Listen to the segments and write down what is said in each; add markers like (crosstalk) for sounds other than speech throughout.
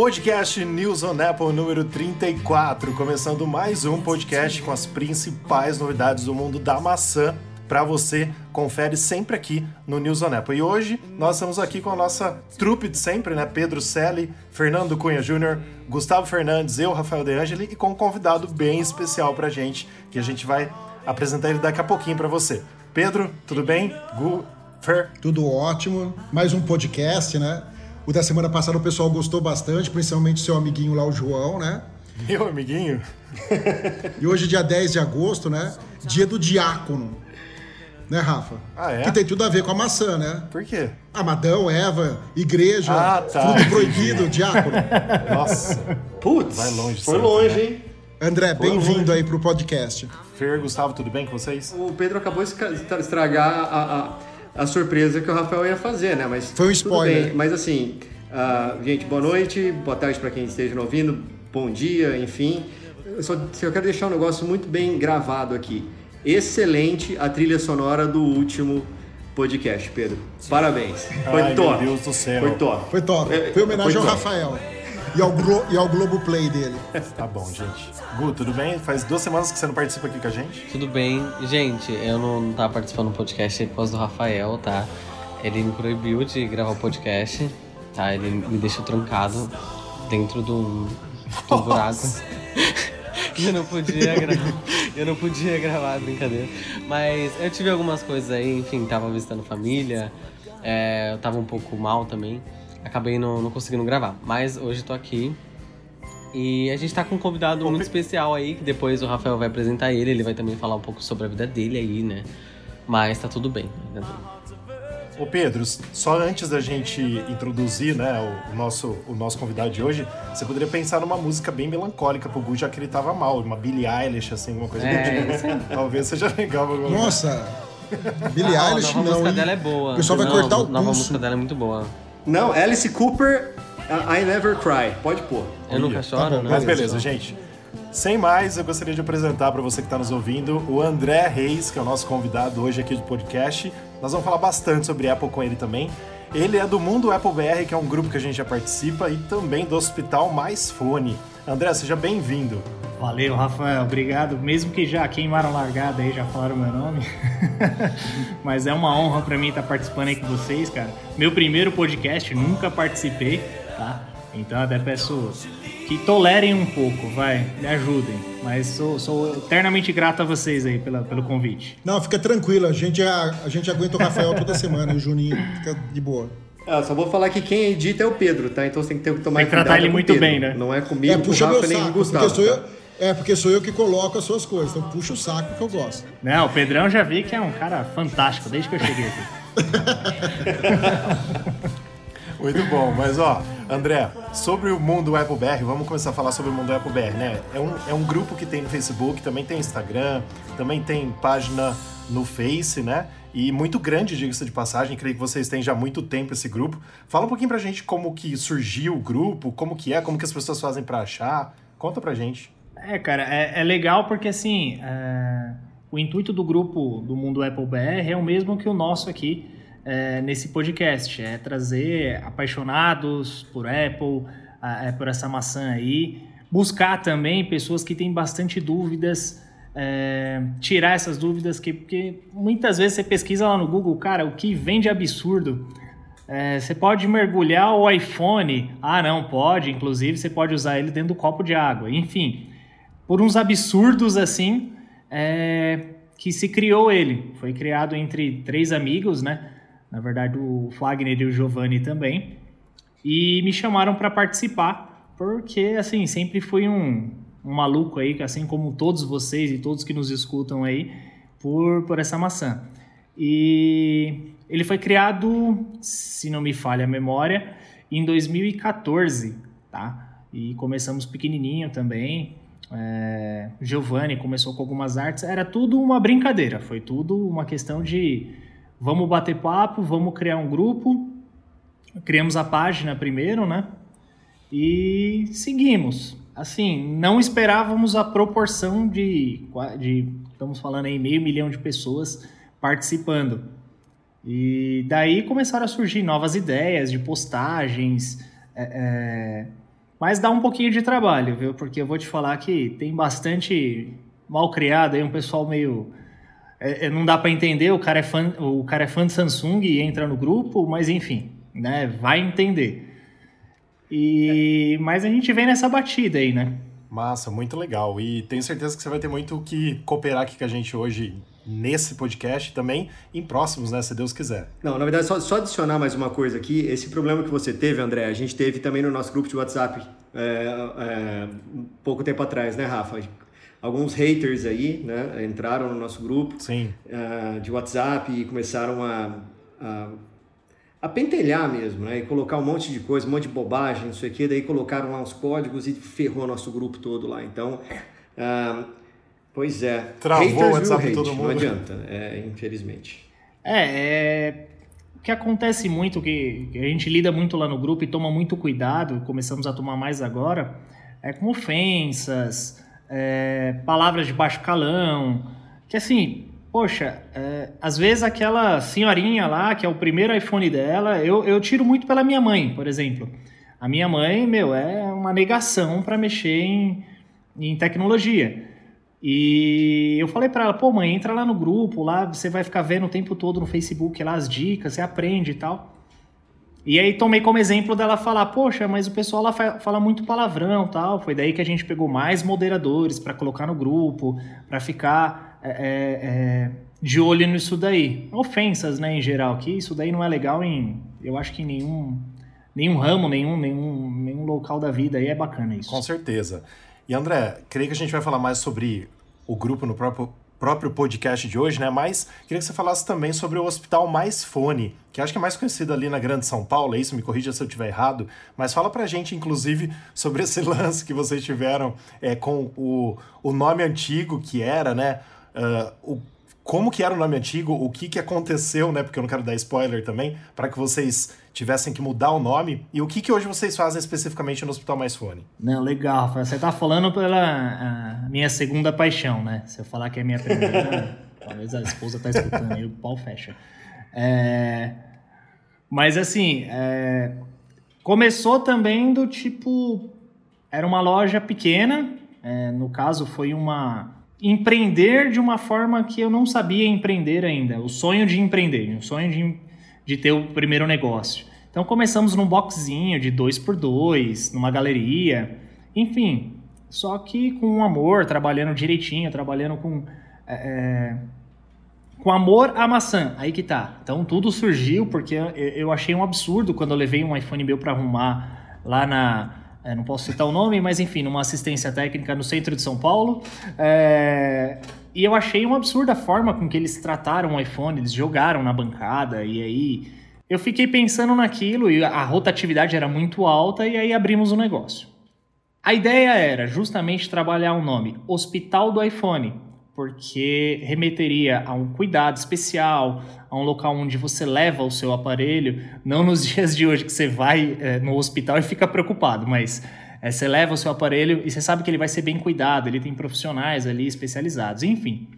Podcast News on Apple número 34, começando mais um podcast com as principais novidades do mundo da maçã para você. Confere sempre aqui no News on Apple. E hoje nós estamos aqui com a nossa trupe de sempre, né? Pedro Selle, Fernando Cunha Júnior, Gustavo Fernandes, eu, Rafael De Angeli, e com um convidado bem especial pra gente, que a gente vai apresentar ele daqui a pouquinho para você. Pedro, tudo bem? Gu, Fer? Tudo ótimo. Mais um podcast, né? O da semana passada o pessoal gostou bastante, principalmente seu amiguinho lá, o João, né? Meu amiguinho? e hoje, dia 10 de agosto, né? Dia do diácono. Né, Rafa? Ah, é? Que tem tudo a ver com a maçã, né? Por quê? Amadão, Eva, igreja, Ah, tá. fruto proibido, diácono. Nossa, Putz, Vai longe foi sempre, longe, né? hein? André, bem-vindo aí pro podcast. Fer, Gustavo, tudo bem com vocês? O Pedro acabou de estra- estragar a, a, a surpresa que o Rafael ia fazer, né? Mas Foi um tudo spoiler. bem. Mas assim, ah, gente, boa noite, boa tarde para quem esteja nos ouvindo, bom dia, enfim. Eu só eu quero deixar um negócio muito bem gravado aqui. Excelente a trilha sonora do último podcast, Pedro. Parabéns. Foi Ai, top. meu Deus do céu. Foi top. Foi top. Foi homenagem foi ao top. Rafael. E ao, Glo e ao Globoplay dele. Tá bom, gente. Gu, tudo bem? Faz duas semanas que você não participa aqui com a gente? Tudo bem. Gente, eu não, não tava participando do podcast por causa do Rafael, tá? Ele me proibiu de gravar o podcast, tá? Ele me deixou trancado dentro de um, de um buraco. (laughs) Eu não podia gravar. Eu não podia gravar, brincadeira. Mas eu tive algumas coisas aí, enfim, tava visitando família, é, eu tava um pouco mal também. Acabei não, não conseguindo gravar. Mas hoje tô aqui. E a gente tá com um convidado muito especial aí, que depois o Rafael vai apresentar ele, ele vai também falar um pouco sobre a vida dele aí, né? Mas tá tudo bem, ainda. Ô Pedro, só antes da gente introduzir né, o, nosso, o nosso convidado de hoje, você poderia pensar numa música bem melancólica pro Gu, já que ele tava mal, uma Billie Eilish, assim, alguma coisa É, do tipo. (laughs) Talvez seja legal. Nossa, Billie Ah, Eilish a nova não, música hein? dela é boa. O pessoal vai Não, cortar o A nova pulso. música dela é muito boa. Não, Alice Cooper, I Never Cry. Pode pôr. Eu nunca choro, bom, né? Mas beleza. beleza, gente. Sem mais, eu gostaria de apresentar para você que está nos ouvindo o André Reis, que é o nosso convidado hoje aqui do podcast. Nós vamos falar bastante sobre Apple com ele também. Ele é do Mundo Apple BR, que é um grupo que a gente já participa, e também do Hospital Mais Fone. André, seja bem-vindo. Valeu, Rafael, obrigado. Mesmo que já queimaram largada aí, já falaram meu nome. (laughs) Mas é uma honra pra mim estar participando aí com vocês, cara. Meu primeiro podcast, nunca participei, tá? Então até peço que tolerem um pouco, vai, me ajudem. Mas sou, sou eternamente grato a vocês aí pela, pelo convite. Não, fica tranquilo, a gente, a, a gente aguenta o Rafael toda semana, o Juninho fica de boa. Ah, só vou falar que quem edita é o Pedro, tá? Então você tem que ter que tomar Tem que cuidado tratar ele o muito Pedro. bem, né? Não é comigo, É, com o puxa meu Rafa, nem com o saco, Gustavo. porque sou tá? eu, é, porque sou eu que coloco as suas coisas, então puxa o saco que eu gosto. Não, o Pedrão já vi que é um cara fantástico desde que eu cheguei aqui. (laughs) Muito bom, mas ó, André, sobre o mundo Apple BR, vamos começar a falar sobre o mundo Apple BR, né? É um, é um grupo que tem no Facebook, também tem Instagram, também tem página no Face, né? E muito grande, diga-se de passagem, creio que vocês têm já há muito tempo esse grupo. Fala um pouquinho pra gente como que surgiu o grupo, como que é, como que as pessoas fazem pra achar. Conta pra gente. É, cara, é, é legal porque assim, é, o intuito do grupo do Mundo Apple BR é o mesmo que o nosso aqui é, nesse podcast, é trazer apaixonados por Apple, é, por essa maçã aí, buscar também pessoas que têm bastante dúvidas, é, tirar essas dúvidas que porque muitas vezes você pesquisa lá no Google, cara, o que vem de absurdo é, você pode mergulhar o iPhone. Ah, não, pode. Inclusive, você pode usar ele dentro do copo de água. Enfim, por uns absurdos assim, é, que se criou ele. Foi criado entre três amigos, né? Na verdade, o Fagner e o Giovanni também. E me chamaram para participar, porque, assim, sempre fui um, um maluco aí, assim como todos vocês e todos que nos escutam aí, por, por essa maçã. E ele foi criado, se não me falha a memória, em 2014, tá? E começamos pequenininho também. É, Giovanni começou com algumas artes. Era tudo uma brincadeira, foi tudo uma questão de vamos bater papo, vamos criar um grupo. Criamos a página primeiro, né? E seguimos. Assim, não esperávamos a proporção de, de estamos falando aí, meio milhão de pessoas participando. E daí começaram a surgir novas ideias de postagens, é, é, Mas dá um pouquinho de trabalho, viu? Porque eu vou te falar que tem bastante mal criado aí, um pessoal meio. É, é não dá para entender, o cara, é fã, o cara é fã de Samsung e entra no grupo, mas enfim, né? Vai entender. E, Mas a gente vem nessa batida aí, né? Massa, muito legal. E tenho certeza que você vai ter muito o que cooperar aqui com a gente hoje nesse podcast também em próximos, né? Se Deus quiser. Não, na verdade, só, só adicionar mais uma coisa aqui. Esse problema que você teve, André, a gente teve também no nosso grupo de WhatsApp é, é, pouco tempo atrás, né, Rafa? Alguns haters aí, né, entraram no nosso grupo Sim. É, de WhatsApp e começaram a, a a pentelhar mesmo, né? E colocar um monte de coisa, um monte de bobagem, não sei o quê. Daí colocaram lá os códigos e ferrou nosso grupo todo lá. Então, uh, pois é. Travou Haters o WhatsApp hate, todo mundo. Não adianta, é, infelizmente. É, é, o que acontece muito, que, que a gente lida muito lá no grupo e toma muito cuidado, começamos a tomar mais agora, é com ofensas, é, palavras de baixo calão, que assim, Poxa, é, às vezes aquela senhorinha lá, que é o primeiro iPhone dela, eu, eu tiro muito pela minha mãe, por exemplo. A minha mãe, meu, é uma negação para mexer em, em tecnologia. E eu falei para ela, pô, mãe, entra lá no grupo, lá você vai ficar vendo o tempo todo no Facebook lá as dicas, você aprende e tal. E aí tomei como exemplo dela falar, poxa, mas o pessoal lá fala muito palavrão tal. Foi daí que a gente pegou mais moderadores para colocar no grupo, para ficar é, é, de olho nisso daí. Ofensas, né, em geral, que isso daí não é legal em, eu acho que em nenhum, nenhum ramo, nenhum, nenhum, nenhum local da vida aí é bacana isso. Com certeza. E André, creio que a gente vai falar mais sobre o grupo no próprio próprio podcast de hoje, né? Mas queria que você falasse também sobre o Hospital Mais Fone, que acho que é mais conhecido ali na Grande São Paulo, é isso? Me corrija se eu estiver errado. Mas fala pra gente, inclusive, (laughs) sobre esse lance que vocês tiveram é, com o, o nome antigo que era, né? uh, o, como que era o nome antigo, o que, que aconteceu, né? Porque eu não quero dar spoiler também, para que vocês tivessem que mudar o nome. E o que, que hoje vocês fazem especificamente no Hospital Mais Fone? Não, legal. Você tá falando pela minha segunda paixão, né? Se eu falar que é minha primeira, (laughs) talvez a esposa tá escutando aí, o pau fecha. É... Mas assim, é... começou também do tipo. Era uma loja pequena, é, no caso foi uma empreender de uma forma que eu não sabia empreender ainda. O sonho de empreender, o sonho de, de ter o primeiro negócio. Então começamos num boxzinho de dois por dois, numa galeria, enfim. Só que com amor, trabalhando direitinho, trabalhando com é, é, com amor à maçã. Aí que tá. Então tudo surgiu porque eu, eu achei um absurdo quando eu levei um iPhone meu para arrumar lá na é, não posso citar o nome, mas enfim, numa assistência técnica no centro de São Paulo. É, e eu achei um absurdo a forma com que eles trataram o iPhone, eles jogaram na bancada, e aí eu fiquei pensando naquilo, e a rotatividade era muito alta, e aí abrimos o um negócio. A ideia era justamente trabalhar o nome Hospital do iPhone, porque remeteria a um cuidado especial, a um local onde você leva o seu aparelho, não nos (laughs) dias de hoje que você vai é, no hospital e fica preocupado, mas é, você leva o seu aparelho e você sabe que ele vai ser bem cuidado, ele tem profissionais ali especializados, enfim.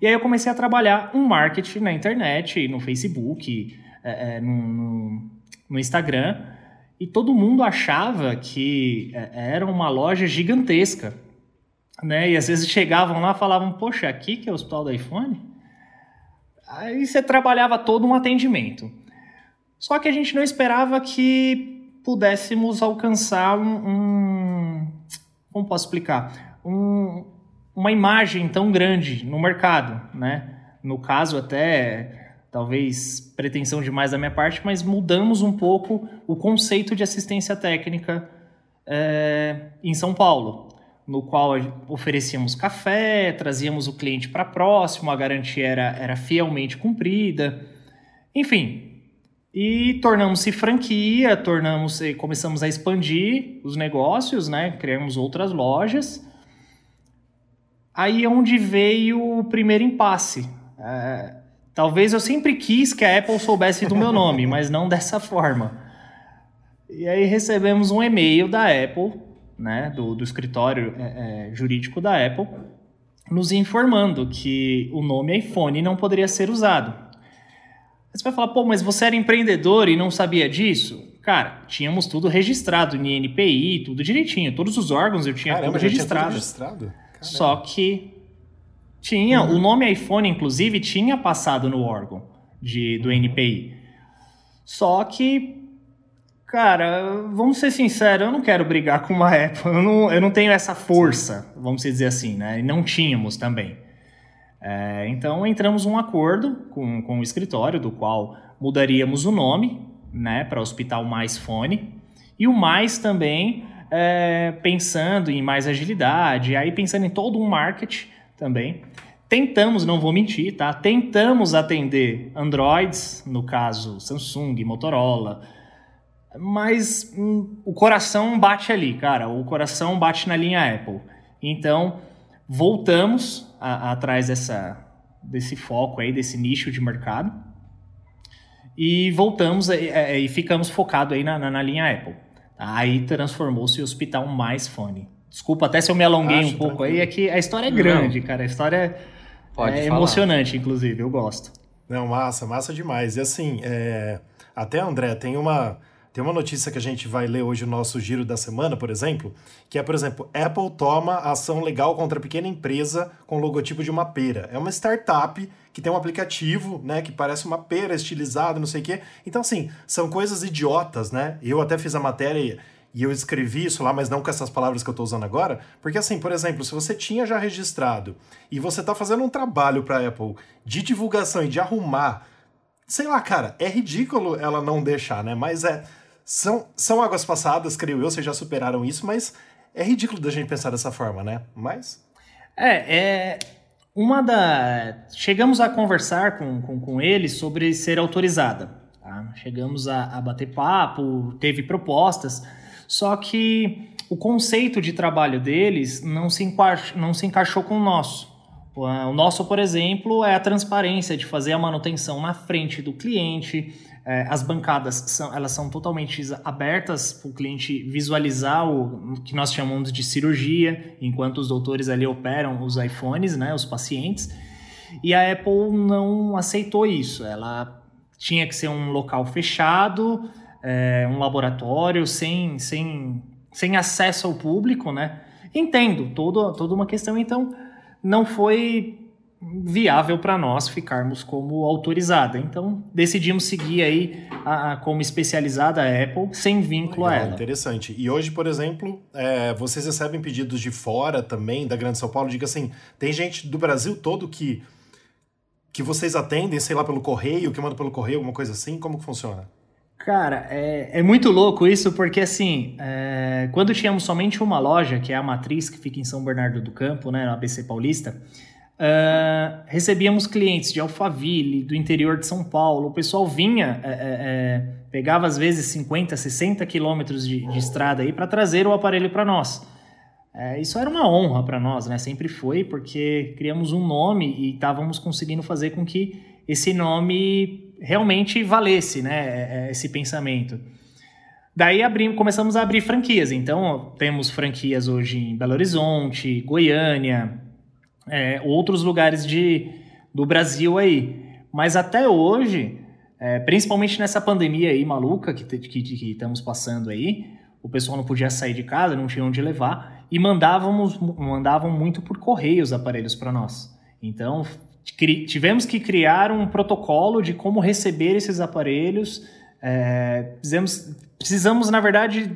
E aí eu comecei a trabalhar um marketing na internet, no Facebook, é, no, no, no Instagram, e todo mundo achava que era uma loja gigantesca né? E às vezes chegavam lá e falavam, poxa, aqui que é o hospital do iPhone? Aí você trabalhava todo um atendimento. Só que a gente não esperava que pudéssemos alcançar um, um como posso explicar? Um, uma imagem tão grande no mercado, né? No caso até talvez pretensão demais da minha parte, mas mudamos um pouco o conceito de assistência técnica é, em São Paulo no qual oferecíamos café, trazíamos o cliente para próximo, a garantia era, era fielmente cumprida, enfim. E tornamos-se franquia, tornamos começamos a expandir os negócios, né? Criamos outras lojas. Aí é onde veio o primeiro impasse. É, talvez eu sempre quis que a Apple soubesse do meu nome, (laughs) mas não dessa forma. E aí recebemos um e-mail da Apple né, do, do escritório é, é, jurídico da Apple, nos informando que o nome iPhone não poderia ser usado. Você vai falar, pô, mas você era empreendedor e não sabia disso? Cara, tínhamos tudo registrado em NPI, tudo direitinho. Todos os órgãos eu tinha Caramba, tudo já tinha registrado. tudo registrado? Só que tinha, o nome iPhone, inclusive, tinha passado no órgão de, do NPI. Só que, cara, vamos ser sinceros, eu não quero brigar com uma Apple. Eu não, eu não tenho essa força, vamos dizer assim, né? E não tínhamos também. É, então entramos num acordo com, com o escritório, do qual mudaríamos o nome, né, para Hospital Mais Fone. E o mais também é, pensando em mais agilidade, aí pensando em todo um marketing também. Tentamos, não vou mentir, tá? Tentamos atender Androids, no caso Samsung, Motorola, mas hum, o coração bate ali, cara. O coração bate na linha Apple. Então, voltamos a, atrás dessa, desse foco aí, desse nicho de mercado. E voltamos e, e ficamos focados aí na, na, na linha Apple. Aí transformou-se o hospital mais fone. Desculpa até se eu me alonguei Acho um pouco tranquilo. aí, é que a história é grande, Não. cara. A história Pode é falar. emocionante, inclusive, eu gosto. Não, massa, massa demais. E assim, é... até André, tem uma tem uma notícia que a gente vai ler hoje no nosso giro da semana, por exemplo, que é, por exemplo, Apple toma ação legal contra pequena empresa com logotipo de uma pera. É uma startup que tem um aplicativo, né, que parece uma pera estilizada, não sei o quê. Então, assim, são coisas idiotas, né? Eu até fiz a matéria e eu escrevi isso lá, mas não com essas palavras que eu estou usando agora, porque assim, por exemplo, se você tinha já registrado e você está fazendo um trabalho para Apple de divulgação e de arrumar, sei lá, cara, é ridículo ela não deixar, né? Mas é são, são águas passadas, creio eu, vocês já superaram isso, mas é ridículo da gente pensar dessa forma, né? Mas. É, é. Uma da. Chegamos a conversar com, com, com ele sobre ser autorizada. Tá? Chegamos a, a bater papo, teve propostas, só que o conceito de trabalho deles não se, encaixou, não se encaixou com o nosso. O nosso, por exemplo, é a transparência de fazer a manutenção na frente do cliente, é, as bancadas são, elas são totalmente abertas para o cliente visualizar o, que nós chamamos de cirurgia, enquanto os doutores ali operam os iPhones, né, os pacientes. E a Apple não aceitou isso. Ela tinha que ser um local fechado, é, um laboratório sem, sem, sem acesso ao público, né? Entendo todo, toda uma questão, então não foi viável para nós ficarmos como autorizada. Então, decidimos seguir aí a, a, como especializada a Apple, sem vínculo Legal, a ela. Interessante. E hoje, por exemplo, é, vocês recebem pedidos de fora também, da Grande São Paulo? Diga assim, tem gente do Brasil todo que, que vocês atendem, sei lá, pelo correio, que manda pelo correio, alguma coisa assim? Como que funciona? Cara, é, é muito louco isso, porque assim, é, quando tínhamos somente uma loja, que é a Matriz, que fica em São Bernardo do Campo, né, no ABC Paulista, Uh, recebíamos clientes de Alphaville, do interior de São Paulo. O pessoal vinha, é, é, é pegava às vezes 50, 60 quilômetros de, de estrada aí para trazer o aparelho para nós. É, isso era uma honra para nós, né? Sempre foi, porque criamos um nome e estávamos conseguindo fazer com que esse nome realmente valesse, né? É, esse pensamento. Daí abrimos, começamos a abrir franquias. Então, temos franquias hoje em Belo Horizonte, Goiânia, é, outros lugares de, do Brasil aí. Mas até hoje, é, principalmente nessa pandemia aí maluca que, que, que, estamos passando aí, o pessoal não podia sair de casa, não tinha onde levar, e mandávamos, mandavam muito por correio os aparelhos para nós. Então, tivemos que criar um protocolo de como receber esses aparelhos. É, precisamos, precisamos, na verdade,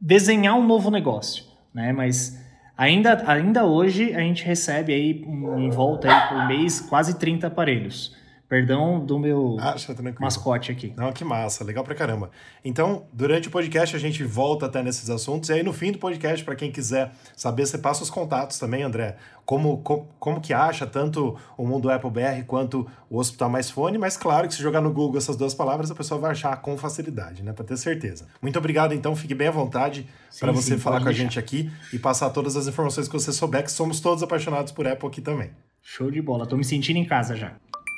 desenhar um novo negócio, né? Mas Ainda, ainda hoje a gente recebe aí em volta aí por mês quase 30 aparelhos. Perdão do meu Acha, mascote aqui. Não, que massa, legal pra caramba. Então, durante o podcast a gente volta até nesses assuntos. E aí no fim do podcast, para quem quiser saber, você passa os contatos também, André. Como, como, como que acha tanto o Mundo Apple BR quanto o Hospital Mais Fone. Mas claro que se jogar no Google essas duas palavras, a pessoa vai achar com facilidade, né? Pra ter certeza. Muito obrigado, então. Fique bem à vontade para você sim, falar com deixar. a gente aqui e passar todas as informações que você souber, que somos todos apaixonados por Apple aqui também. Show de bola. Tô me sentindo em casa já.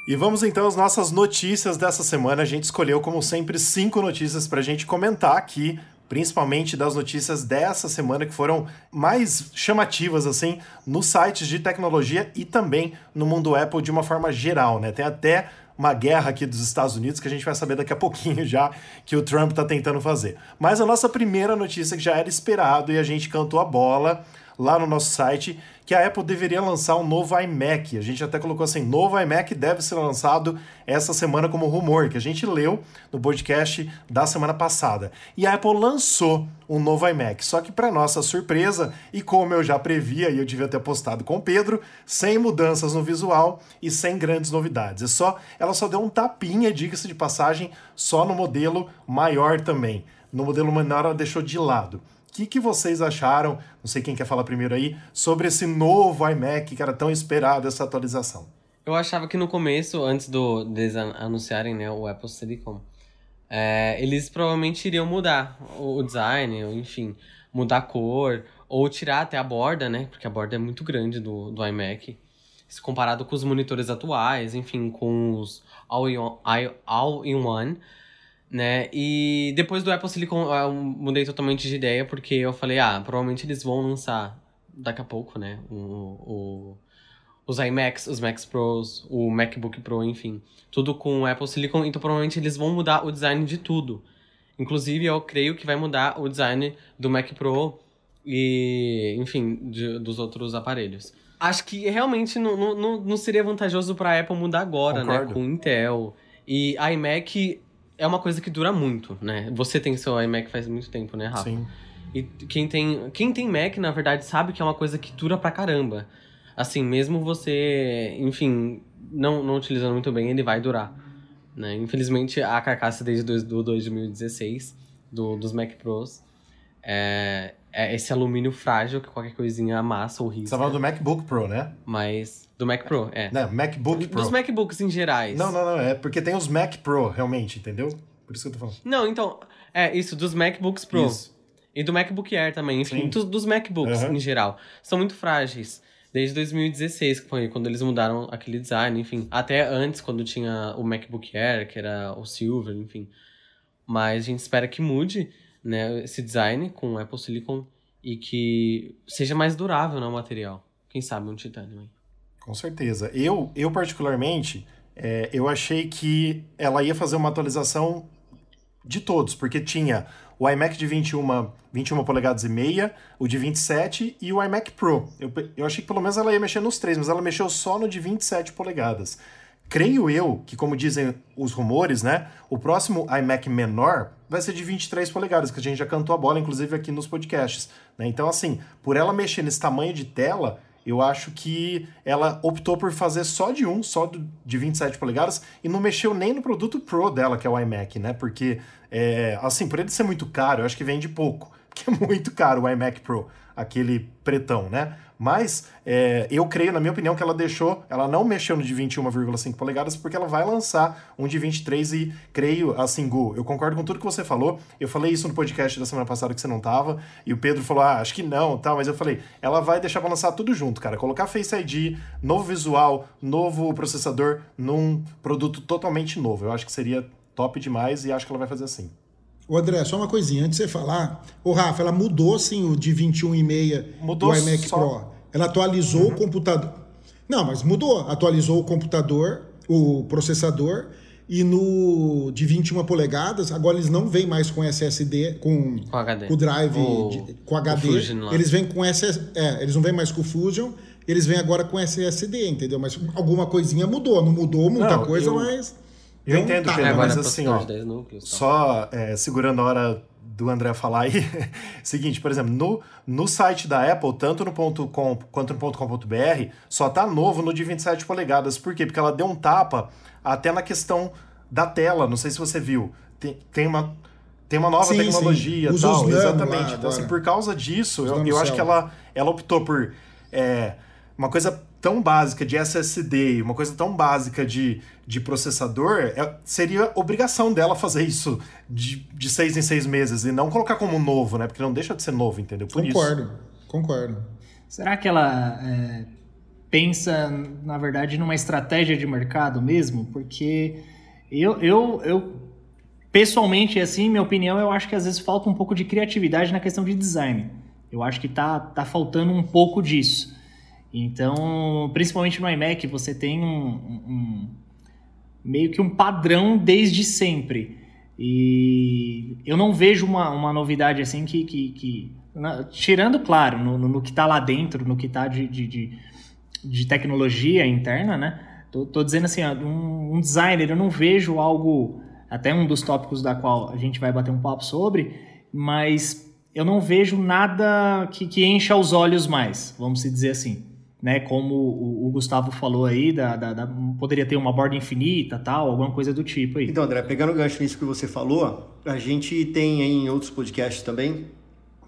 E vamos então às nossas notícias dessa semana. A gente escolheu, como sempre, cinco notícias para a gente comentar aqui, principalmente das notícias dessa semana que foram mais chamativas, assim, nos sites de tecnologia e também no mundo Apple de uma forma geral, né? Tem até uma guerra aqui dos Estados Unidos que a gente vai saber daqui a pouquinho já que o Trump está tentando fazer. Mas a nossa primeira notícia que já era esperado e a gente cantou a bola lá no nosso site que a Apple deveria lançar um novo iMac. A gente até colocou assim: novo iMac deve ser lançado essa semana como rumor, que a gente leu no podcast da semana passada. E a Apple lançou um novo iMac. Só que, para nossa surpresa, e como eu já previa e eu devia ter postado com o Pedro, sem mudanças no visual e sem grandes novidades. É só, ela só deu um tapinha, diga-se de passagem, só no modelo maior também. No modelo menor ela deixou de lado. Que, que vocês acharam, não sei quem quer falar primeiro aí, sobre esse novo iMac que era tão esperado, essa atualização? Eu achava que no começo, antes do, deles anunciarem né, o Apple Silicon, é, eles provavelmente iriam mudar o design, ou enfim, mudar a cor, ou tirar até a borda, né? Porque a borda é muito grande do, do iMac. Se comparado com os monitores atuais, enfim, com os All-in-One. All né? E depois do Apple Silicon eu mudei totalmente de ideia, porque eu falei, ah, provavelmente eles vão lançar daqui a pouco, né? O, o, os iMacs, os Macs Pros, o MacBook Pro, enfim. Tudo com o Apple Silicon, então provavelmente eles vão mudar o design de tudo. Inclusive, eu creio que vai mudar o design do Mac Pro e, enfim, de, dos outros aparelhos. Acho que realmente não, não, não seria vantajoso para a Apple mudar agora, né? Concordo. né? Com Intel. E iMac é uma coisa que dura muito, né? Você tem seu iMac faz muito tempo, né, Rafa? Sim. E quem tem, quem tem Mac, na verdade, sabe que é uma coisa que dura pra caramba. Assim, mesmo você, enfim, não, não utilizando muito bem, ele vai durar. Né? Infelizmente, a carcaça desde do 2016 do, dos Mac Pros é, é esse alumínio frágil que qualquer coisinha amassa ou risca. Você tá falando do MacBook Pro, né? Mas. Do Mac Pro, é. Não, MacBook Pro. Dos MacBooks em gerais. Não, não, não. É porque tem os Mac Pro, realmente, entendeu? Por isso que eu tô falando. Não, então. É, isso, dos MacBooks Pro. Isso. E do MacBook Air também, enfim, dos, dos MacBooks uhum. em geral. São muito frágeis. Desde 2016, que foi quando eles mudaram aquele design, enfim. Até antes, quando tinha o MacBook Air, que era o Silver, enfim. Mas a gente espera que mude né, esse design com Apple Silicon e que seja mais durável né, o material. Quem sabe um titânio aí. Com certeza. Eu, eu particularmente, é, eu achei que ela ia fazer uma atualização de todos, porque tinha o iMac de 21, 21 polegadas e meia, o de 27 e o iMac Pro. Eu, eu achei que pelo menos ela ia mexer nos três, mas ela mexeu só no de 27 polegadas. Creio eu que, como dizem os rumores, né, o próximo iMac menor vai ser de 23 polegadas, que a gente já cantou a bola, inclusive aqui nos podcasts. Né? Então, assim, por ela mexer nesse tamanho de tela, eu acho que ela optou por fazer só de um, só de 27 polegadas, e não mexeu nem no produto Pro dela, que é o iMac, né? Porque, é, assim, por ele ser muito caro, eu acho que vende pouco, que é muito caro o iMac Pro, aquele pretão, né? Mas é, eu creio, na minha opinião, que ela deixou, ela não mexeu no de 21,5 polegadas porque ela vai lançar um de 23 e creio, assim, Gu, eu concordo com tudo que você falou. Eu falei isso no podcast da semana passada que você não tava e o Pedro falou, ah, acho que não, tal, mas eu falei, ela vai deixar pra lançar tudo junto, cara. Colocar Face ID, novo visual, novo processador num produto totalmente novo. Eu acho que seria top demais e acho que ela vai fazer assim. Ô André, só uma coisinha, antes de você falar, o Rafa, ela mudou sim o de 21,5 do iMac só... Pro. Ela atualizou uhum. o computador. Não, mas mudou. Atualizou o computador, o processador, e no de 21 polegadas, agora eles não vêm mais com SSD, com, com, HD. com o drive, o, de, com HD. Eles vêm com SS, é, eles não vêm mais com o Fusion, eles vêm agora com SSD, entendeu? Mas alguma coisinha mudou, não mudou muita não, coisa, eu... mas eu então, entendo, tá. Pedro, mas assim, ó, núcleos, tá. só é, segurando a hora do André falar aí, (laughs) seguinte, por exemplo, no, no site da Apple, tanto no .com quanto no .com.br, só tá novo no de 27 polegadas. Por quê? Porque ela deu um tapa até na questão da tela, não sei se você viu. Tem, tem uma tem uma nova sim, tecnologia e tal, exatamente. Então, assim, por causa disso, eu, eu acho que ela, ela optou por é, uma coisa tão básica de SSD, uma coisa tão básica de, de processador, é, seria obrigação dela fazer isso de, de seis em seis meses e não colocar como novo, né? Porque não deixa de ser novo, entendeu? Por concordo, isso. concordo. Será que ela é, pensa, na verdade, numa estratégia de mercado mesmo? Porque eu, eu, eu pessoalmente, assim, minha opinião, eu acho que às vezes falta um pouco de criatividade na questão de design. Eu acho que tá, tá faltando um pouco disso. Então, principalmente no iMac, você tem um, um, meio que um padrão desde sempre. E eu não vejo uma, uma novidade assim que. que, que na, tirando, claro, no, no, que está lá dentro, no que está de, de, de, de, tecnologia interna, né? Tô, tô dizendo assim, um, um, designer, eu não vejo algo. Até um dos tópicos da qual a gente vai bater um papo sobre, mas eu não vejo nada que, que encha os olhos mais, vamos dizer assim né? Como o, o Gustavo falou aí, da, da, da, poderia ter uma borda infinita, tal, alguma coisa do tipo aí. Então, André, pegando o gancho nisso que você falou, a gente tem aí em outros podcasts também.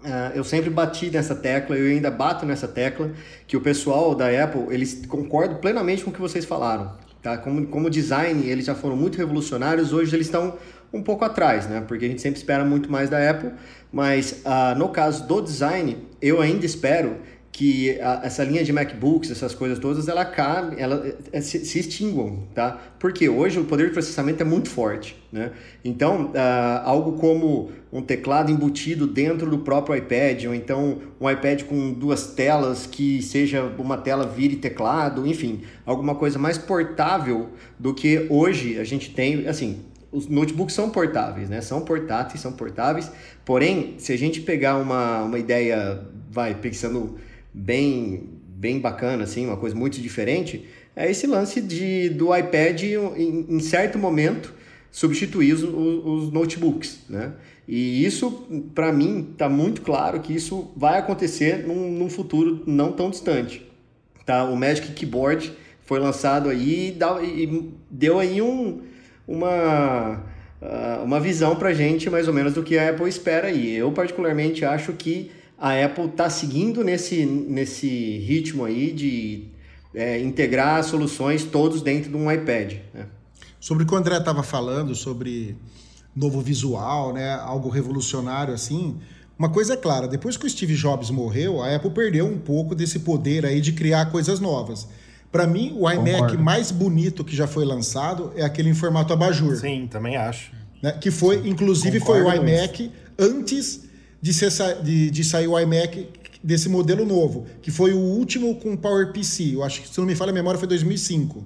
Uh, eu sempre bati nessa tecla, eu ainda bato nessa tecla, que o pessoal da Apple, eles concordam plenamente com o que vocês falaram. Tá? Como, como design, eles já foram muito revolucionários, hoje eles estão um pouco atrás, né? Porque a gente sempre espera muito mais da Apple, mas uh, no caso do design, eu ainda espero que a, essa linha de MacBooks, essas coisas todas, ela cabe, ela é, se, se, extinguam, tá? Porque hoje o poder de processamento é muito forte, né? Então, uh, algo como um teclado embutido dentro do próprio iPad, ou então um iPad com duas telas que seja uma tela vire teclado, enfim, alguma coisa mais portável do que hoje a gente tem, assim, os notebooks são portáveis, né? São portáteis, são portáveis. Porém, se a gente pegar uma, uma ideia, vai, pensando bem, bem bacana, assim, uma coisa muito diferente, é esse lance de, do iPad, em, em certo momento, substituir os, os, notebooks, né? E isso, para mim, está muito claro que isso vai acontecer num, num, futuro não tão distante. Tá? O Magic Keyboard foi lançado aí e, dá, e deu aí um, uma, uh, uma visão para gente, mais ou menos, do que a Apple espera aí. Eu, particularmente, acho que a Apple está seguindo nesse, nesse ritmo aí de é, integrar soluções todos dentro de um iPad. Né? Sobre o que o André estava falando, sobre novo visual, né, algo revolucionário assim, uma coisa é clara, depois que o Steve Jobs morreu, a Apple perdeu um pouco desse poder aí de criar coisas novas. Para mim, o iMac Concordo. mais bonito que já foi lançado é aquele em formato abajur. Sim, também acho. Né, que foi, inclusive, Concordo foi o iMac antes de, ser, de, de sair o iMac desse modelo novo, que foi o último com PowerPC. Eu acho que, se não me falha a memória, foi 2005.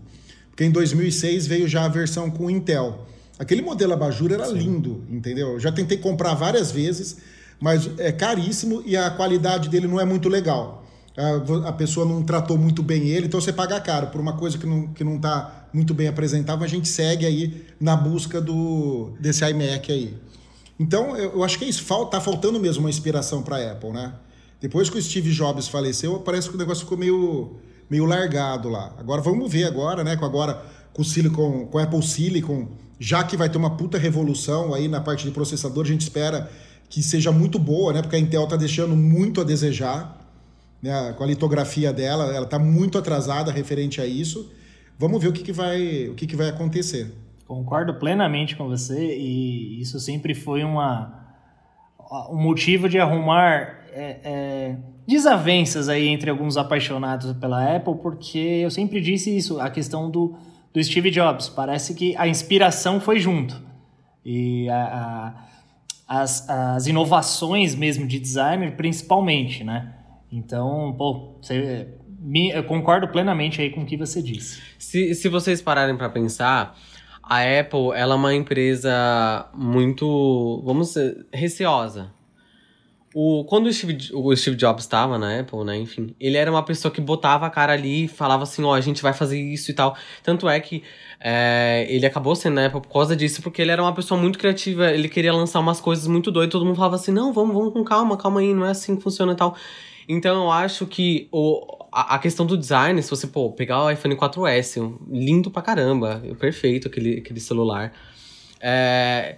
Porque em 2006 veio já a versão com Intel. Aquele modelo abajur era Sim. lindo, entendeu? Eu já tentei comprar várias vezes, mas é caríssimo e a qualidade dele não é muito legal. A, a pessoa não tratou muito bem ele, então você paga caro por uma coisa que não, que não tá muito bem apresentável. A gente segue aí na busca do, desse iMac aí. Então, eu, acho que é isso. Tá faltando mesmo uma inspiração para a Apple, né? Depois que o Steve Jobs faleceu, parece que o negócio ficou meio, meio largado lá. Agora vamos ver agora, né? Com agora com o Silicon, com o Apple Silicon, já que vai ter uma puta revolução aí na parte de processador, a gente espera que seja muito boa, né? Porque a Intel tá deixando muito a desejar, né? Com a litografia dela, ela tá muito atrasada referente a isso. Vamos ver o que, que vai, o que, que vai acontecer. Concordo plenamente com você e isso sempre foi uma, um motivo de arrumar é, é, desavenças aí entre alguns apaixonados pela Apple, porque eu sempre disse isso, a questão do, do Steve Jobs. Parece que a inspiração foi junto. E a, a, as, as inovações mesmo de designer, principalmente, né? Então, pô, você, eu concordo plenamente aí com o que você disse. Se, se vocês pararem para pensar, a Apple, ela é uma empresa muito, vamos dizer, receosa. O, quando o Steve, o Steve Jobs estava na Apple, né, enfim, ele era uma pessoa que botava a cara ali e falava assim, ó, oh, a gente vai fazer isso e tal. Tanto é que é, ele acabou sendo na Apple por causa disso, porque ele era uma pessoa muito criativa, ele queria lançar umas coisas muito doidas, todo mundo falava assim, não, vamos, vamos com calma, calma aí, não é assim que funciona e tal. Então eu acho que o, a, questão do design, se você pô, pegar o iPhone 4S, lindo pra caramba, perfeito aquele, aquele celular. É,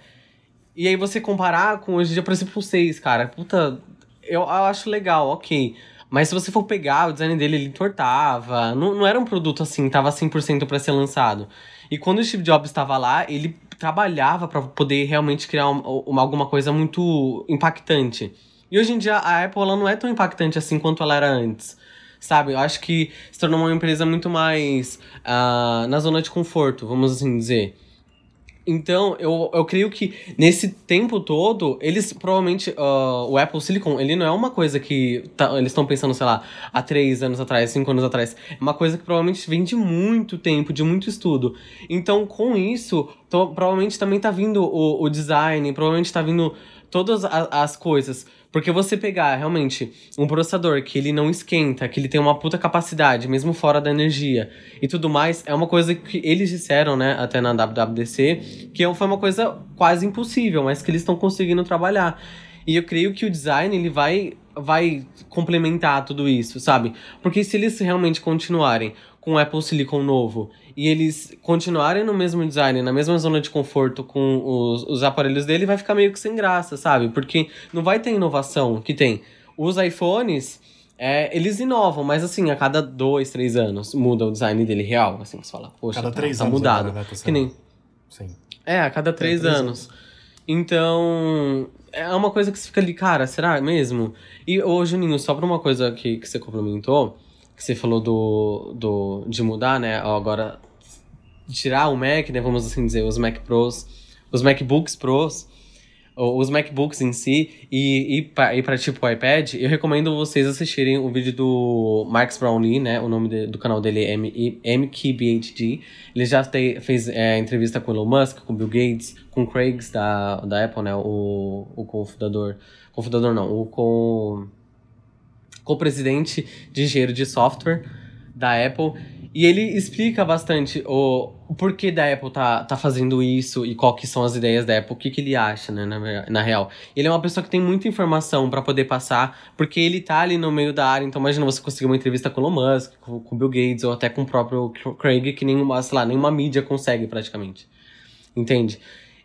e aí você comparar com hoje em dia, por exemplo, o 6, cara, puta, eu, eu acho legal, ok. Mas se você for pegar, o design dele, ele entortava. Não, não era um produto assim, tava 100% para ser lançado. E quando o Steve Jobs estava lá, ele trabalhava para poder realmente criar uma, uma, alguma coisa muito impactante. E hoje em dia a Apple ela não é tão impactante assim quanto ela era antes. Sabe? Eu acho que se tornou uma empresa muito mais uh, na zona de conforto, vamos assim dizer. Então, eu, eu creio que nesse tempo todo, eles provavelmente. Uh, o Apple Silicon, ele não é uma coisa que tá, eles estão pensando, sei lá, há três anos atrás, cinco anos atrás. É uma coisa que provavelmente vem de muito tempo, de muito estudo. Então, com isso, tô, provavelmente também tá vindo o, o design, provavelmente tá vindo todas as, as coisas. Porque você pegar realmente um processador que ele não esquenta, que ele tem uma puta capacidade, mesmo fora da energia e tudo mais, é uma coisa que eles disseram, né, até na WWDC, que foi uma coisa quase impossível, mas que eles estão conseguindo trabalhar. E eu creio que o design ele vai vai complementar tudo isso, sabe? Porque se eles realmente continuarem com o Apple Silicon novo e eles continuarem no mesmo design, na mesma zona de conforto com os, os aparelhos dele, vai ficar meio que sem graça, sabe? Porque não vai ter inovação que tem. Os iPhones, é, eles inovam, mas assim, a cada dois, três anos muda o design dele real. Assim, você fala, poxa, cada tá, três tá anos mudado. Agora, né? que nem... Sim. É, a cada três, é, três anos. anos. Então, é uma coisa que você fica ali, cara, será mesmo? E, ô, Juninho, só pra uma coisa que, que você complementou, que você falou do, do, de mudar, né? Agora, tirar o Mac, né? Vamos assim dizer, os Mac Pros, os MacBooks Pros, os MacBooks em si, e ir para tipo o iPad, eu recomendo vocês assistirem o vídeo do Marcus Brownlee, né? O nome de, do canal dele é MKBHD. Ele já te, fez é, entrevista com Elon Musk, com Bill Gates, com Craig da, da Apple, né? O, o cofundador. Cofundador não, o co co-presidente de engenheiro de software da Apple. E ele explica bastante o, o porquê da Apple tá, tá fazendo isso e qual que são as ideias da Apple, o que, que ele acha, né, na, na real. Ele é uma pessoa que tem muita informação para poder passar, porque ele tá ali no meio da área, então imagina você conseguir uma entrevista com o Elon Musk, com, com o Bill Gates, ou até com o próprio Craig, que nenhuma, sei lá, nenhuma mídia consegue praticamente. Entende?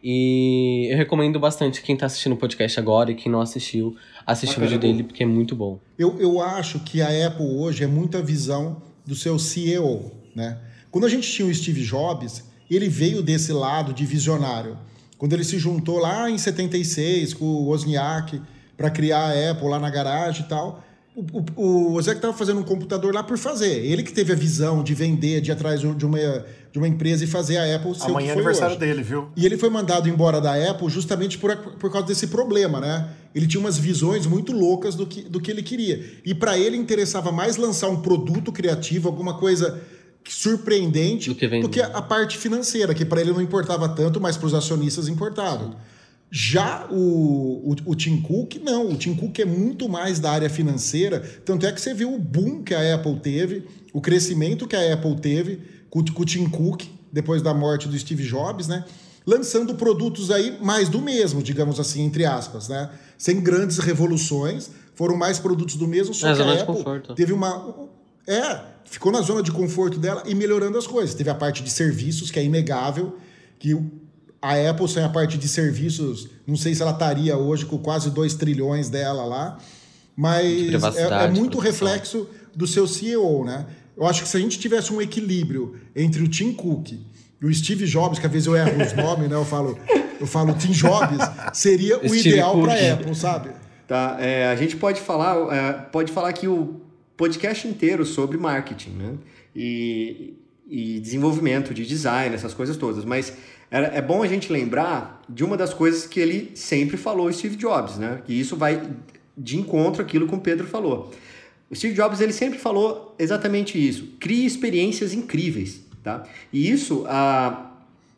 E eu recomendo bastante quem tá assistindo o podcast agora e quem não assistiu, assistir o vídeo dele, porque é muito bom. Eu, eu acho que a Apple hoje é muita visão do seu CEO, né? Quando a gente tinha o Steve Jobs, ele veio desse lado de visionário. Quando ele se juntou lá em 76 com o Wozniak para criar a Apple lá na garagem e tal, o, o, o Wozniak estava fazendo um computador lá por fazer. Ele que teve a visão de vender, de ir atrás de uma, de uma empresa e fazer a Apple ser Amanhã é aniversário hoje. dele, viu? E ele foi mandado embora da Apple justamente por, por causa desse problema, né? Ele tinha umas visões muito loucas do que, do que ele queria. E para ele interessava mais lançar um produto criativo, alguma coisa surpreendente, do que, do que a parte financeira, que para ele não importava tanto, mas para os acionistas importava. Já o, o, o, Tim Cook, não. O Tim Cook é muito mais da área financeira. Tanto é que você viu o boom que a Apple teve, o crescimento que a Apple teve com o Tim Cook, depois da morte do Steve Jobs, né? Lançando produtos aí mais do mesmo, digamos assim, entre aspas, né? Sem grandes revoluções, foram mais produtos do mesmo, só é, que a Apple conforto. teve uma... É, ficou na zona de conforto dela e melhorando as coisas. Teve a parte de serviços, que é inegável, que a Apple sem a parte de serviços, não sei se ela estaria hoje com quase 2 trilhões dela lá, mas é, é muito reflexo do seu CEO, né? Eu acho que se a gente tivesse um equilíbrio entre o Tim Cook e o Steve Jobs, que às vezes eu erro os nomes, né? Eu falo, eu falo Tim Jobs, seria o Steve ideal para a Apple, sabe? Tá, é, a gente pode falar, é, pode falar aqui o podcast inteiro sobre marketing, né? E, e desenvolvimento de design, essas coisas todas, mas é, é bom a gente lembrar de uma das coisas que ele sempre falou, Steve Jobs, né? Que isso vai de encontro àquilo que o Pedro falou. O Steve Jobs ele sempre falou exatamente isso: crie experiências incríveis, tá? E isso a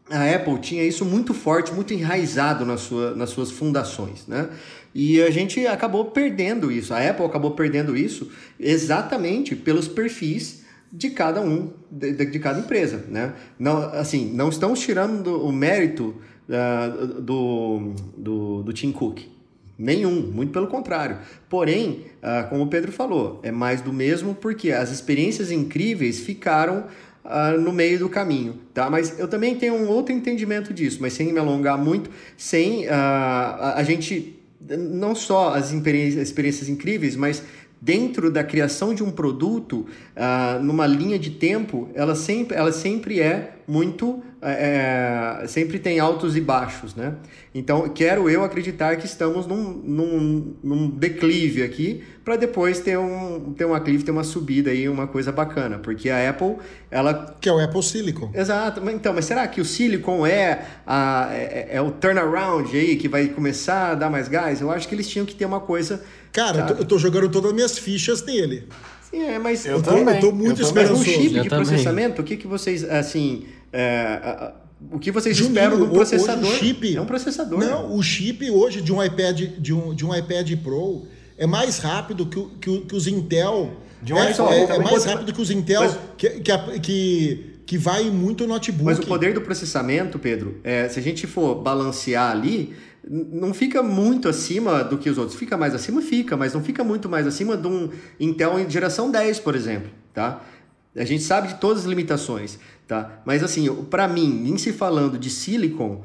a Apple tinha isso muito forte, muito enraizado na sua, nas suas fundações, né? E a gente acabou perdendo isso, a Apple acabou perdendo isso exatamente pelos perfis de cada um, de, de cada empresa, né? Não, assim, não estamos tirando o mérito uh, do, do, do Tim Cook, Nenhum, muito pelo contrário. Porém, ah, como o Pedro falou, é mais do mesmo porque as experiências incríveis ficaram ah, no meio do caminho, tá? Mas eu também tenho um outro entendimento disso, mas sem me alongar muito, sem ah, a, gente não só as experiências, experiências incríveis, mas dentro da criação de um produto, numa linha de tempo, ela sempre, ela sempre é muito. É, é, sempre tem altos e baixos, né? Então, quero eu acreditar que estamos num, num, num declive aqui, para depois ter um, ter uma clive, ter uma subida aí, uma coisa bacana. Porque a Apple, ela. Que é o Apple Silicon. Exato. Então, mas será que o Silicon é, a, é, é o turnaround aí que vai começar a dar mais gás? Eu acho que eles tinham que ter uma coisa. Cara, eu tô, eu tô jogando todas as minhas fichas nele. Sim, é, mas eu, eu, tô, eu tô muito esperançoso. Mas o chip de processamento, o que, que vocês, assim, é, o que vocês Juninho, esperam do processador? chip, é um processador. Não, o chip hoje de um iPad, de um, de um iPad Pro é mais rápido que, que, que os Intel. De um é, é, é mais rápido que os Intel mas, que, que, que, que vai muito notebook. Mas o poder do processamento, Pedro, é, se a gente for balancear ali, não fica muito acima do que os outros. Fica mais acima? Fica, mas não fica muito mais acima de um Intel em geração 10, por exemplo, tá? A gente sabe de todas as limitações, tá? Mas assim, para mim, em se falando de silicon,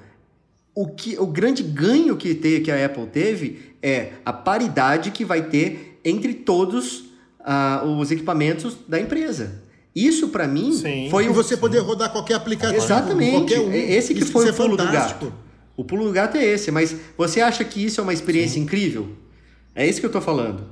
o, que, o grande ganho que, te, que a Apple teve é a paridade que vai ter entre todos uh, os equipamentos da empresa. Isso para mim sim, foi o você poder rodar qualquer aplicativo, Exatamente. qualquer um. Esse que isso foi o pulo do gato. O pulo do gato é esse, mas você acha que isso é uma experiência Sim. incrível? É isso que eu estou falando.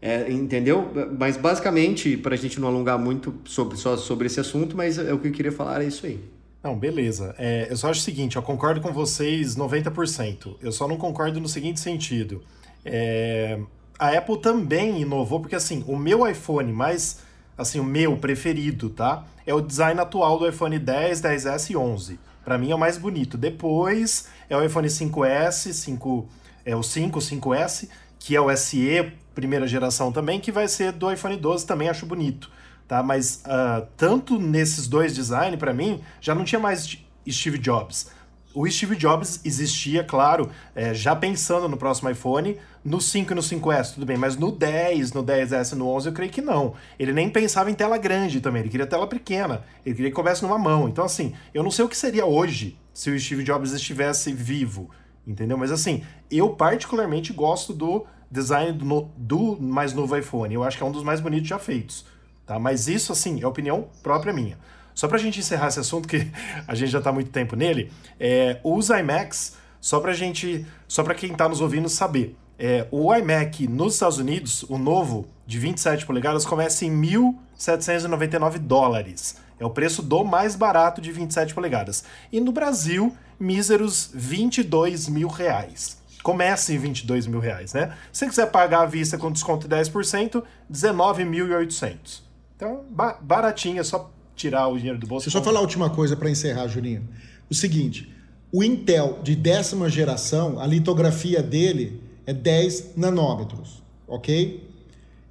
É, entendeu? Mas basicamente, para a gente não alongar muito sobre, só sobre esse assunto, mas é o que eu queria falar é isso aí. Não, beleza. É, eu só acho o seguinte, eu concordo com vocês 90%. Eu só não concordo no seguinte sentido. É, a Apple também inovou, porque assim, o meu iPhone mais, assim, o meu preferido, tá? É o design atual do iPhone 10, 10S e 11. Para mim é o mais bonito. Depois é o iPhone 5S, 5, é o 5, 5S, que é o SE, primeira geração também, que vai ser do iPhone 12, também acho bonito. Tá? Mas uh, tanto nesses dois designs, para mim, já não tinha mais Steve Jobs. O Steve Jobs existia, claro, é, já pensando no próximo iPhone, no 5 e no 5S, tudo bem, mas no 10, no 10S, no 11, eu creio que não. Ele nem pensava em tela grande também, ele queria tela pequena, ele queria que coubesse numa mão. Então, assim, eu não sei o que seria hoje se o Steve Jobs estivesse vivo, entendeu? Mas, assim, eu particularmente gosto do design do, do mais novo iPhone. Eu acho que é um dos mais bonitos já feitos, tá? Mas isso, assim, é opinião própria minha. Só para a gente encerrar esse assunto, (laughs) que a gente já está muito tempo nele, é, os iMacs, só para gente, só para quem está nos ouvindo saber, é, o iMac nos Estados Unidos, o novo de 27 polegadas, começa em 1.799 dólares. É o preço do mais barato de 27 polegadas. E no Brasil, míseros 22 mil reais. Começa em 22 mil reais, né? Se você quiser pagar à vista com desconto de 10%, 19.800. Então, baratinho, é só tirar o dinheiro do bolso. Deixa eu só falar a última coisa para encerrar, Juninho. O seguinte, o Intel de décima geração, a litografia dele é 10 nanômetros, ok?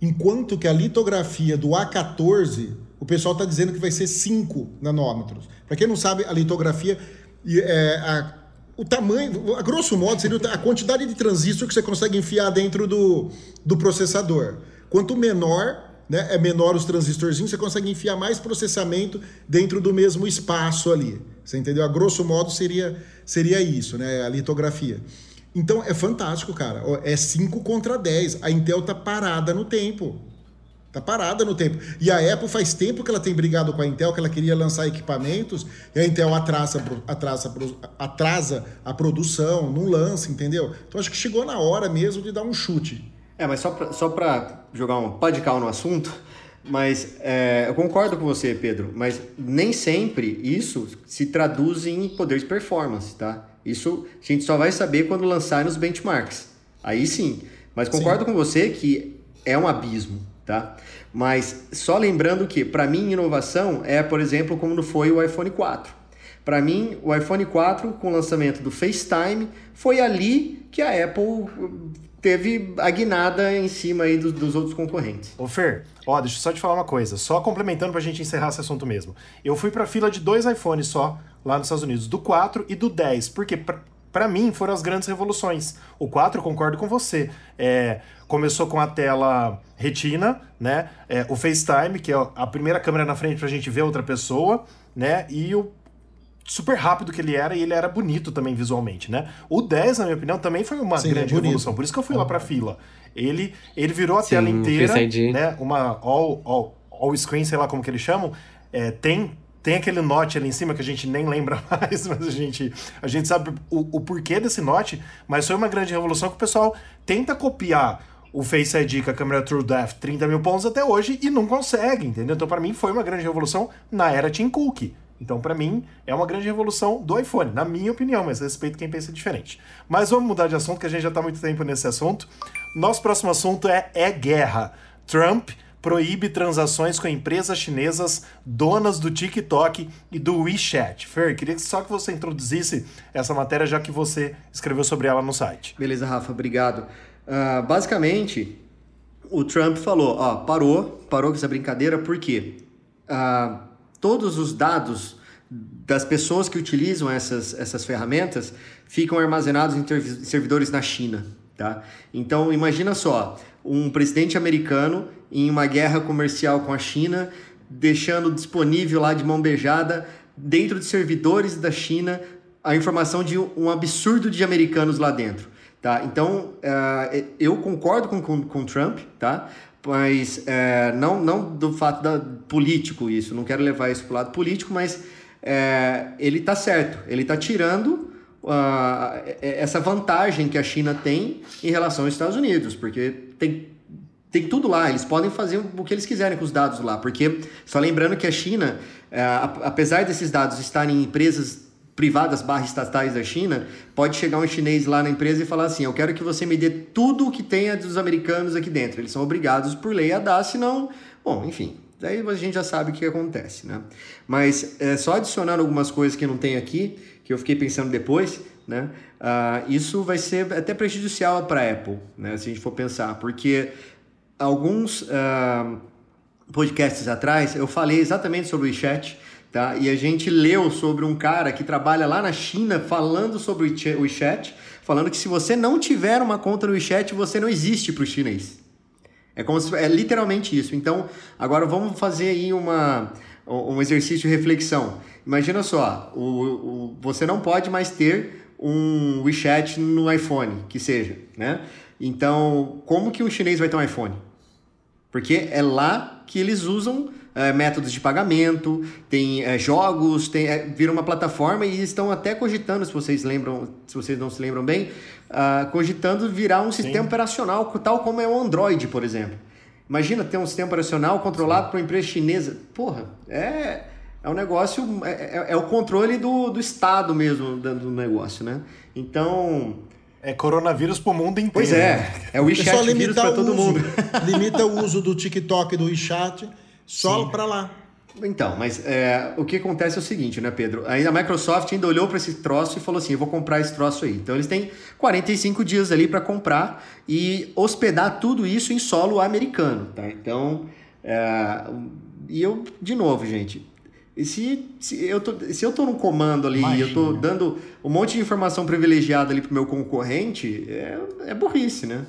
Enquanto que a litografia do A14, o pessoal está dizendo que vai ser 5 nanômetros. Para quem não sabe, a litografia, é, a, o tamanho, a grosso modo, seria a quantidade de transistor que você consegue enfiar dentro do, do processador. Quanto menor, né, é menor os transistorzinhos, você consegue enfiar mais processamento dentro do mesmo espaço ali. Você entendeu? A grosso modo seria, seria isso, né? A litografia. Então é fantástico, cara. É 5 contra 10. A Intel tá parada no tempo. Tá parada no tempo. E a Apple faz tempo que ela tem brigado com a Intel, que ela queria lançar equipamentos, e a Intel atrasa, atrasa, atrasa a produção, não lança, entendeu? Então acho que chegou na hora mesmo de dar um chute. É, mas só para só jogar um pá de cal no assunto, mas é, eu concordo com você, Pedro, mas nem sempre isso se traduz em poder de performance, tá? Isso a gente só vai saber quando lançar nos benchmarks. Aí sim. Mas concordo sim. com você que é um abismo, tá? Mas só lembrando que, para mim, inovação é, por exemplo, como foi o iPhone 4. Para mim, o iPhone 4, com o lançamento do FaceTime, foi ali que a Apple teve a guinada em cima aí dos, dos outros concorrentes. Ô Fer, ó, deixa eu só te falar uma coisa, só complementando pra gente encerrar esse assunto mesmo. Eu fui pra fila de dois iPhones só lá nos Estados Unidos, do 4 e do 10, porque pra, para mim foram as grandes revoluções. O 4, concordo com você, é, começou com a tela retina, né? É, o FaceTime, que é a primeira câmera na frente pra gente ver outra pessoa, né? E o super rápido que ele era e ele era bonito também visualmente, né? O 10, na minha opinião, também foi uma Sim, grande é revolução, por isso que eu fui lá pra fila. Ele, ele virou a Sim, tela inteira, né? Uma all, all, all screen, sei lá como que eles chamam, é, tem tem aquele note ali em cima que a gente nem lembra (laughs) mais, mas a gente, a gente sabe o, o porquê desse note, mas foi uma grande revolução que o pessoal tenta copiar o Face ID com a câmera True Depth 30 mil pontos até hoje e não consegue, entendeu? Então, para mim, foi uma grande revolução na era Tim Cook. Então, para mim, é uma grande revolução do iPhone, na minha opinião, mas respeito quem pensa diferente. Mas vamos mudar de assunto, que a gente já está muito tempo nesse assunto. Nosso próximo assunto é, é guerra. Trump proíbe transações com empresas chinesas donas do TikTok e do WeChat. Fer, queria só que você introduzisse essa matéria, já que você escreveu sobre ela no site. Beleza, Rafa, obrigado. Uh, basicamente, o Trump falou, ó, parou, parou com essa brincadeira, por quê? Uh, todos os dados das pessoas que utilizam essas, essas ferramentas ficam armazenados em servidores na China, tá? Então, imagina só, um presidente americano em uma guerra comercial com a China, deixando disponível lá de mão beijada, dentro de servidores da China, a informação de um absurdo de americanos lá dentro. Tá? Então, uh, eu concordo com, com, com Trump, tá? mas uh, não, não do fato da, político isso, não quero levar isso para o lado político, mas uh, ele está certo, ele está tirando essa vantagem que a China tem em relação aos Estados Unidos, porque tem tem tudo lá, eles podem fazer o que eles quiserem com os dados lá, porque só lembrando que a China, é, apesar desses dados estarem em empresas privadas barra estatais da China, pode chegar um chinês lá na empresa e falar assim, eu quero que você me dê tudo o que tenha dos americanos aqui dentro. Eles são obrigados por lei a dar, senão, bom, enfim, daí a gente já sabe o que acontece, né? Mas é, só adicionando algumas coisas que não tem aqui, que eu fiquei pensando depois, né? Uh, isso vai ser até prejudicial para a Apple, né? Se a gente for pensar, porque alguns uh, podcasts atrás eu falei exatamente sobre o WeChat, tá? E a gente leu sobre um cara que trabalha lá na China falando sobre o WeChat, falando que se você não tiver uma conta no WeChat, você não existe para o chinês. É como se, é literalmente isso. Então, agora vamos fazer aí uma, um exercício de reflexão. Imagina só, o, o, você não pode mais ter um WeChat no iPhone, que seja, né? Então, como que um chinês vai ter um iPhone? Porque é lá que eles usam é, métodos de pagamento, tem é, jogos, tem, é, vira uma plataforma e estão até cogitando, se vocês lembram, se vocês não se lembram bem, uh, cogitando virar um sistema Sim. operacional, tal como é o Android, por exemplo. Imagina ter um sistema operacional controlado Sim. por uma empresa chinesa. Porra, é, é um negócio, é, é, é o controle do, do Estado mesmo do negócio, né? Então, é coronavírus pro mundo inteiro. Pois é, é o WeChat vírus para todo uso, mundo. (laughs) limita o uso do TikTok e do WeChat só para lá. Então, mas é, o que acontece é o seguinte, né, Pedro? Ainda a Microsoft ainda olhou para esse troço e falou assim: eu vou comprar esse troço aí. Então eles têm 45 dias ali para comprar e hospedar tudo isso em solo americano, tá? Então, é, e eu, de novo, gente, e se, se, eu tô, se eu tô no comando ali e eu tô dando um monte de informação privilegiada ali pro meu concorrente, é, é burrice, né?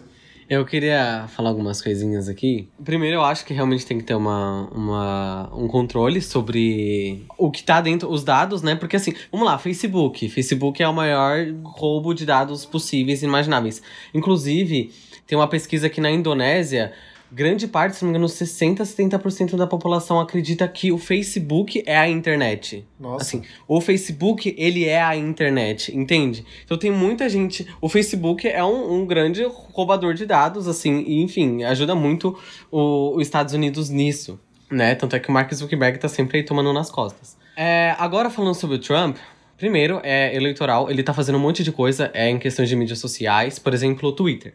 Eu queria falar algumas coisinhas aqui. Primeiro, eu acho que realmente tem que ter uma, uma, um controle sobre o que tá dentro, os dados, né? Porque assim, vamos lá, Facebook. Facebook é o maior roubo de dados possíveis e imagináveis. Inclusive, tem uma pesquisa aqui na Indonésia grande parte, se não me engano, 60, 70% da população acredita que o Facebook é a internet. Nossa. Assim, o Facebook, ele é a internet, entende? Então tem muita gente. O Facebook é um, um grande roubador de dados, assim, e enfim, ajuda muito os Estados Unidos nisso, né? Tanto é que o Mark Zuckerberg tá sempre aí tomando nas costas. É, agora falando sobre o Trump. Primeiro, é eleitoral, ele tá fazendo um monte de coisa é em questões de mídias sociais, por exemplo, o Twitter.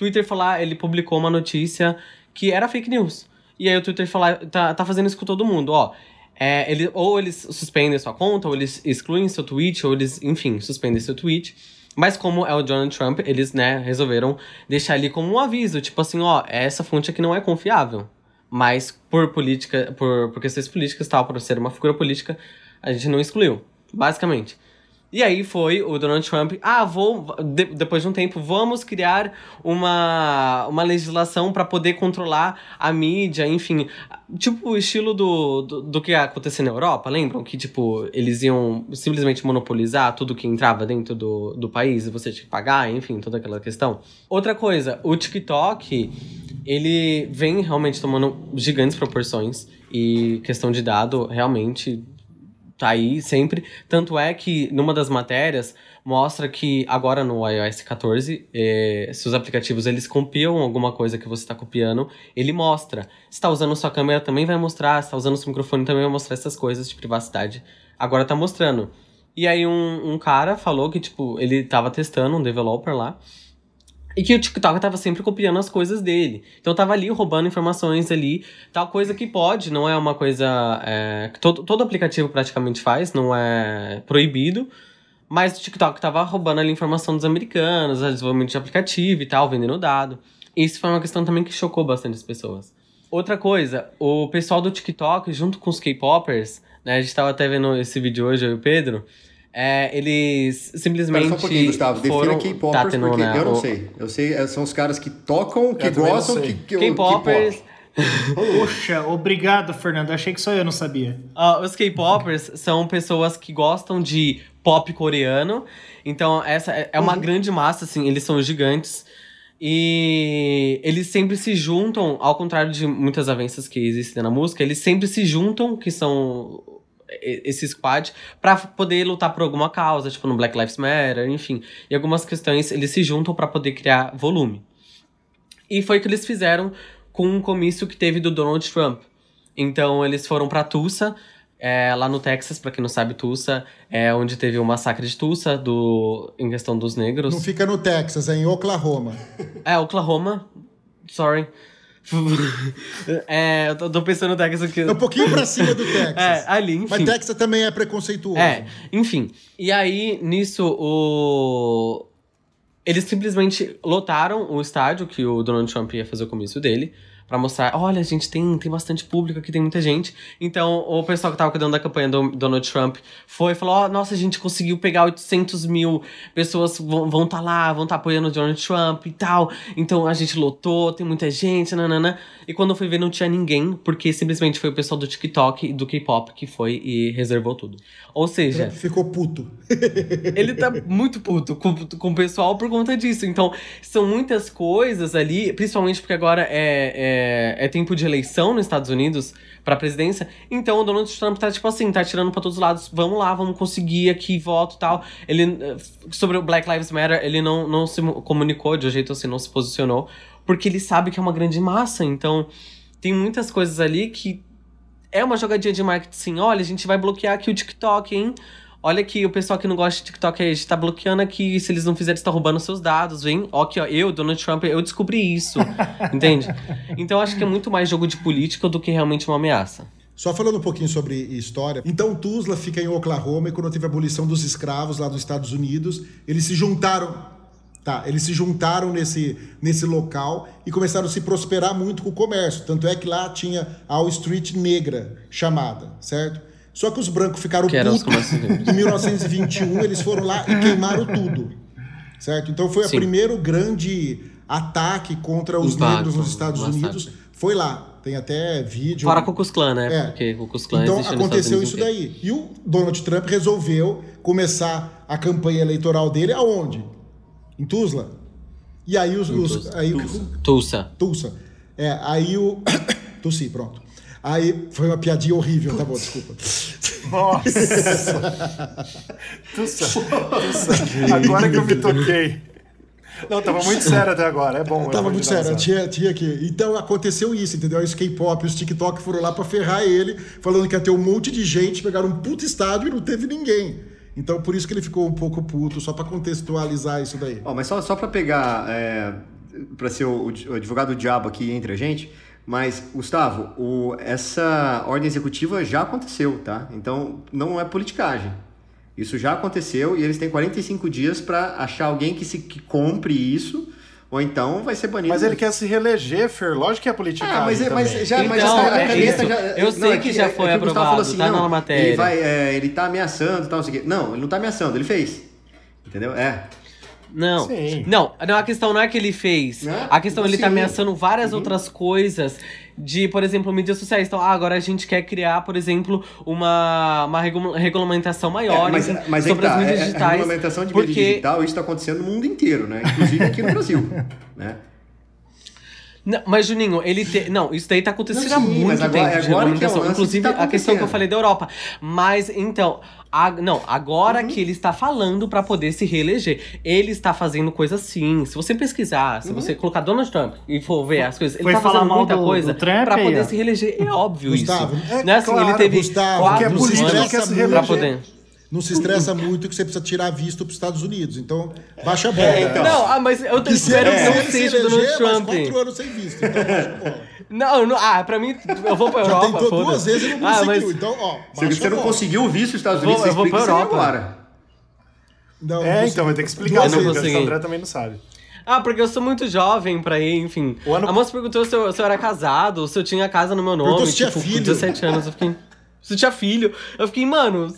Twitter falar, ele publicou uma notícia que era fake news. E aí o Twitter falar, tá, tá fazendo isso com todo mundo, ó. É, ele, ou eles suspendem sua conta, ou eles excluem seu tweet, ou eles, enfim, suspendem seu tweet. Mas como é o Donald Trump, eles, né, resolveram deixar ali como um aviso, tipo assim, ó, essa fonte aqui não é confiável. Mas por política, por, por questões políticas tal, por ser uma figura política, a gente não excluiu, basicamente. E aí foi o Donald Trump, ah, vou, de, depois de um tempo, vamos criar uma, uma legislação para poder controlar a mídia, enfim. Tipo o estilo do, do, do que acontecia na Europa, lembram? Que, tipo, eles iam simplesmente monopolizar tudo que entrava dentro do, do país e você tinha que pagar, enfim, toda aquela questão. Outra coisa, o TikTok, ele vem realmente tomando gigantes proporções e questão de dado, realmente tá aí sempre. Tanto é que numa das matérias mostra que agora no iOS 14, eh, se os aplicativos eles copiam alguma coisa que você está copiando, ele mostra. Se está usando sua câmera também vai mostrar, se está usando seu microfone também vai mostrar essas coisas de privacidade. Agora tá mostrando. E aí um, um cara falou que, tipo, ele tava testando, um developer lá, e que o TikTok tava sempre copiando as coisas dele. Então tava ali roubando informações ali, tal coisa que pode, não é uma coisa é, que todo, todo aplicativo praticamente faz, não é proibido. Mas o TikTok tava roubando ali informação dos americanos, desenvolvimento de aplicativo e tal, vendendo dado. Isso foi uma questão também que chocou bastante as pessoas. Outra coisa, o pessoal do TikTok, junto com os K-Popers, né, a gente tava até vendo esse vídeo hoje, eu e o Pedro, é, eles simplesmente. Pera só um pouquinho, Gustavo. Defina K-popers, tá porque né, eu não o... sei. Eu sei, é, são os caras que tocam, que gostam, que. que K-popers. Poxa, obrigado, Fernando. Achei que só eu não sabia. Uh, os K-popers são pessoas que gostam de pop coreano. Então, essa é, é uma uhum. grande massa, assim, eles são gigantes. E eles sempre se juntam, ao contrário de muitas avanças que existem na música, eles sempre se juntam, que são esse squad para poder lutar por alguma causa, tipo no Black Lives Matter, enfim. E algumas questões eles se juntam para poder criar volume. E foi o que eles fizeram com um comício que teve do Donald Trump. Então eles foram para Tulsa, é, lá no Texas, para quem não sabe, Tulsa é onde teve o massacre de Tulsa do, em questão dos negros. Não fica no Texas, é em Oklahoma. É, Oklahoma. Sorry. (laughs) é, eu tô, tô pensando no Texas aqui. É um pouquinho pra cima do (laughs) Texas. É, ali, enfim. Mas Texas também é preconceituoso. É, enfim. E aí, nisso, o... Eles simplesmente lotaram o estádio que o Donald Trump ia fazer o comício dele para mostrar, olha, a gente tem, tem bastante público aqui, tem muita gente. Então, o pessoal que tava cuidando da campanha do Donald Trump foi e falou, ó, oh, nossa, a gente conseguiu pegar 800 mil pessoas vão estar tá lá, vão estar tá apoiando o Donald Trump e tal. Então, a gente lotou, tem muita gente, nanana. E quando eu fui ver, não tinha ninguém, porque simplesmente foi o pessoal do TikTok e do K-pop que foi e reservou tudo. Ou seja... Trump ficou puto. (laughs) ele tá muito puto com, com o pessoal por conta disso. Então, são muitas coisas ali, principalmente porque agora é, é é, é, tempo de eleição nos Estados Unidos para presidência, então o Donald Trump tá tipo assim, tá tirando para todos os lados, vamos lá, vamos conseguir aqui voto tal. Ele sobre o Black Lives Matter, ele não, não se comunicou de um jeito assim, não se posicionou, porque ele sabe que é uma grande massa, então tem muitas coisas ali que é uma jogadinha de marketing assim, olha, a gente vai bloquear aqui o TikTok, hein? Olha que o pessoal que não gosta de TikTok a gente tá bloqueando aqui, se eles não fizerem, está roubando seus dados, vem. Ó, aqui, ó, eu, Donald Trump, eu descobri isso. (laughs) entende? Então acho que é muito mais jogo de política do que realmente uma ameaça. Só falando um pouquinho sobre história. Então, Tuzla fica em Oklahoma e quando teve a abolição dos escravos lá nos Estados Unidos, eles se juntaram. Tá, eles se juntaram nesse, nesse local e começaram a se prosperar muito com o comércio. Tanto é que lá tinha a Wall Street negra chamada, certo? Só que os brancos ficaram putos. Em 1921 eles foram lá e queimaram tudo. Certo? Então foi o primeiro grande ataque contra os negros nos Estados Unidos. Foi lá. Tem até vídeo. Fora com o Klan, né? É. Porque o Klux Klan Então aconteceu isso daí. E o Donald Trump resolveu começar a campanha eleitoral dele aonde? Em Tuzla. E aí os. os aí, Tulsa. Tulsa. É, aí o. (coughs) Tussi, pronto. Aí foi uma piadinha horrível, tá bom, desculpa. Nossa! (laughs) Tussa, tussa. Agora que eu me toquei. Não, tava muito sério até agora, é bom. Tava muito sério, tinha, tinha que. Então aconteceu isso, entendeu? Os K-pop, os TikTok foram lá pra ferrar ele, falando que ia ter um monte de gente, pegaram um puto estádio e não teve ninguém. Então por isso que ele ficou um pouco puto, só para contextualizar isso daí. Oh, mas só, só para pegar, é, para ser o, o advogado do diabo aqui entre a gente, mas, Gustavo, o, essa ordem executiva já aconteceu, tá? Então, não é politicagem. Isso já aconteceu e eles têm 45 dias para achar alguém que, se, que compre isso ou então vai ser banido. Mas ele quer se reeleger, Fer. Lógico que é política. Ah, mas, mas já, então, mas a, a caneta já. Eu sei não, que, já foi é aprovado, assim, tá não, na matéria. Ele, vai, é, ele tá ameaçando tal, não sei o quê. Não, ele não tá ameaçando, ele fez. Entendeu? É. Não. Sim. Não, não, a questão não é que ele fez. Né? A questão ele tá ameaçando várias uhum. outras coisas de, por exemplo, mídias sociais. Então, ah, agora a gente quer criar, por exemplo, uma, uma regulamentação maior é, mas, mas sobre tá, as mídias é, digitais. A regulamentação de porque... mídia digital, isso está acontecendo no mundo inteiro, né? Inclusive aqui no Brasil, (laughs) né? Não, mas, Juninho, ele te... Não, isso daí tá acontecendo há muito agora, tempo. Agora que é Inclusive, tá a questão que eu falei da Europa. Mas, então, a... não, agora uhum. que ele está falando para poder se reeleger. Ele está fazendo coisa sim. Se você pesquisar, se uhum. você colocar Donald Trump e for ver as coisas, ele Foi tá fazendo muita do, coisa para poder se reeleger. É óbvio Gustavo, isso. É, né? assim, claro, ele teve Gustavo, quatro é anos pra poder não se estressa muito que você precisa tirar visto para os Estados Unidos. Então, baixa a bola. É, então. Não, ah, mas eu tô, espero que não seja do Donald Trump. quatro anos sem visto, então baixa a bola. Não, não, ah, pra mim, eu vou pra Europa. Já tentou duas vezes e não conseguiu. Ah, mas... Então, ó, Se você não conseguiu o visto nos Estados Unidos, vou, você eu vou pra Europa. agora. Não, é, então vai ter que explicar, né? Porque o André também não sabe. Ah, porque eu sou muito jovem pra ir, enfim. Ano... A moça perguntou se eu, se eu era casado, se eu tinha casa no meu nome. Se tipo, tinha filho. com 17 anos, eu fiquei... Você tinha filho. Eu fiquei, mano.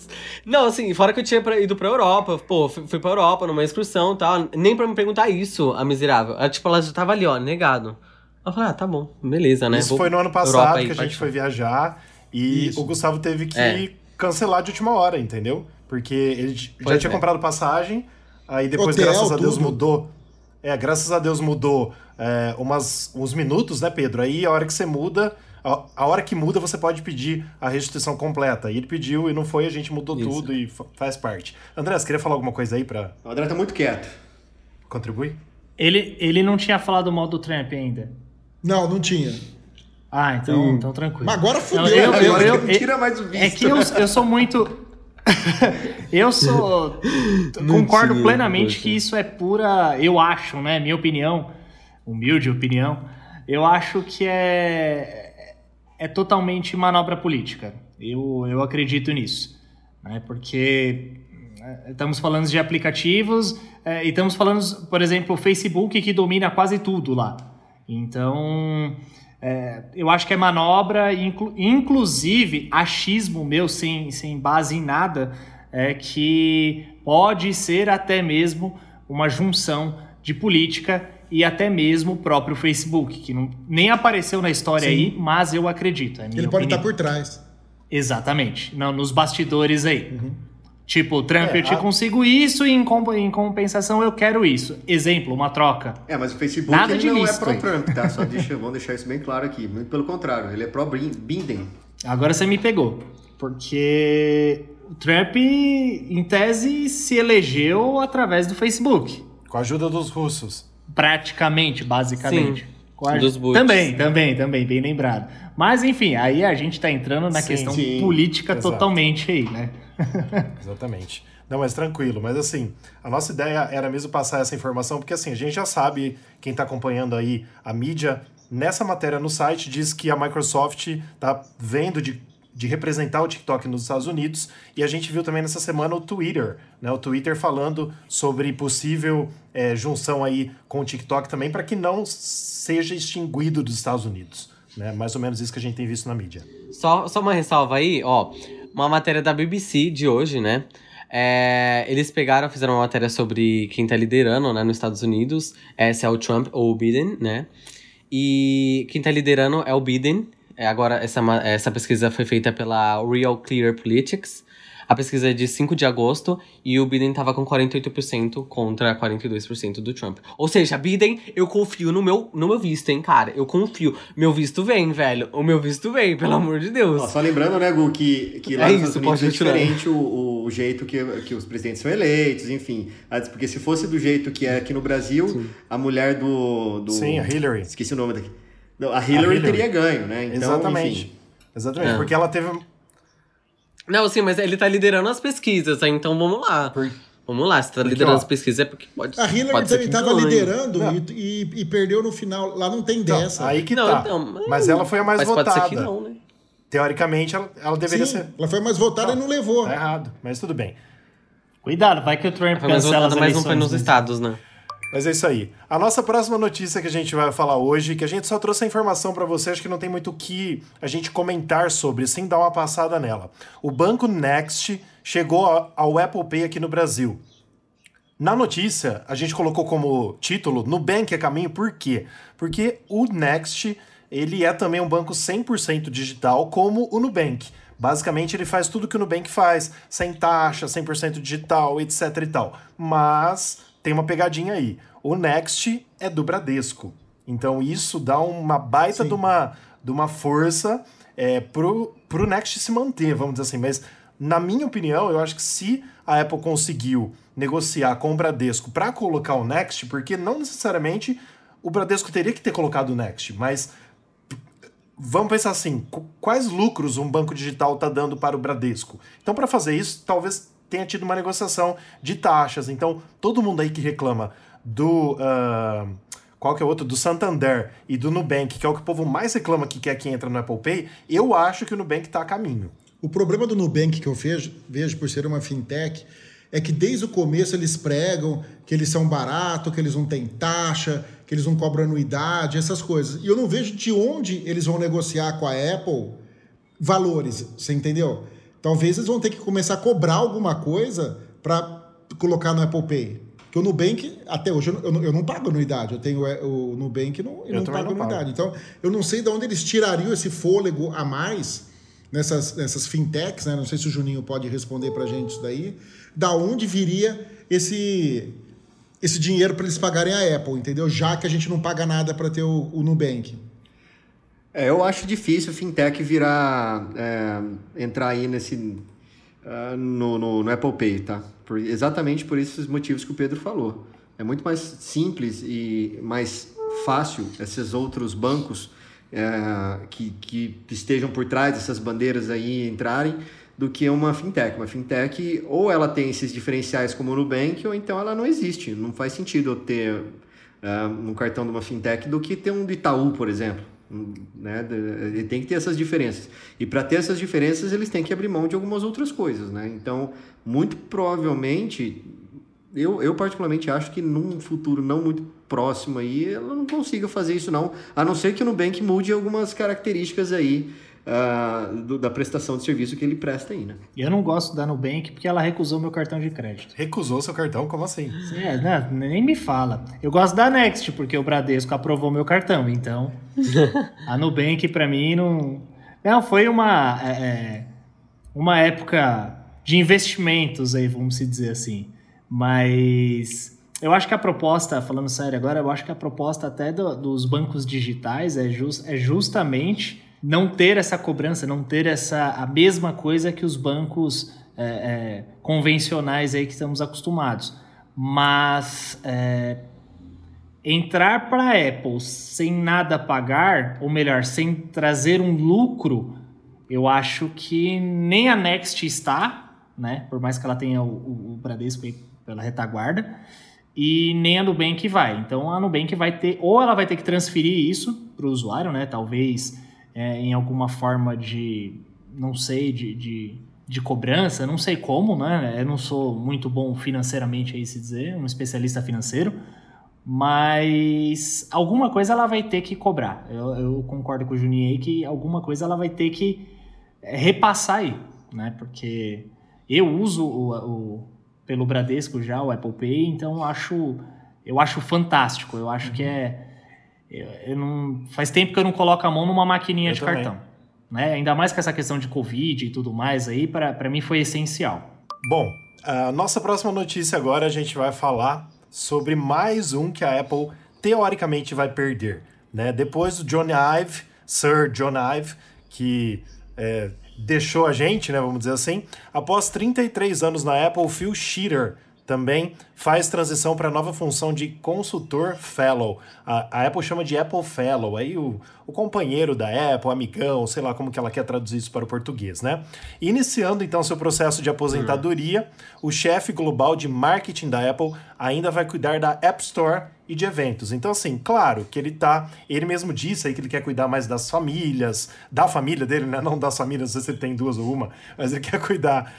Não, assim, fora que eu tinha pra, ido pra Europa. Pô, fui, fui pra Europa numa excursão e tal. Nem pra me perguntar isso, a miserável. Ela, tipo, ela já tava ali, ó, negado. Eu falei, ah, tá bom, beleza, né? Isso Vou foi no ano passado aí, que a gente foi viajar. E isso. o Gustavo teve que é. cancelar de última hora, entendeu? Porque ele já tinha é. comprado passagem. Aí depois, Hotel, graças a Deus, tudo. mudou. É, graças a Deus mudou é, umas, uns minutos, né, Pedro? Aí a hora que você muda a, hora que muda, você pode pedir a restituição completa. E ele pediu e não foi, a gente mudou Isso. tudo e faz parte. André, você queria falar alguma coisa aí para O André tá muito quieto. Contribui? Ele, ele não tinha falado mal do Trump ainda. Não, não tinha. Ah, então, hum. então tranquilo. Mas agora fudeu. Eu, eu, eu, eu, tira mais o visto. É que eu, eu sou muito... (laughs) eu sou... (laughs) concordo plenamente que isso é pura... Eu acho, né? Minha opinião, humilde opinião, eu acho que é é totalmente manobra política. Eu, eu acredito nisso. Né? Porque é, estamos falando de aplicativos é, e estamos falando, por exemplo, o Facebook que domina quase tudo lá. Então, é, eu acho que é manobra, inclu, inclusive achismo meu, sem, sem base em nada, é que pode ser até mesmo uma junção de política e até mesmo o próprio Facebook, que não, nem apareceu na história Sim. aí, mas eu acredito. É Ele pode estar por trás. Exatamente, não, nos bastidores aí. Uhum. Tipo, Trump, é, eu te a... consigo isso e em, comp em, compensação eu quero isso. Exemplo, uma troca. É, mas o Facebook Nada ele não é pró-Trump, tá? Só (laughs) deixa, vamos deixar isso bem claro aqui. Muito pelo contrário, ele é pró-Biden. Agora você me pegou. Porque o Trump, em tese, se elegeu através do Facebook. Com a ajuda dos russos. Praticamente, basicamente. Sim, dos boots. Também, também, também, bem lembrado. Mas enfim, aí a gente está entrando na sim, questão sim, política exato. totalmente aí, né? (laughs) Exatamente. Não, mas tranquilo. Mas assim, a nossa ideia era mesmo passar essa informação, porque assim, a gente já sabe, quem está acompanhando aí a mídia, nessa matéria no site diz que a Microsoft está vendo de de representar o TikTok nos Estados Unidos. E a gente viu também nessa semana o Twitter, né? O Twitter falando sobre possível é, junção aí com o TikTok também para que não seja extinguido dos Estados Unidos. Né? Mais ou menos isso que a gente tem visto na mídia. Só, só uma ressalva aí, ó. Uma matéria da BBC de hoje, né? É, eles pegaram, fizeram uma matéria sobre quem tá liderando, né, nos Estados Unidos. Se é o Trump ou o Biden, né? E quem tá liderando é o Biden. É, agora, essa, essa pesquisa foi feita pela Real Clear Politics. A pesquisa é de 5 de agosto e o Biden tava com 48% contra 42% do Trump. Ou seja, Biden, eu confio no meu, no meu visto, hein, cara? Eu confio. Meu visto vem, velho. O meu visto vem, pelo amor de Deus. Ó, só lembrando, né, Gu, que, que lá é nos Estados Unidos é diferente o, o jeito que, que os presidentes são eleitos, enfim. Porque se fosse do jeito que é aqui no Brasil, Sim. a mulher do, do. Sim, a Hillary. Esqueci o nome daqui a Hillary, a Hillary. teria ganho, né? Então, Exatamente. Enfim. Exatamente, é. porque ela teve. Não, sim, mas ele tá liderando as pesquisas, então vamos lá. Por... Vamos lá, se tá porque, liderando ó, as pesquisas é porque pode A Hillary pode também tava liderando e, e, e, perdeu no final. Lá não tem dessa. Aí que não, tá. Então, mas, mas ela foi a mais votada. Pode ser que não, né? Teoricamente, ela, ela deveria Sim, ser. Ela foi mais votada não, e não levou. Tá errado, mas tudo bem. Cuidado, vai que o Trump cancela votada, as Mas não foi nos né? estados, né? Mas é isso aí. A nossa próxima notícia que a gente vai falar hoje, que a gente só trouxe a informação para você, acho que não tem muito o que a gente comentar sobre, sem dar uma passada nela. O banco Next chegou ao Apple Pay aqui no Brasil. Na notícia, a gente colocou como título Nubank é caminho, por quê? Porque o Next, ele é também um banco 100% digital, como o Nubank. Basicamente, ele faz tudo que o Nubank faz, sem taxa, 100% digital, etc e tal. Mas tem uma pegadinha aí. O Next é do Bradesco. Então isso dá uma baita de uma, de uma força é, pro, pro Next se manter, vamos dizer assim. Mas, na minha opinião, eu acho que se a Apple conseguiu negociar com o Bradesco para colocar o Next, porque não necessariamente o Bradesco teria que ter colocado o Next, mas vamos pensar assim, quais lucros um banco digital está dando para o Bradesco? Então, para fazer isso, talvez tenha tido uma negociação de taxas. Então, todo mundo aí que reclama do. Uh, qual que é outro? Do Santander e do Nubank, que é o que o povo mais reclama que quer que entra no Apple Pay, eu acho que o Nubank está a caminho. O problema do Nubank que eu vejo, vejo por ser uma fintech é que desde o começo eles pregam que eles são baratos, que eles não têm taxa, que eles não cobram anuidade, essas coisas. E eu não vejo de onde eles vão negociar com a Apple valores, você entendeu? Talvez eles vão ter que começar a cobrar alguma coisa para colocar no Apple Pay. Porque o Nubank, até hoje, eu não, eu não pago anuidade. Eu tenho o Nubank não, eu não pago não anuidade. Pago. Então, eu não sei de onde eles tirariam esse fôlego a mais nessas, nessas fintechs, né? Não sei se o Juninho pode responder para a gente isso daí. Da onde viria esse, esse dinheiro para eles pagarem a Apple, entendeu? Já que a gente não paga nada para ter o, o Nubank. É, eu acho difícil fintech virar, é, entrar aí nesse, uh, no, no, no, Apple Pay, tá? Por, exatamente por esses motivos que o Pedro falou. É muito mais simples e mais fácil esses outros bancos é, que, que estejam por trás dessas bandeiras aí entrarem do que uma fintech. Uma fintech, ou ela tem esses diferenciais como o Nubank, ou então ela não existe. Não faz sentido eu ter uh, um cartão de uma fintech do que ter um do Itaú, por exemplo. Né? Ele tem que ter essas diferenças. E para ter essas diferenças, eles têm que abrir mão de algumas outras coisas. Né? Então, muito provavelmente, eu, eu particularmente acho que num futuro não muito próximo aí, ela não consiga fazer isso não, a não ser que o Nubank mude algumas características aí uh, do, da prestação de serviço que ele presta aí, né? Eu não gosto da Nubank porque ela recusou meu cartão de crédito. Recusou seu cartão? Como assim? É, não, nem me fala. Eu gosto da Next porque o Bradesco aprovou meu cartão, então (laughs) a Nubank para mim não... Não, foi uma, é, é, uma época de investimentos aí, vamos dizer assim. Mas eu acho que a proposta, falando sério agora, eu acho que a proposta até do, dos bancos digitais é, just, é justamente não ter essa cobrança, não ter essa a mesma coisa que os bancos é, é, convencionais aí que estamos acostumados. Mas é, entrar para a Apple sem nada pagar, ou melhor, sem trazer um lucro, eu acho que nem a Next está, né? Por mais que ela tenha o, o, o Bradesco pela retaguarda, e nem a Nubank vai. Então a Nubank vai ter, ou ela vai ter que transferir isso para o usuário, né? Talvez é, em alguma forma de, não sei, de, de, de, cobrança, não sei como, né? Eu não sou muito bom financeiramente, aí se dizer, um especialista financeiro, mas alguma coisa ela vai ter que cobrar. Eu, eu concordo com o Juninho aí que alguma coisa ela vai ter que é, repassar aí, né? Porque eu uso o, o pelo Bradesco já o Apple Pay, então acho eu acho fantástico. Eu acho que é eu, eu, não, faz tempo que eu não coloco a mão numa maquininha eu de também. cartão. Né? Ainda mais com essa questão de Covid e tudo mais aí, para mim foi essencial. Bom, a nossa próxima notícia agora a gente vai falar sobre mais um que a Apple teoricamente vai perder. Né? Depois do John Ive, Sir John Ive, que é, deixou a gente, né, vamos dizer assim, após 33 anos na Apple, Phil Schiller também faz transição para a nova função de consultor fellow. A, a, Apple chama de Apple Fellow, aí o, o companheiro da Apple, amigão, sei lá como que ela quer traduzir isso para o português, né? Iniciando então seu processo de aposentadoria, o chefe global de marketing da Apple ainda vai cuidar da App Store e de eventos. Então, assim, claro que ele tá. Ele mesmo disse aí que ele quer cuidar mais das famílias, da família dele, né? Não das famílias, não sei se ele tem duas ou uma, mas ele quer cuidar.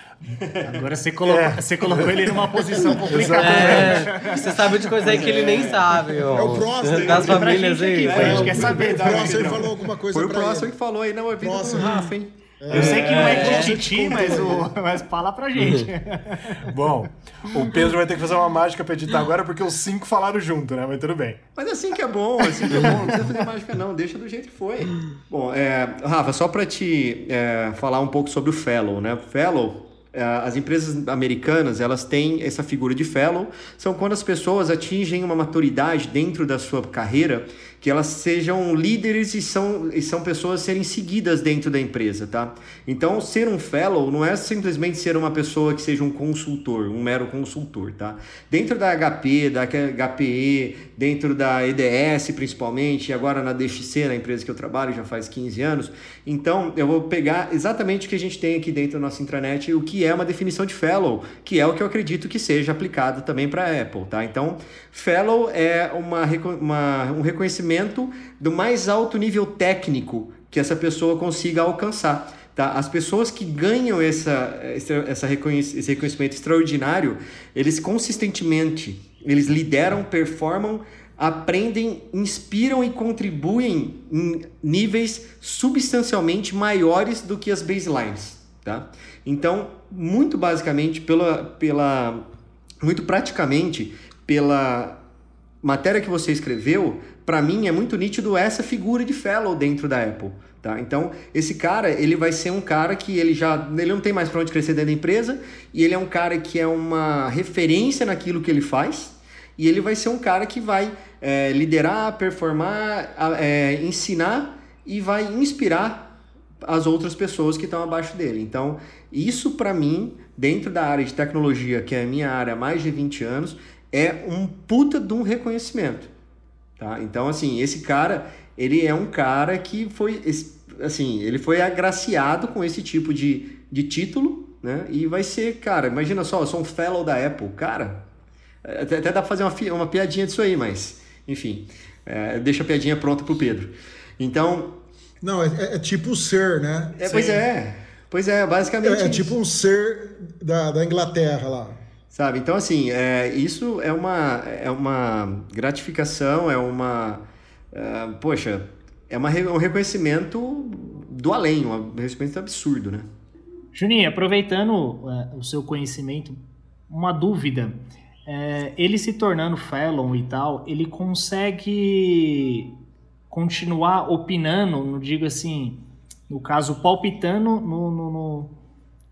Agora você colocou, é. você colocou ele numa posição (laughs) complicada. É, você sabe de coisa aí que ele nem sabe. Ó. É o próximo. Das famílias aí. Aqui, é, a gente quer saber. O próximo falou alguma coisa Foi o próximo que falou aí, não, é vida do Rafa, hein? Eu sei que não é de Titi, mas, o, mas fala pra gente. (laughs) Bom, o Pedro vai ter que fazer uma mágica pra editar agora, porque os cinco falaram junto, né? Mas tudo bem. Mas assim que é bom, assim que é bom. Não precisa fazer mágica, não. Deixa do jeito que foi. Bom, é, Rafa, só pra te é, falar um pouco sobre o Fellow, né? Fellow é, as empresas americanas elas têm essa figura de fellow. São quando as pessoas atingem uma maturidade dentro da sua carreira que elas sejam líderes e são, e são pessoas serem seguidas dentro da empresa, tá? Então, ser um fellow não é simplesmente ser uma pessoa que seja um consultor, um mero consultor, tá? Dentro da HP, da HPE, dentro da EDS principalmente, e agora na DXC, na empresa que eu trabalho já faz 15 anos, então eu vou pegar exatamente o que a gente tem aqui dentro da nossa intranet, o que é uma definição de fellow, que é o que eu acredito que seja aplicado também para Apple, tá? Então, fellow é uma, uma um reconhecimento conhecimento do mais alto nível técnico que essa pessoa consiga alcançar. Tá? As pessoas que ganham essa, essa reconhec esse reconhecimento extraordinário, eles consistentemente eles lideram, performam, aprendem, inspiram e contribuem em níveis substancialmente maiores do que as baselines. Tá? Então, muito basicamente, pela, pela, muito praticamente, pela matéria que você escreveu, para mim é muito nítido essa figura de fellow dentro da Apple. Tá? Então, esse cara, ele vai ser um cara que ele já ele não tem mais para onde crescer dentro da empresa, e ele é um cara que é uma referência naquilo que ele faz, e ele vai ser um cara que vai é, liderar, performar, é, ensinar e vai inspirar as outras pessoas que estão abaixo dele. Então, isso para mim, dentro da área de tecnologia, que é a minha área há mais de 20 anos, é um puta de um reconhecimento. Tá? Então, assim, esse cara, ele é um cara que foi, assim, ele foi agraciado com esse tipo de, de título, né? E vai ser, cara, imagina só, eu sou um fellow da Apple, cara. Até, até dá pra fazer uma, uma piadinha disso aí, mas, enfim, é, deixa a piadinha pronta pro Pedro. Então. Não, é, é, é tipo ser, né? É, pois é. Pois é, basicamente. É, é tipo um ser da, da Inglaterra lá. Sabe? Então, assim, é, isso é uma, é uma gratificação, é uma. Uh, poxa, é uma, um reconhecimento do além, um reconhecimento absurdo, né? Juninho, aproveitando uh, o seu conhecimento, uma dúvida. É, ele se tornando fellow e tal, ele consegue continuar opinando, não digo assim, no caso, palpitando no, no, no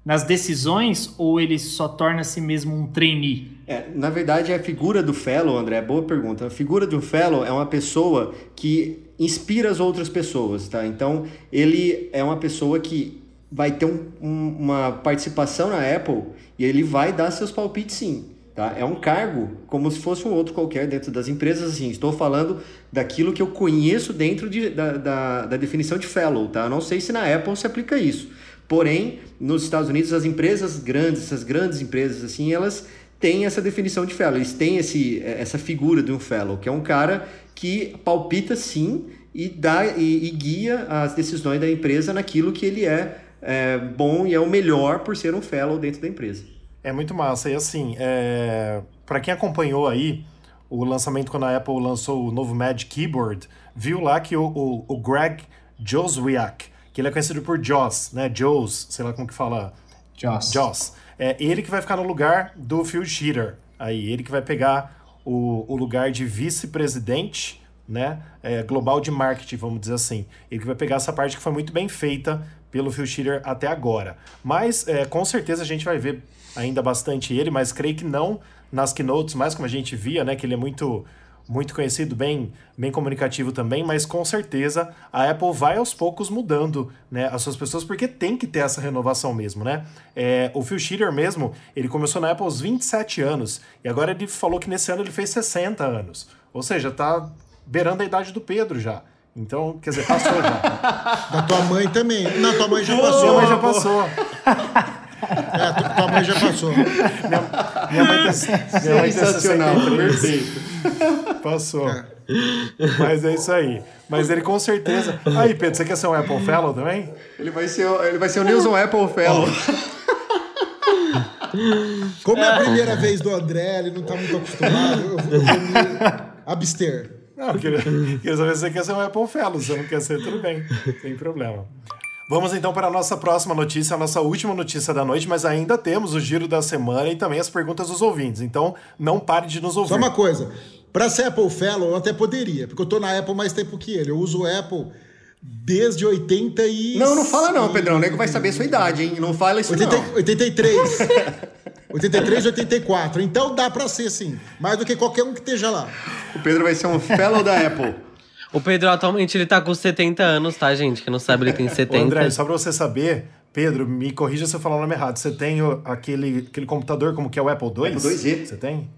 nas decisões ou ele só torna-se mesmo um trainee? É, na verdade, a figura do fellow, André, é boa pergunta. A figura do fellow é uma pessoa que inspira as outras pessoas, tá? Então, ele é uma pessoa que vai ter um, um, uma participação na Apple e ele vai dar seus palpites sim. Tá? É um cargo como se fosse um outro qualquer dentro das empresas. Assim, estou falando daquilo que eu conheço dentro de, da, da, da definição de fellow. Tá? não sei se na Apple se aplica isso. Porém, nos Estados Unidos, as empresas grandes, essas grandes empresas, assim, elas têm essa definição de fellow, eles têm esse, essa figura de um fellow, que é um cara que palpita sim e, dá, e, e guia as decisões da empresa naquilo que ele é, é, bom e é o melhor por ser um fellow dentro da empresa. É muito massa. E assim, é... para quem acompanhou aí o lançamento quando a Apple lançou o novo Magic Keyboard, viu lá que o, o, o Greg Joswiak, que ele é conhecido por Joss, né? Joss, sei lá como que fala. Joss. Joss. É ele que vai ficar no lugar do Phil Schiller. Aí, ele que vai pegar o, o lugar de vice-presidente, né? É, global de marketing, vamos dizer assim. Ele que vai pegar essa parte que foi muito bem feita pelo Phil Schiller até agora. Mas, é, com certeza, a gente vai ver ainda bastante ele, mas creio que não nas keynotes, mais como a gente via, né? Que ele é muito muito conhecido, bem, bem comunicativo também, mas com certeza a Apple vai aos poucos mudando né, as suas pessoas, porque tem que ter essa renovação mesmo, né? É, o Phil Schiller mesmo, ele começou na Apple aos 27 anos, e agora ele falou que nesse ano ele fez 60 anos. Ou seja, tá beirando a idade do Pedro já. Então, quer dizer, passou já. Da tua mãe também. Não, tua mãe já passou. Minha mãe já passou. É, tua mãe já passou. Minha, minha mãe tem, minha mãe tem 63. Perfeito. (laughs) Passou. Mas é isso aí. Mas ele com certeza. Aí, Pedro, você quer ser um Apple Fellow também? Ele vai ser, ele vai ser o Nilson Apple Fellow. (laughs) Como é a primeira vez do André, ele não está muito acostumado, eu vou, me abster. Não, eu queria, queria saber se você quer ser um Apple Fellow. Se você não quer ser, tudo bem. Sem problema. Vamos então para a nossa próxima notícia, a nossa última notícia da noite, mas ainda temos o giro da semana e também as perguntas dos ouvintes. Então, não pare de nos ouvir. Só uma coisa, para ser Apple Fellow, eu até poderia, porque eu tô na Apple mais tempo que ele. Eu uso o Apple desde 80 e... Não, não fala não, Pedrão. O nego vai saber a sua idade, hein? Não fala isso 80, não. 83. 83, 84. Então dá para ser, sim. Mais do que qualquer um que esteja lá. O Pedro vai ser um Fellow da Apple. O Pedro atualmente ele tá com 70 anos, tá, gente? Que não sabe, ele tem 70. Ô, André, só pra você saber, Pedro, me corrija se eu falar o nome errado. Você tem o, aquele, aquele computador como que é o Apple II? Apple IIe. Você tem?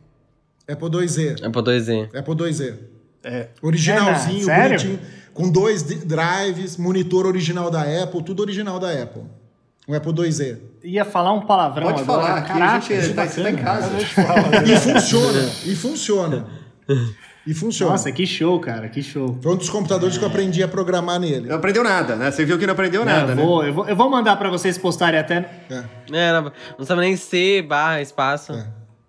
Apple IIe. Apple IIe. Apple IIe. É. Originalzinho, É, bonitinho. Com dois drives, monitor original da Apple, tudo original da Apple. O Apple IIe. Ia falar um palavrão Pode agora. falar, aqui Caraca, a gente que tá, tá em casa. E funciona, e funciona. (laughs) E funciona. Nossa, que show, cara, que show. Foi um dos computadores que eu aprendi a programar nele. Não aprendeu nada, né? Você viu que não aprendeu nada, eu, né? vou, eu, vou, eu vou mandar pra vocês postarem até. É. É, não, não sabe nem C, barra, espaço.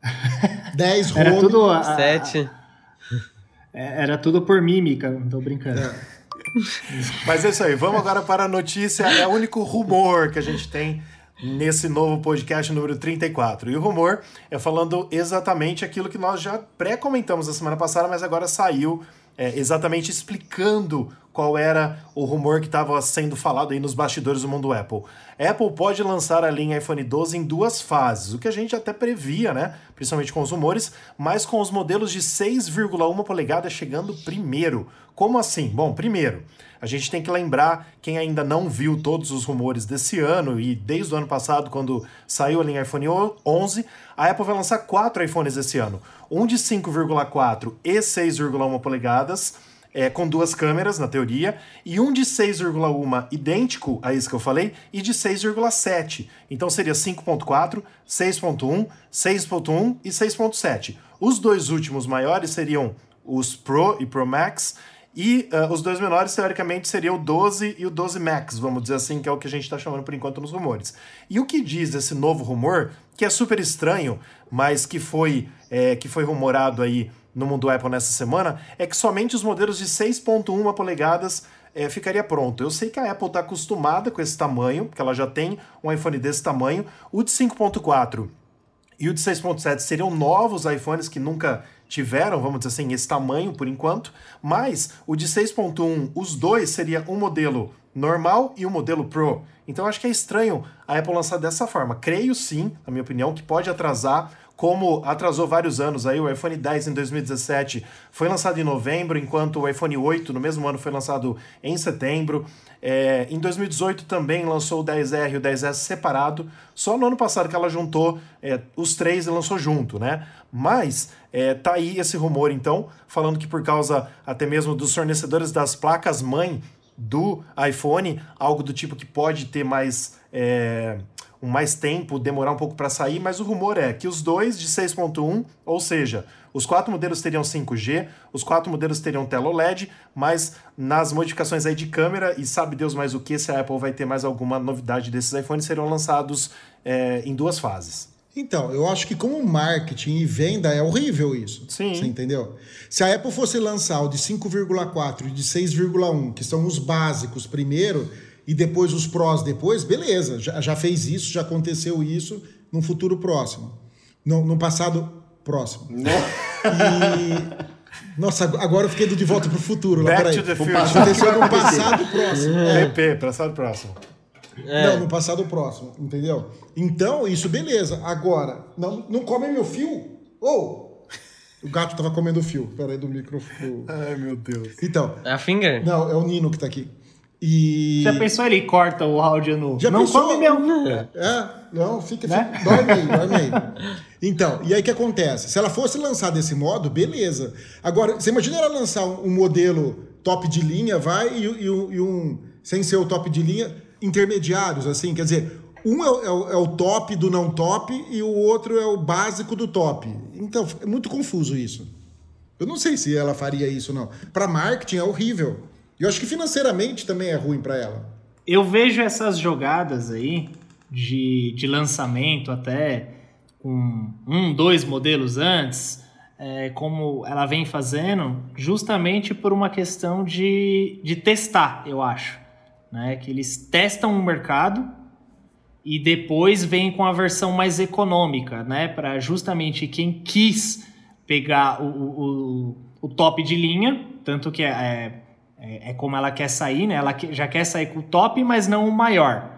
(laughs) 10 Era home. tudo. a- a- 7. é, era tudo por mímica, não tô brincando. (laughs) Mas é isso aí, vamos agora para a notícia. É o único rumor que a gente tem nesse novo podcast número 34. E o rumor é falando exatamente aquilo que nós já pré-comentamos na semana passada, mas agora saiu é, exatamente explicando qual era o rumor que estava sendo falado aí nos bastidores do mundo Apple. Apple pode lançar a linha iPhone 12 em duas fases, o que a gente até previa, né? Principalmente com os rumores, mas com os modelos de 6,1 polegadas chegando primeiro. Como assim? Bom, primeiro, a gente tem que lembrar, quem ainda não viu todos os rumores desse ano e desde o ano passado, quando saiu a linha iPhone 11, a Apple vai lançar quatro iPhones esse ano. Um de 5,4 e 6,1 polegadas, é, com duas câmeras, na teoria, e um de 6,1 idêntico a isso que eu falei, e de 6,7. Então seria 5.4, 6.1, 6.1 e 6.7. Os dois últimos maiores seriam os Pro e Pro Max, e uh, os dois menores, teoricamente, seriam o 12 e o 12 Max, vamos dizer assim, que é o que a gente está chamando por enquanto nos rumores. E o que diz esse novo rumor, que é super estranho, mas que foi, é, que foi rumorado aí no mundo Apple nessa semana, é que somente os modelos de 6.1 polegadas é, ficaria pronto. Eu sei que a Apple está acostumada com esse tamanho, porque ela já tem um iPhone desse tamanho. O de 5.4 e o de 6.7 seriam novos iPhones que nunca tiveram, vamos dizer assim, esse tamanho por enquanto, mas o de 6.1, os dois seria um modelo normal e um modelo Pro. Então acho que é estranho a Apple lançar dessa forma. Creio sim, na minha opinião, que pode atrasar, como atrasou vários anos aí, o iPhone 10 em 2017 foi lançado em novembro, enquanto o iPhone 8 no mesmo ano foi lançado em setembro. É, em 2018 também lançou o 10R e o 10S separado. Só no ano passado que ela juntou é, os três e lançou junto, né? Mas é, tá aí esse rumor, então, falando que por causa até mesmo dos fornecedores das placas mãe do iPhone, algo do tipo que pode ter mais, é, um mais tempo, demorar um pouco para sair, mas o rumor é que os dois de 6.1, ou seja, os quatro modelos teriam 5G, os quatro modelos teriam tela OLED, mas nas modificações aí de câmera, e sabe Deus mais o que, se a Apple vai ter mais alguma novidade desses iPhones, serão lançados é, em duas fases. Então, eu acho que como marketing e venda é horrível isso. Sim. Você entendeu? Se a Apple fosse lançar o de 5,4 e de 6,1, que são os básicos primeiro, e depois os prós depois, beleza. Já, já fez isso, já aconteceu isso num futuro próximo. No, no passado próximo. E. Nossa, agora eu fiquei do de volta pro futuro. Lá, Back peraí. to the future. Aconteceu no passado próximo. É. PP, passado próximo. Não, no passado próximo, entendeu? Então, isso beleza. Agora, não, não come meu fio? Ou! o gato tava comendo o fio. Peraí, do microfone. Ai, meu Deus. Então, É a Finger? não, é o Nino que tá aqui. E. Já pensou ele corta o áudio no. Já não pensou? come meu. É, não, fica, Né? fica dorme aí, dorme aí. Então, e aí o que acontece? Se ela fosse lançar desse modo, beleza. Agora, você imagina ela lançar um, modelo top de linha, vai, e, e um, e um, sem ser o top de linha, intermediários, assim, quer dizer, um é, o- é o- é o top do não top e o outro é o básico do top. Então, é muito confuso isso. Eu não sei se ela faria isso, não. Para marketing é horrível. E eu acho que financeiramente também é ruim para ela. Eu vejo essas jogadas aí de, de lançamento até com um, dois modelos antes, é, como ela vem fazendo, justamente por uma questão de, de testar, eu acho. Né? Que eles testam o mercado e depois vem com a versão mais econômica, né? Para justamente quem quis pegar o, o, o- top de linha, tanto que é, é, é como ela quer sair, né? Ela já quer sair com o top, mas não o maior,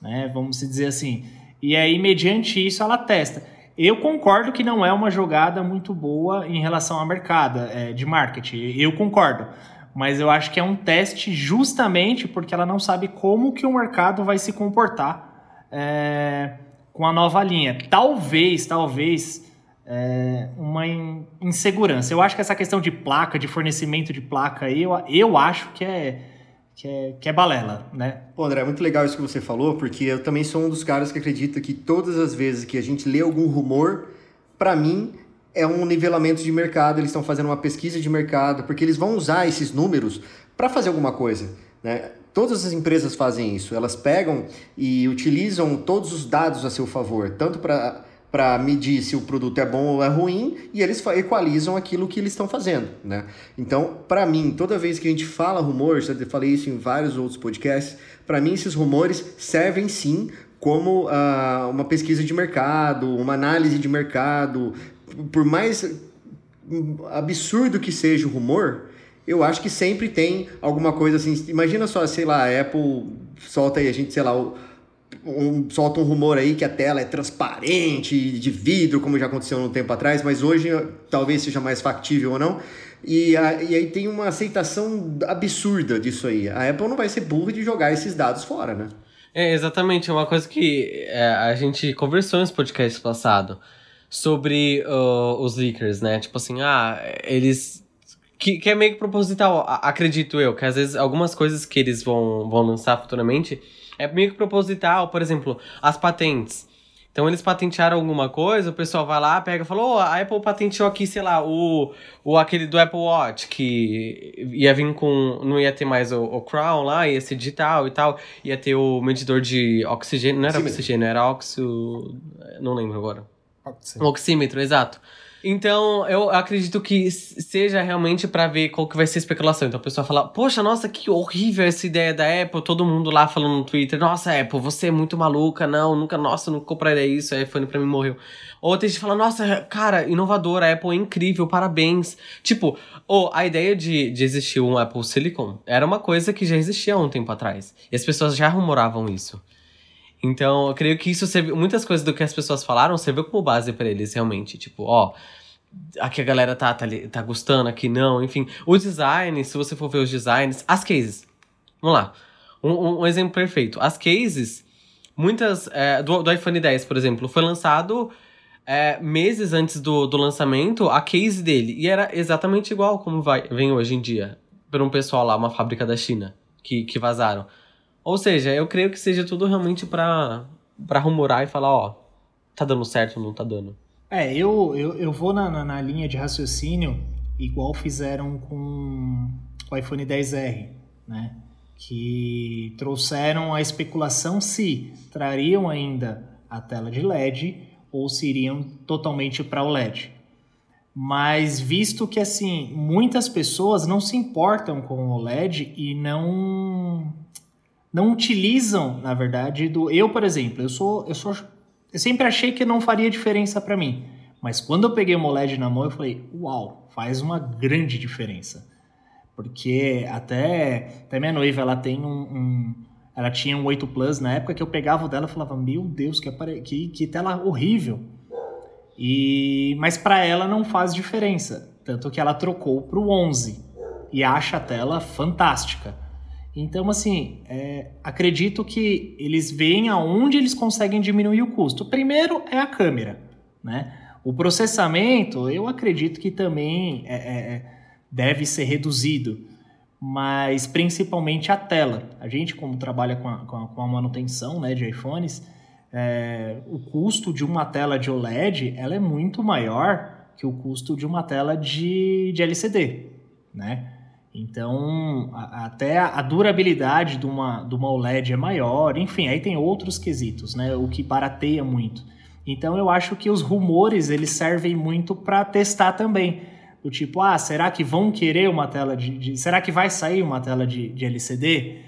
né? Vamos dizer assim. E aí, mediante isso, ela testa. Eu concordo que não é uma jogada muito boa em relação ao mercado é, de marketing. Eu concordo. mas eu acho que é um teste justamente porque ela não sabe como que o mercado vai se comportar é, com a nova linha. Talvez, talvez é, uma insegurança. Eu acho que essa questão de placa, de fornecimento de placa, eu, eu acho que é, que é, que é balela, né? Pô, André, é muito legal isso que você falou, porque eu também sou um dos caras que acredita que todas as vezes que a gente lê algum rumor, para mim é um nivelamento de mercado, eles estão fazendo uma pesquisa de mercado, porque eles vão usar esses números para fazer alguma coisa, né? Todas as empresas fazem isso, elas pegam e utilizam todos os dados a seu favor, tanto para para medir se o produto é bom ou é ruim e eles equalizam aquilo que eles estão fazendo, né? Então, para mim, toda vez que a gente fala rumores, eu falei isso em vários outros podcasts, para mim esses rumores servem sim como uh, uma pesquisa de mercado, uma análise de mercado, por mais absurdo que seja o rumor, eu acho que sempre tem alguma coisa assim. Imagina só, sei lá, a Apple solta aí a gente, sei lá, o um, solta um rumor aí que a tela é transparente, de vidro, como já aconteceu um tempo atrás, mas hoje talvez seja mais factível ou não. E, a, e aí tem uma aceitação absurda disso aí. A Apple não vai ser burra de jogar esses dados fora, né? É, exatamente. É uma coisa que é, a gente conversou nesse podcast passado sobre uh, os leakers, né? Tipo assim, ah, eles. Que, que é meio que proposital, acredito eu, que às vezes algumas coisas que eles vão, vão lançar futuramente é meio que proposital, por exemplo, as patentes. Então eles patentearam alguma coisa, o pessoal vai lá, pega e fala, oh, a Apple patenteou aqui, sei lá, o, o aquele do Apple Watch, que ia vir com. não ia ter mais o, o Crown lá, ia ser digital e tal, ia ter o medidor de oxigênio, não era oxigênio, era óxido. não lembro agora. Oxímetro. Oxímetro, exato. Então, eu acredito que seja realmente para ver qual que vai ser a especulação. Então, a pessoa fala, poxa, nossa, que horrível essa ideia da Apple. Todo mundo lá falando no Twitter, nossa, Apple, você é muito maluca. Não, nunca, nossa, nunca compraria isso. A iPhone pra mim morreu. Ou tem gente que fala, nossa, cara, inovadora, a Apple é incrível, parabéns. Tipo, ou a ideia de, de existir um Apple Silicon era uma coisa que já existia há um tempo atrás. E as pessoas já rumoravam isso. Então, eu creio que isso serviu. Muitas coisas do que as pessoas falaram serviu como base para eles, realmente. Tipo, ó. Aqui a galera tá, tá, tá gostando, aqui não, enfim. Os designs, se você for ver os designs. As cases. Vamos lá. Um, um exemplo perfeito. As cases, muitas. É, do, do iPhone 10, por exemplo, foi lançado é, meses antes do, do lançamento a case dele. E era exatamente igual como vai, vem hoje em dia. Por um pessoal lá, uma fábrica da China, que, que vazaram. Ou seja, eu creio que seja tudo realmente pra, pra rumorar e falar, ó, tá dando certo ou não tá dando. É, eu, eu, eu vou na, na, na linha de raciocínio igual fizeram com o iPhone 10R, né? Que trouxeram a especulação se trariam ainda a tela de LED ou se iriam totalmente para o LED. Mas visto que assim, muitas pessoas não se importam com o LED e não não utilizam, na verdade, do eu, por exemplo, eu sou eu sou eu sempre achei que não faria diferença para mim, mas quando eu peguei o OLED na mão, eu falei: "Uau, faz uma grande diferença". Porque até até minha noiva, ela tem um, um ela tinha um 8 Plus na época que eu pegava o dela e falava: "Meu Deus, que apare... que, que tela horrível". E mas para ela não faz diferença, tanto que ela trocou para o 11 e acha a tela fantástica. Então, assim, é, acredito que eles veem aonde eles conseguem diminuir o custo. Primeiro é a câmera, né? O processamento, eu acredito que também é, é, é, deve ser reduzido, mas principalmente a tela. A gente, como trabalha com a, com a, com a manutenção né, de iPhones, é, o custo de uma tela de OLED ela é muito maior que o custo de uma tela de, de LCD, né? Então, a, até a durabilidade de uma, de uma OLED é maior, enfim, aí tem outros quesitos, né? O que barateia muito. Então, eu acho que os rumores eles servem muito para testar também. Do tipo, ah, será que vão querer uma tela de. de será que vai sair uma tela de, de LCD?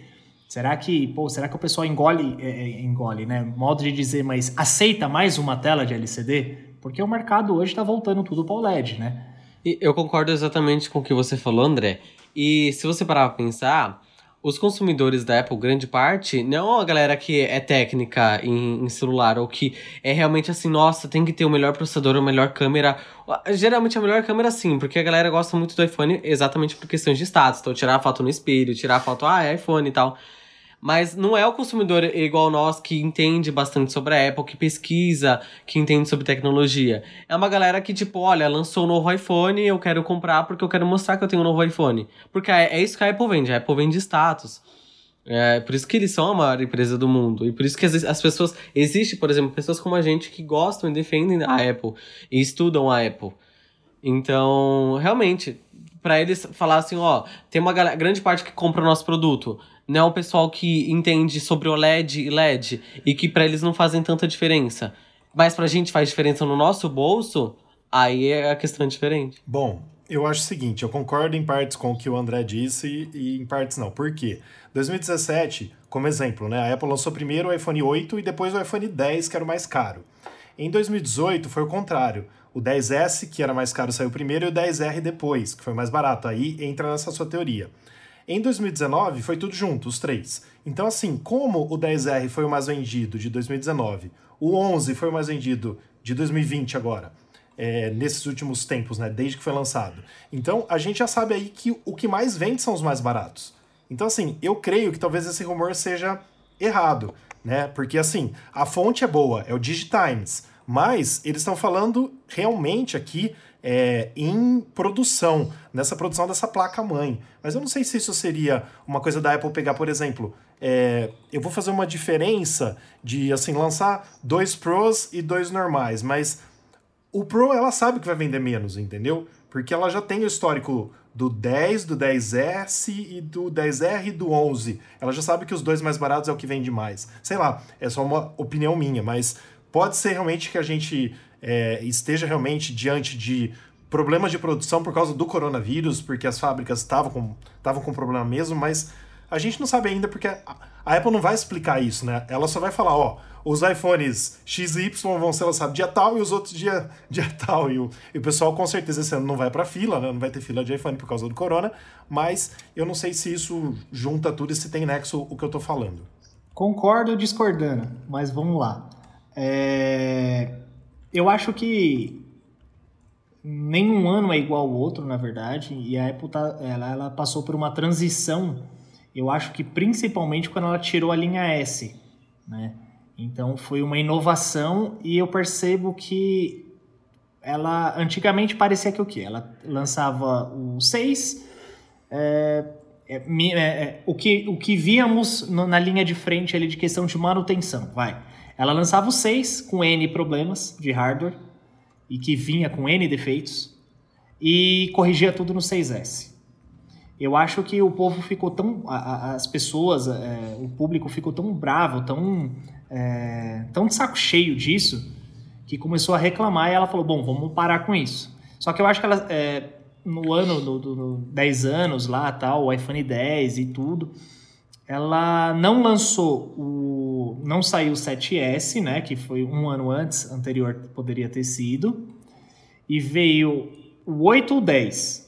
Será que, pô, será que o pessoal engole, é, é engole, né? Modo de dizer, mas aceita mais uma tela de LCD? Porque o mercado hoje está voltando tudo para o LED, né? Eu concordo exatamente com o que você falou, André. E se você parar pra pensar, os consumidores da Apple, grande parte, não a galera que é técnica em, em, celular, ou que é realmente assim, nossa, tem que ter o melhor processador, a melhor câmera. Geralmente a melhor câmera sim, porque a galera gosta muito do iPhone exatamente por questões de status. Então, tirar a foto no espelho, tirar a foto, ah, é iPhone e tal. Mas não é o consumidor igual nós que entende bastante sobre a Apple, que pesquisa, que entende sobre tecnologia. É uma galera que, tipo, olha, lançou um novo iPhone, eu quero comprar porque eu quero mostrar que eu tenho um novo iPhone. Porque é, é isso que a Apple vende, a Apple vende status. É por isso que eles são a maior empresa do mundo. E por isso que as, as pessoas. Existe, por exemplo, pessoas como a gente que gostam e defendem a Apple e estudam a Apple. Então, realmente, para eles falar assim, ó, tem uma grande parte que compra o nosso produto não é o pessoal que entende sobre OLED e LED e que para eles não fazem tanta diferença. Mas pra gente faz diferença no nosso bolso, aí é a questão diferente. Bom, eu acho o seguinte, eu concordo em partes com o que o André disse e em partes não. Por quê? 2017, como exemplo, né, a Apple lançou primeiro o iPhone 8 e depois o iPhone 10, que era o mais caro. Em 2018 foi o contrário. O 10S, que era mais caro, saiu primeiro e o 10R depois, que foi mais barato. Aí entra nessa sua teoria. Em 2019 foi tudo junto, os três. Então, assim, como o 10R foi o mais vendido de 2019, o 11 foi o mais vendido de 2020 agora, é, nesses últimos tempos, né, desde que foi lançado. Então, a gente já sabe aí que o que mais vende são os mais baratos. Então, assim, eu creio que talvez esse rumor seja errado, né? Porque, assim, a fonte é boa, é o Digitimes, mas eles estão falando realmente aqui é, em produção, nessa produção dessa placa-mãe. Mas eu não sei se isso seria uma coisa da Apple pegar, por exemplo, é, eu vou fazer uma diferença de assim lançar dois Pros e dois normais, mas o Pro ela sabe que vai vender menos, entendeu? Porque ela já tem o histórico do 10, do 10S e do 10R e do 11. Ela já sabe que os dois mais baratos é o que vende mais. Sei lá, é só uma opinião minha, mas pode ser realmente que a gente é, esteja realmente diante de problemas de produção por causa do coronavírus, porque as fábricas estavam com, com problema mesmo, mas a gente não sabe ainda porque a, a Apple não vai explicar isso, né? Ela só vai falar, ó, os iPhones X e Y vão ser lançados dia tal e os outros dia, (laughs) dia tal. E o, e o pessoal com certeza esse ano não vai para fila, né? Não vai ter fila de iPhone por causa do corona, mas eu não sei se isso junta tudo e se tem nexo o que eu tô falando. Concordo discordando, mas vamos lá. É eu acho que nenhum ano é igual ao outro, na verdade, e a Apple tá, ela, ela passou por uma transição, eu acho que principalmente quando ela tirou a linha S, né? Então foi uma inovação e eu percebo que ela antigamente parecia que o quê? Ela lançava o 6, é, é, é, é, o, que, o que víamos no, na linha de frente ali de questão de manutenção, vai. Ela lançava o 6 com N problemas de hardware e que vinha com N defeitos e corrigia tudo no 6S. Eu acho que o povo ficou tão. as pessoas, é, o público ficou tão bravo, tão, é, tão de saco cheio disso, que começou a reclamar e ela falou: bom, vamos parar com isso. Só que eu acho que ela, é, no ano, no, no, no 10 anos lá, tal, o iPhone 10 e tudo, ela não lançou o. Não saiu o 7S, né? Que foi um ano antes, anterior poderia ter sido. E veio o 8 ou 10.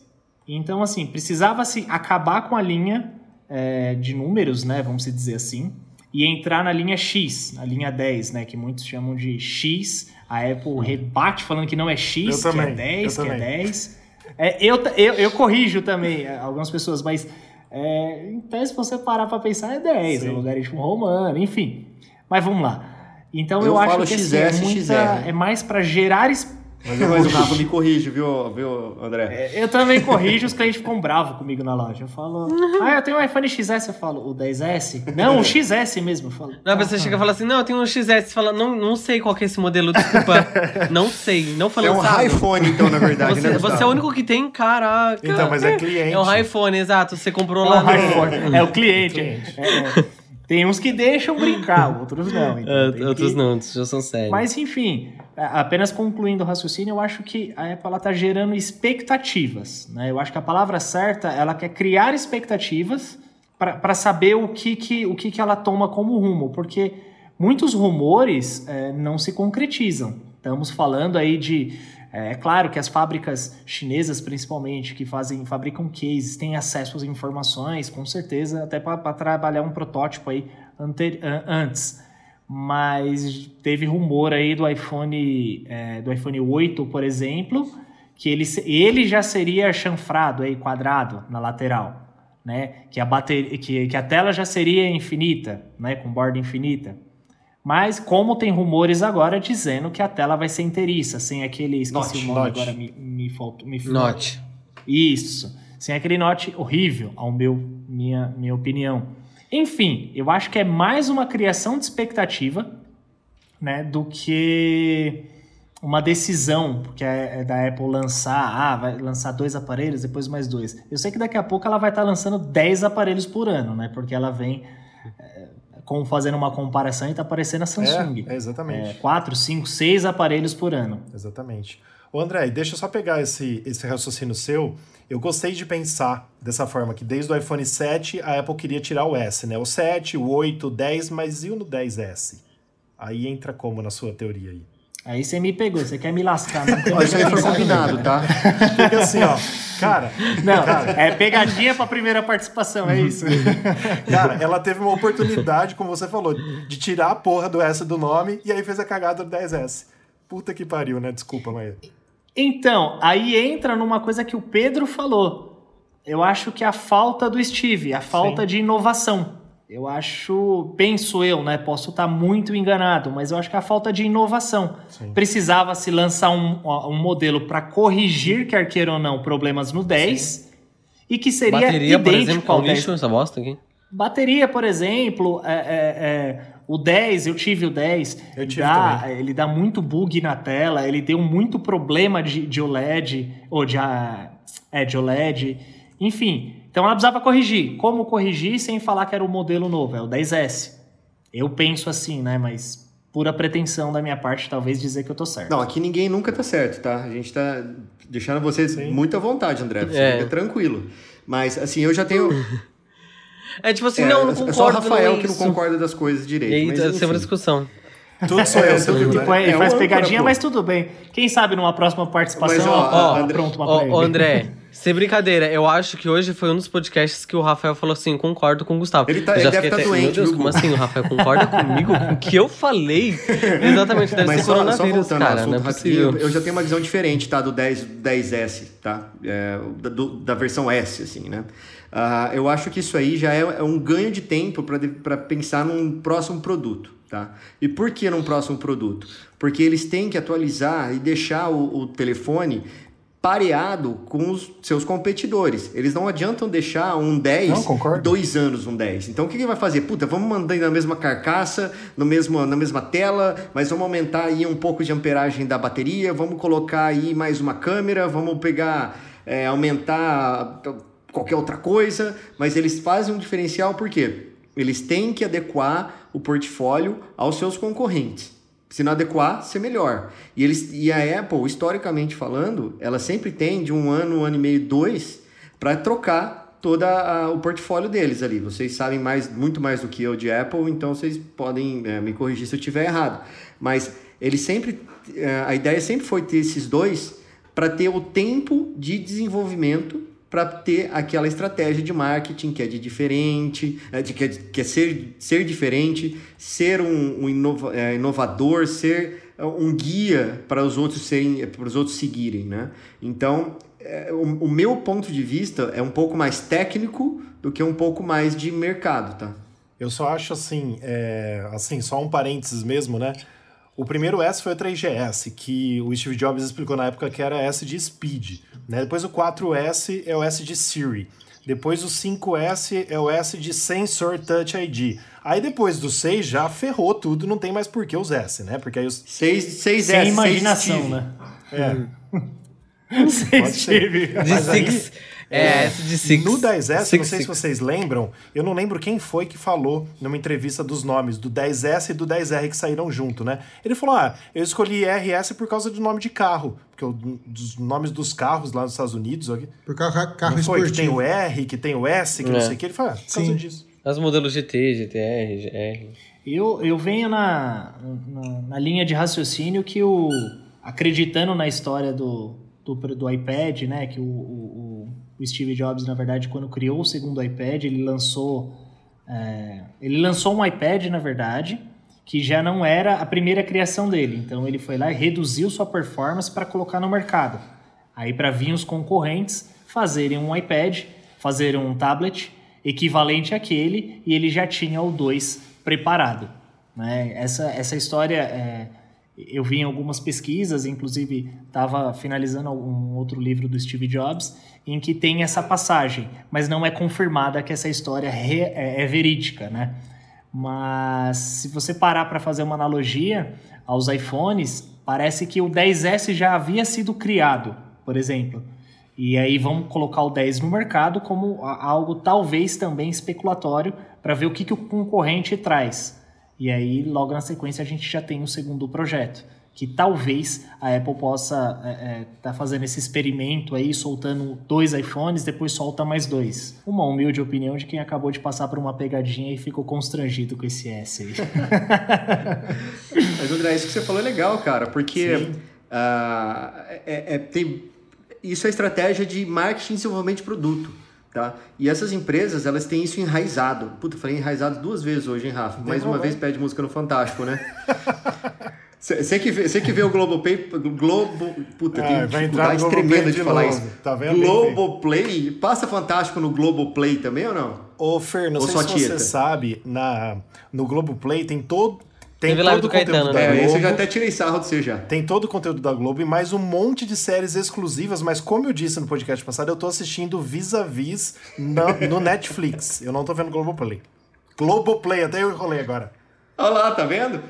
Então, assim, precisava-se acabar com a linha é, de números, né? Vamos dizer assim. E entrar na linha X, na linha 10, né? Que muitos chamam de X. A Apple rebate falando que não é X, eu que é também, é 10, que também. é 10. É, eu, eu, eu corrijo também algumas pessoas, mas é, então, se você parar para pensar, é 10, Sim. é logaritmo romano, enfim. Mas vamos lá. Então eu, eu acho que assim, é, muita, é mais para gerar mas, mas o Rafa (laughs) me corrige, viu, viu André? É, eu também corrijo, os clientes ficam bravos comigo na loja. Eu falo, ah, eu tenho um iPhone XS, eu falo, o 10S? Não, o XS mesmo, eu falo. Não, você chega e fala assim, não, eu tenho um XS, você fala, não, não sei qual que é esse modelo, desculpa, (laughs) não sei, não falou É um iPhone, então, na verdade, você, né, você é o único que tem, caraca. Então, mas é cliente. É um iPhone, exato, você comprou é lá um iPhone, é o cliente. (laughs) É, é. Tem uns que deixam brincar, (laughs) outros não. Então é, outros que... não, outros já são sérios. Mas enfim, apenas concluindo o raciocínio, eu acho que a Apple está gerando expectativas. Né? Eu acho que a palavra certa, ela quer criar expectativas para saber o, que, que, o que, que ela toma como rumo, porque muitos rumores é, não se concretizam. Estamos falando aí de É, é claro que as fábricas chinesas, principalmente, que fazem fabricam cases, têm acesso às informações, com certeza, até para trabalhar um protótipo aí ante, antes. Mas teve rumor aí do iPhone, é, do iPhone 8, por exemplo, que ele, ele já seria chanfrado aí, quadrado, na lateral. Né? Que, a bateria, que, que a tela já seria infinita, né? com borda infinita. Mas como tem rumores agora dizendo que a tela vai ser inteiriça, sem aquele. Esqueci o nome agora, me, me faltou. Me Note. Isso. Sem aquele note horrível, ao meu minha, minha opinião. Enfim, eu acho que é mais uma criação de expectativa né, do que uma decisão que é, é da Apple lançar, ah, vai lançar dois aparelhos, depois mais dois. Eu sei que daqui a pouco ela vai estar lançando 10 aparelhos por ano, né? Porque ela vem como fazendo uma comparação e está aparecendo a Samsung. É, exatamente. É, quatro, cinco, seis aparelhos por ano. Exatamente. Ô André, deixa eu só pegar esse, esse raciocínio seu. Eu gostei de pensar dessa forma, que desde o iPhone 7 a Apple queria tirar o S, né? O 7, o 8, o 10, mas e o no 10S? Aí entra como na sua teoria aí? Aí você me pegou, você quer me lascar. Não Isso aí foi combinado, tá? Fica assim, ó. Cara. Não, cara, é pegadinha pra primeira participação, é isso. (laughs) cara, ela teve uma oportunidade, como você falou, de tirar a porra do S do nome e aí fez a cagada do 10S. Puta que pariu, né? Desculpa, Maia. Então, aí entra numa coisa que o Pedro falou. Eu acho que a falta do Steve, a falta Sim. de inovação. Eu acho, penso eu, né? Posso estar muito enganado, mas eu acho que a falta de inovação. Precisava se lançar um, um modelo para corrigir, quer queira ou não, problemas no 10 Sim. e que seria Bateria, idêntico por exemplo, ao 10. essa bosta aqui. Bateria, por exemplo, é, é, é, o 10, eu tive o 10, eu tive dá, ele dá muito bug na tela, ele deu muito problema de, de OLED, ou de, é, de OLED, enfim, então ela precisava corrigir. Como corrigir sem falar que era o modelo novo? É o 10S. Eu penso assim, né? Mas pura pretensão da minha parte, talvez dizer que eu tô certo. Não, aqui ninguém nunca tá certo, tá? A gente tá deixando você Sim. muito à vontade, André. Você é. fica tranquilo. Mas, assim, eu já tenho. (laughs) É tipo assim, é, não, não concordo. É só o Rafael que não concorda das coisas direito. E aí, mas, tá uma discussão. Tudo sou eu, tudo, tipo, tipo, é, faz pegadinha, mas tudo bem. Quem sabe numa próxima participação, mas, ó, ó, André, pronto, uma ó, André, (laughs) sem brincadeira, eu acho que hoje foi um dos podcasts que o Rafael falou assim: concordo com o Gustavo. Ele, tá, eu ele deve estar tá doente. Meu Deus, como assim? O Rafael concorda comigo com o que eu falei? (laughs) Exatamente, deve Mas ser só, coronavírus, só cara. Não é possível. Eu já tenho uma visão diferente, tá? Do 10, 10S, tá? É, da, do, da versão S, assim, né? Uh, eu acho que isso aí já é, é um ganho de tempo para pensar num próximo produto. Tá? E por que num próximo produto? Porque eles têm que atualizar e deixar o, o telefone pareado com os seus competidores. Eles não adiantam deixar um 10 não, dois anos um 10. Então o que ele vai fazer? Puta, vamos mandar na mesma carcaça, no mesmo, na mesma tela, mas vamos aumentar aí um pouco de amperagem da bateria, vamos colocar aí mais uma câmera, vamos pegar, é, aumentar qualquer outra coisa, mas eles fazem um diferencial por quê? Eles têm que adequar o portfólio aos seus concorrentes. Se não adequar, ser melhor. E, eles, e a Apple, historicamente falando, ela sempre tem de um ano, um ano e meio, dois, para trocar todo o portfólio deles ali. Vocês sabem mais, muito mais do que eu de Apple, então vocês podem é, me corrigir se eu estiver errado. Mas eles sempre, é, a ideia sempre foi ter esses dois para ter o tempo de desenvolvimento para ter aquela estratégia de marketing que é de diferente, é, de, que, é, que é ser, ser diferente, ser um, um inova, é, inovador, ser é, um guia para os outros serem, para os outros seguirem, né? Então, é, o, o, meu ponto de vista é um pouco mais técnico do que um pouco mais de mercado, tá? Eu só acho assim, é, assim, só um parênteses mesmo, né? O primeiro S foi o 3GS, que o Steve Jobs explicou na época que era S de Speed. Né? Depois o 4S é o S de Siri. Depois o 5S é o S de Sensor Touch ID. Aí depois do 6 já ferrou tudo, não tem mais por que os S, né? Porque aí os 6, 6S, Sem imaginação, 6 né? É. (laughs) 6 Steve. Mas aí, é, de Six. No 10S, six, não sei six. se vocês lembram, eu não lembro quem foi que falou numa entrevista dos nomes do 10S e do 10R que saíram junto, né? Ele falou: ah, eu escolhi RS por causa do nome de carro. Porque o, dos nomes dos carros lá nos Estados Unidos. Por carro, carro não foi, que tem o R, que tem o S, que é. não sei o que. Ele falou: ah, por causa Sim. disso. As modelos GT, GTR, GR. Eu, eu venho na, na, na linha de raciocínio que o acreditando na história do, do, do iPad, né? Que o, o, o, Steve Jobs, na verdade, quando criou o segundo iPad, ele lançou é, ele lançou um iPad, na verdade, que já não era a primeira criação dele. Então ele foi lá e reduziu sua performance para colocar no mercado. Aí para vir os concorrentes fazerem um iPad, fazerem um tablet equivalente àquele e ele já tinha o 2 preparado. Né? Essa, essa história é, eu vi em algumas pesquisas, inclusive estava finalizando um outro livro do Steve Jobs, em que tem essa passagem, mas não é confirmada que essa história é, é verídica, né? Mas se você parar para fazer uma analogia aos iPhones, parece que o 10S já havia sido criado, por exemplo. E aí vamos colocar o 10 no mercado como algo talvez também especulatório para ver o que, que o concorrente traz. E aí, logo na sequência, a gente já tem o segundo projeto que talvez a Apple possa estar é, é, tá fazendo esse experimento aí, soltando dois iPhones, depois solta mais dois. Uma humilde opinião de quem acabou de passar por uma pegadinha e ficou constrangido com esse S aí. (laughs) Mas, André, isso que você falou é legal, cara, porque uh, é, é, tem, isso é estratégia de marketing e desenvolvimento de produto. Tá? E essas empresas, elas têm isso enraizado. Puta, falei enraizado duas vezes hoje, hein, Rafa? Mais uma vez pede música no Fantástico, né? (laughs) Você que, vê, que vê o Globoplay. Globo. Puta, ah, tem vai dificuldade tremenda de, de falar isso. Tá vendo? Globoplay. Passa Fantástico no Globoplay também ou não? Ô, Fer, não ou sei se tieta? você sabe, na, no Globoplay tem todo. Tem Teve todo o conteúdo Caetano, da né? Globo. É, esse eu já até tirei sarro de você já. Tem todo o conteúdo da Globo e mais um monte de séries exclusivas, mas como eu disse no podcast passado, eu tô assistindo vis-a-vis -vis no Netflix. Eu não tô vendo Globoplay. Globoplay, até eu enrolei agora. Olha lá, tá vendo?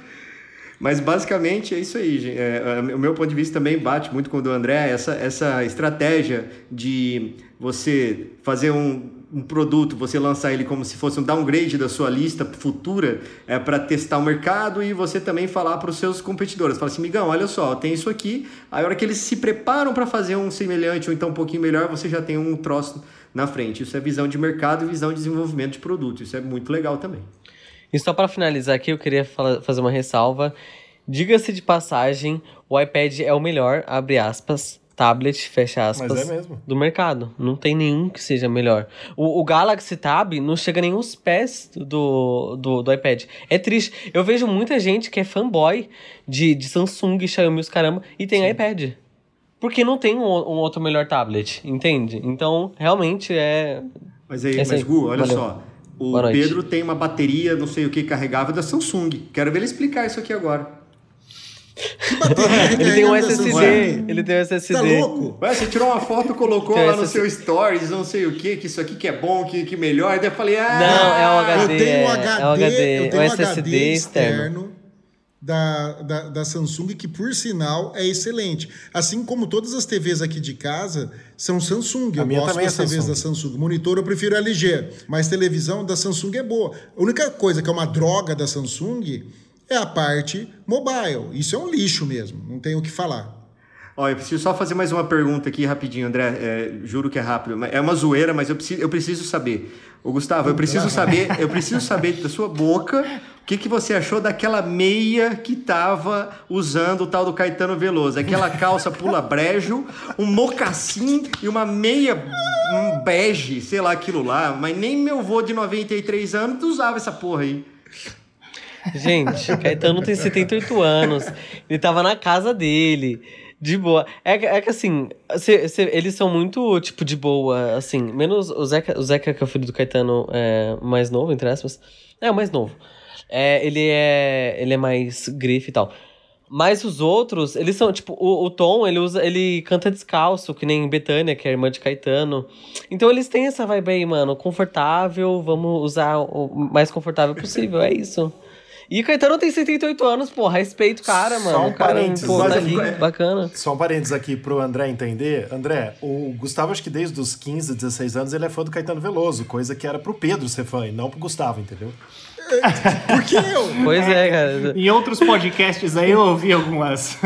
Mas basicamente é isso aí. É, é, o meu ponto de vista também bate muito com o do André, essa, essa estratégia de você fazer um, um produto, você lançar ele como se fosse um downgrade da sua lista futura é, para testar o mercado e você também falar para os seus competidores. Fala assim, migão, olha só, tem isso aqui. A hora que eles se preparam para fazer um semelhante ou então um pouquinho melhor, você já tem um troço na frente. Isso é visão de mercado e visão de desenvolvimento de produto. Isso é muito legal também. E só para finalizar aqui, eu queria fazer uma ressalva. Diga-se de passagem, o iPad é o melhor, abre aspas, tablet, fecha aspas, é do mercado. Não tem nenhum que seja melhor. O, o, Galaxy Tab não chega nem aos pés do, do, do, iPad. É triste. Eu vejo muita gente que é fanboy de, de Samsung, Xiaomi, os caramba, e tem Sim. iPad. Porque não tem um, um, outro melhor tablet, entende? Então, realmente é... Mas aí, é mas Gu, olha Valeu. só o Pedro tem uma bateria, não sei o que, carregável da Samsung. Quero ver ele explicar isso aqui agora. (laughs) ele tem um SSD. Ele tem um SSD. Tá louco? Ué, você tirou uma foto, colocou lá no seu stories, não sei o que, que isso aqui que é bom, que, que melhor. E daí eu falei, ah. Não, é o HD. Eu tenho um HD, é, o HD, eu tenho um SSD externo. externo da, da, da, Samsung, que por sinal é excelente. Assim como todas as TVs aqui de casa são Samsung. A eu gosto das é TVs Samsung. da Samsung. Monitor eu prefiro LG, mas televisão da Samsung é boa. A única coisa que é uma droga da Samsung é a parte mobile. Isso é um lixo mesmo, não tenho o que falar. Olha, eu preciso só fazer mais uma pergunta aqui rapidinho, André. É, juro que é rápido. É uma zoeira, mas eu preciso, eu preciso saber. Ô, Gustavo, eu preciso saber, eu preciso saber da sua boca o que, que você achou daquela meia que tava usando o tal do Caetano Veloso. Aquela calça pula brejo, um mocassim e uma meia um bege, sei lá aquilo lá. Mas nem meu vô de 93 anos usava essa porra aí. Gente, Caetano tem 78 anos. Ele tava na casa dele. De boa. É, é que assim, cê, cê, eles são muito, tipo, de boa, assim. Menos o Zeca, o Zeca que é o filho do Caetano é, mais novo, entre aspas. É, o mais novo. É, ele é. Ele é mais grife e tal. Mas os outros, eles são, tipo, o, o Tom, ele usa, ele canta descalço, que nem Betânia, que é a irmã de Caetano. Então eles têm essa vibe aí, mano, confortável, vamos usar o mais confortável possível, é isso. E Caetano tem 78 anos, pô, respeito o cara, mano. Só um parênteses. Pô, tá ali, bacana. Só um parênteses aqui pro André entender. André, o Gustavo, acho que desde os 15, 16 anos, ele é fã do Caetano Veloso, coisa que era pro Pedro ser fã e não pro Gustavo, entendeu? Por que eu? (laughs) Pois é, cara. Em outros podcasts aí eu ouvi algumas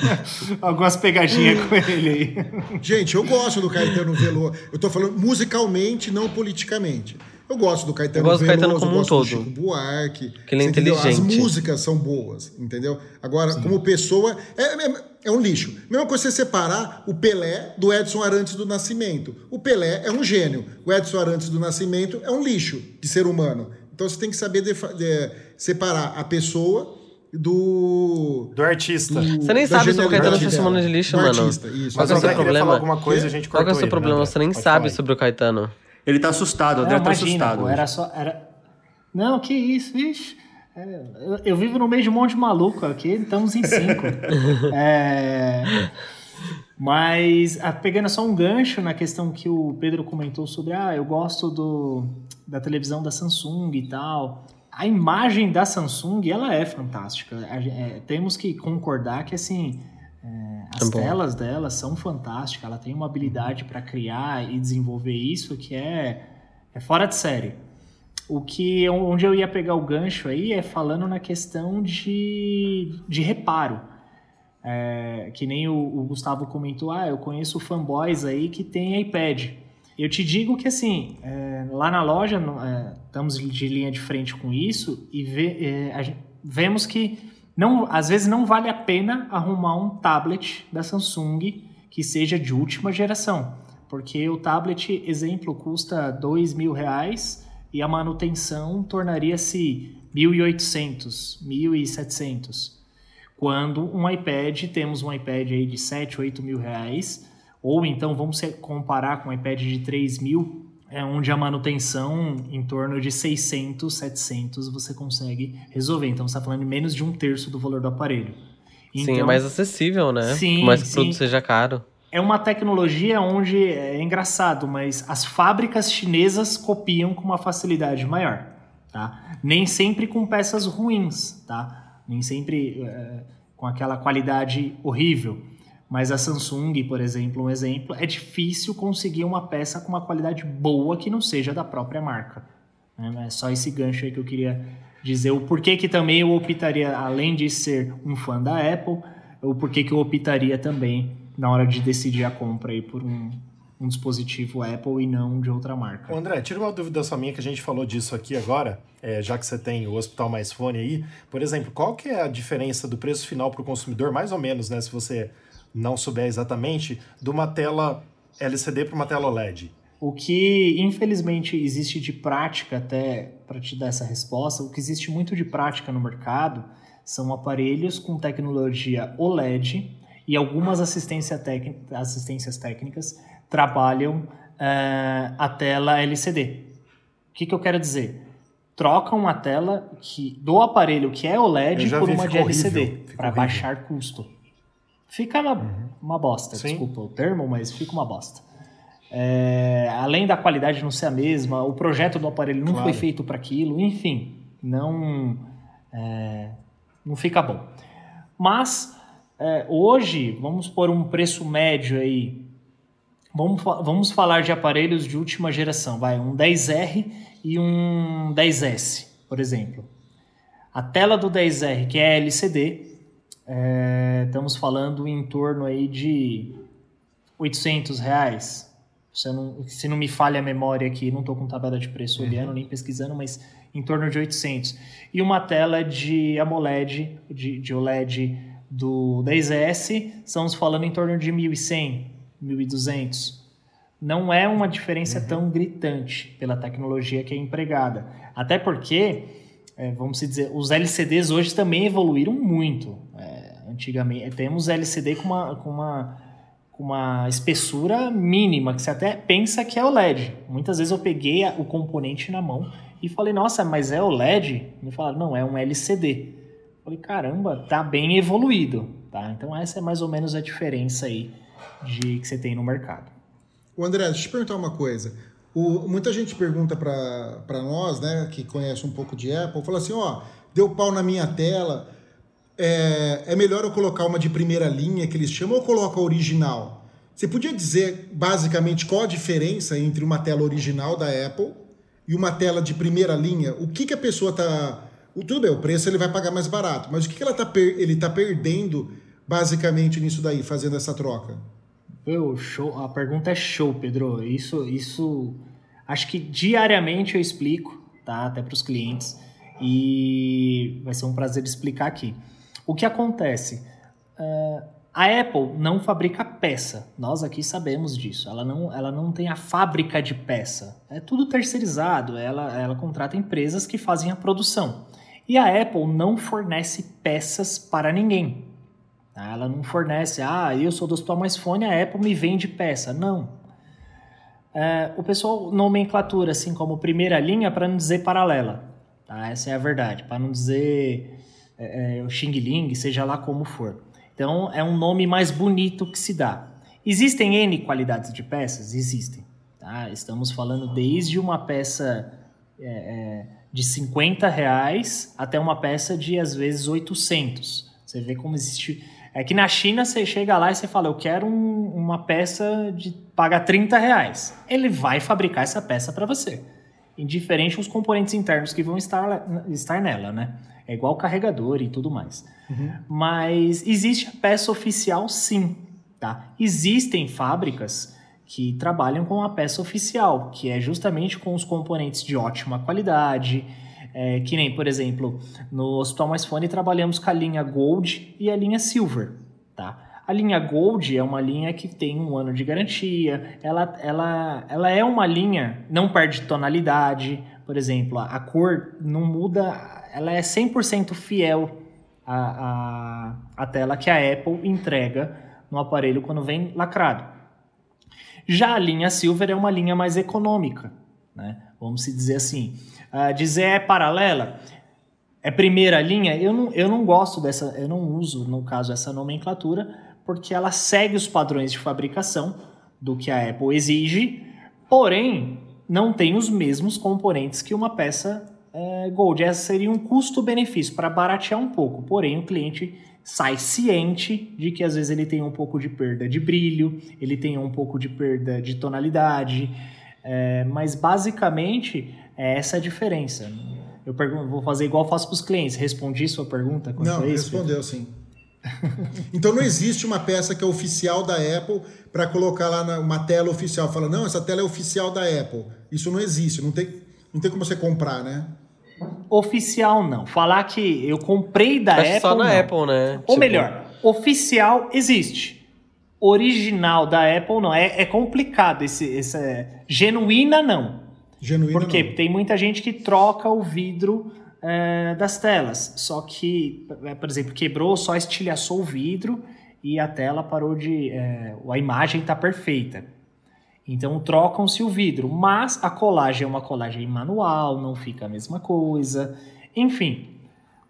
(laughs) algumas pegadinhas com ele aí. Gente, eu gosto do Caetano Veloso. Eu tô falando musicalmente, não politicamente. Eu gosto do Caetano Eu gosto do Veloso, Caetano como eu um gosto todo. do Chico Buarque. Que ele é entendeu? As inteligente. músicas são boas, entendeu? Agora, como pessoa, é, é, é um lixo. Mesma coisa você separar o Pelé do Edson Arantes do Nascimento. O Pelé é um gênio. O Edson Arantes do Nascimento é um lixo de ser humano. Então você tem que saber defa- de- separar a pessoa do. Do artista. do- Você nem sabe sobre o Caetano genialidade ser chamando de lixo, Do mano. artista, isso. Qual é o seu problema? falar alguma coisa, a gente Qual é o seu problema? né, Você nem Pode sabe sobre o Caetano. Ele tá assustado, o André Não, tá imagina, assustado. pô, era só. Era... Não, que isso, vixe. É, eu, eu vivo no meio de um monte de maluco aqui, estamos em cinco. (laughs) É, Mas, ah, pegando só um gancho na questão que o Pedro comentou sobre, ah, eu gosto do, da televisão da Samsung e tal. A imagem da Samsung, ela é fantástica. A é, temos que concordar que, assim, as Tá bom. telas dela são fantásticas. Ela tem uma habilidade para criar e desenvolver isso que é, é fora de série. O que onde eu ia pegar o gancho aí é falando na questão de, de reparo. É, que nem o, o Gustavo comentou, ah, eu conheço fanboys aí que tem iPad. Eu te digo que assim, é, lá na loja é, estamos de linha de frente com isso e vê- é, vemos que não, às vezes não vale a pena arrumar um tablet da Samsung que seja de última geração, porque o tablet, exemplo, custa dois mil reais e a manutenção tornaria-se 1.800, 1.700 quando um iPad, temos um iPad aí de 7, 8 mil reais, ou então vamos comparar com um iPad de 3 mil, é onde a manutenção em torno de 600, 700 você consegue resolver. Então você está falando de menos de um terço do valor do aparelho. Sim, é Então, mais acessível, né? Sim, Por mais que o produto seja caro. é uma tecnologia onde é engraçado, mas as fábricas chinesas copiam com uma facilidade maior, tá? Nem sempre com peças ruins, tá? Nem sempre é, com aquela qualidade horrível. Mas a Samsung, por exemplo, um exemplo, é difícil conseguir uma peça com uma qualidade boa que não seja da própria marca. É só esse gancho aí que eu queria dizer. O porquê que também eu optaria, além de ser um fã da Apple, o porquê que eu optaria também na hora de decidir a compra aí por um, um dispositivo Apple e não de outra marca. André, tira uma dúvida só minha que a gente falou disso aqui agora, é, já que você tem o Hospital Mais Fone aí. Por exemplo, qual que é a diferença do preço final para o consumidor, mais ou menos, né, se você não souber exatamente, de uma tela LCD para uma tela OLED? O que, infelizmente, existe de prática, até para te dar essa resposta, o que existe muito de prática no mercado são aparelhos com tecnologia OLED e algumas assistência assistências técnicas trabalham eh, a tela LCD. O que, que eu quero dizer? Trocam uma tela que, do aparelho que é OLED por uma de LCD, horrível, fica para baixar custo. Fica uma, uma bosta, Sim. desculpa o termo, mas fica uma bosta. É, além da qualidade não ser a mesma, o projeto do aparelho não Claro. foi feito para aquilo, enfim, não é, não fica bom. Mas é, hoje vamos por um preço médio aí. Vamos, vamos falar de aparelhos de última geração, vai um 10R e um 10S, por exemplo. A tela do 10R, que é LCD, é, estamos falando em torno aí de 800 reais. Se, não, se não me falha a memória aqui, não estou com tabela de preço olhando nem pesquisando, mas em torno de 800. E uma tela de AMOLED, de, de OLED do 10S, estamos falando em torno de 1.100, 1.200. Não é uma diferença tão gritante pela tecnologia que é empregada. Até porque, é, vamos dizer, os LCDs hoje também evoluíram muito. Antigamente, temos LCD com uma, com uma com uma espessura mínima, que você até pensa que é OLED. Muitas vezes eu peguei o componente na mão e falei, nossa, mas é OLED? Me falaram, não, é um LCD. Falei, caramba, tá bem evoluído, tá? Então essa é mais ou menos a diferença aí de que você tem no mercado. O André, deixa eu te perguntar uma coisa. O- muita gente pergunta para nós, né, que conhece um pouco de Apple, fala assim, ó, deu pau na minha tela, é, é melhor eu colocar uma de primeira linha, que eles chamam, ou coloca a original? Você podia dizer, basicamente, qual a diferença entre uma tela original da Apple e uma tela de primeira linha? O que, que a pessoa tá... o- Tudo bem, o preço ele vai pagar mais barato, mas o que, que ela tá per- ele está perdendo, basicamente, nisso daí, fazendo essa troca? Meu, show, a pergunta é show, Pedro. Isso, isso, Acho que diariamente eu explico, tá? Até para os clientes. E vai ser um prazer explicar aqui. O que acontece? Uh, a Apple não fabrica peça. Nós aqui sabemos disso. Ela não, ela não tem a fábrica de peça. É tudo terceirizado. Ela, ela contrata empresas que fazem a produção. E a Apple não fornece peças para ninguém. Tá? Ela não fornece, ah, eu sou do Hospital Mais Fone, a Apple me vende peça. Não. É, o pessoal nomenclatura assim como primeira linha para não dizer paralela. Tá? Essa é a verdade, para não dizer é, é, o Xing Ling, seja lá como for. Então é um nome mais bonito que se dá. Existem N qualidades de peças? Existem. Tá? Estamos falando desde uma peça é, é, de 50 reais até uma peça de às vezes 800. Você vê como existe é que na China você chega lá e você fala, eu quero um, uma peça de paga 30 reais. Ele vai fabricar essa peça para você. Indiferente os componentes internos que vão estar, estar nela, né? É igual carregador e tudo mais. Uhum. Mas existe a peça oficial sim, tá? Existem fábricas que trabalham com a peça oficial, que é justamente com os componentes de ótima qualidade, é, que nem, por exemplo, no Hospital Mais Fone trabalhamos com a linha Gold e a linha Silver, tá? A linha Gold é uma linha que tem um ano de garantia, ela, ela, ela é uma linha, não perde tonalidade, por exemplo, a, cor não muda, ela é 100% fiel à, à, à tela que a Apple entrega no aparelho quando vem lacrado. Já a linha Silver é uma linha mais econômica, né? vamos se dizer assim. Uh, dizer é paralela, é primeira linha, eu não, eu não gosto dessa, eu não uso, no caso, essa nomenclatura, porque ela segue os padrões de fabricação do que a Apple exige, porém não tem os mesmos componentes que uma peça é, Gold. Essa seria um custo-benefício para baratear um pouco, porém o cliente sai ciente de que às vezes ele tem um pouco de perda de brilho, ele tem um pouco de perda de tonalidade, é, mas basicamente é essa a diferença. Eu pergunto, vou fazer igual eu faço para os clientes. Respondi sua pergunta? Não, respondeu sim. (laughs) então não existe uma peça que é oficial da Apple para colocar lá numa tela oficial. Fala, não, essa tela é oficial da Apple. Isso não existe, não tem, não tem como você comprar, né? Oficial não. Falar que eu comprei da Acho Apple. Só na não. Apple, né? Ou tipo... melhor, oficial existe. Original da Apple não. É, é complicado esse, esse. É, genuína não. Genuína Por quê? Não. Tem muita gente que troca o vidro é, das telas. Só que, é, por exemplo, quebrou, só estilhaçou o vidro e a tela parou de. É, a imagem está perfeita. Então trocam-se o vidro, mas a colagem é uma colagem manual, não fica a mesma coisa. Enfim.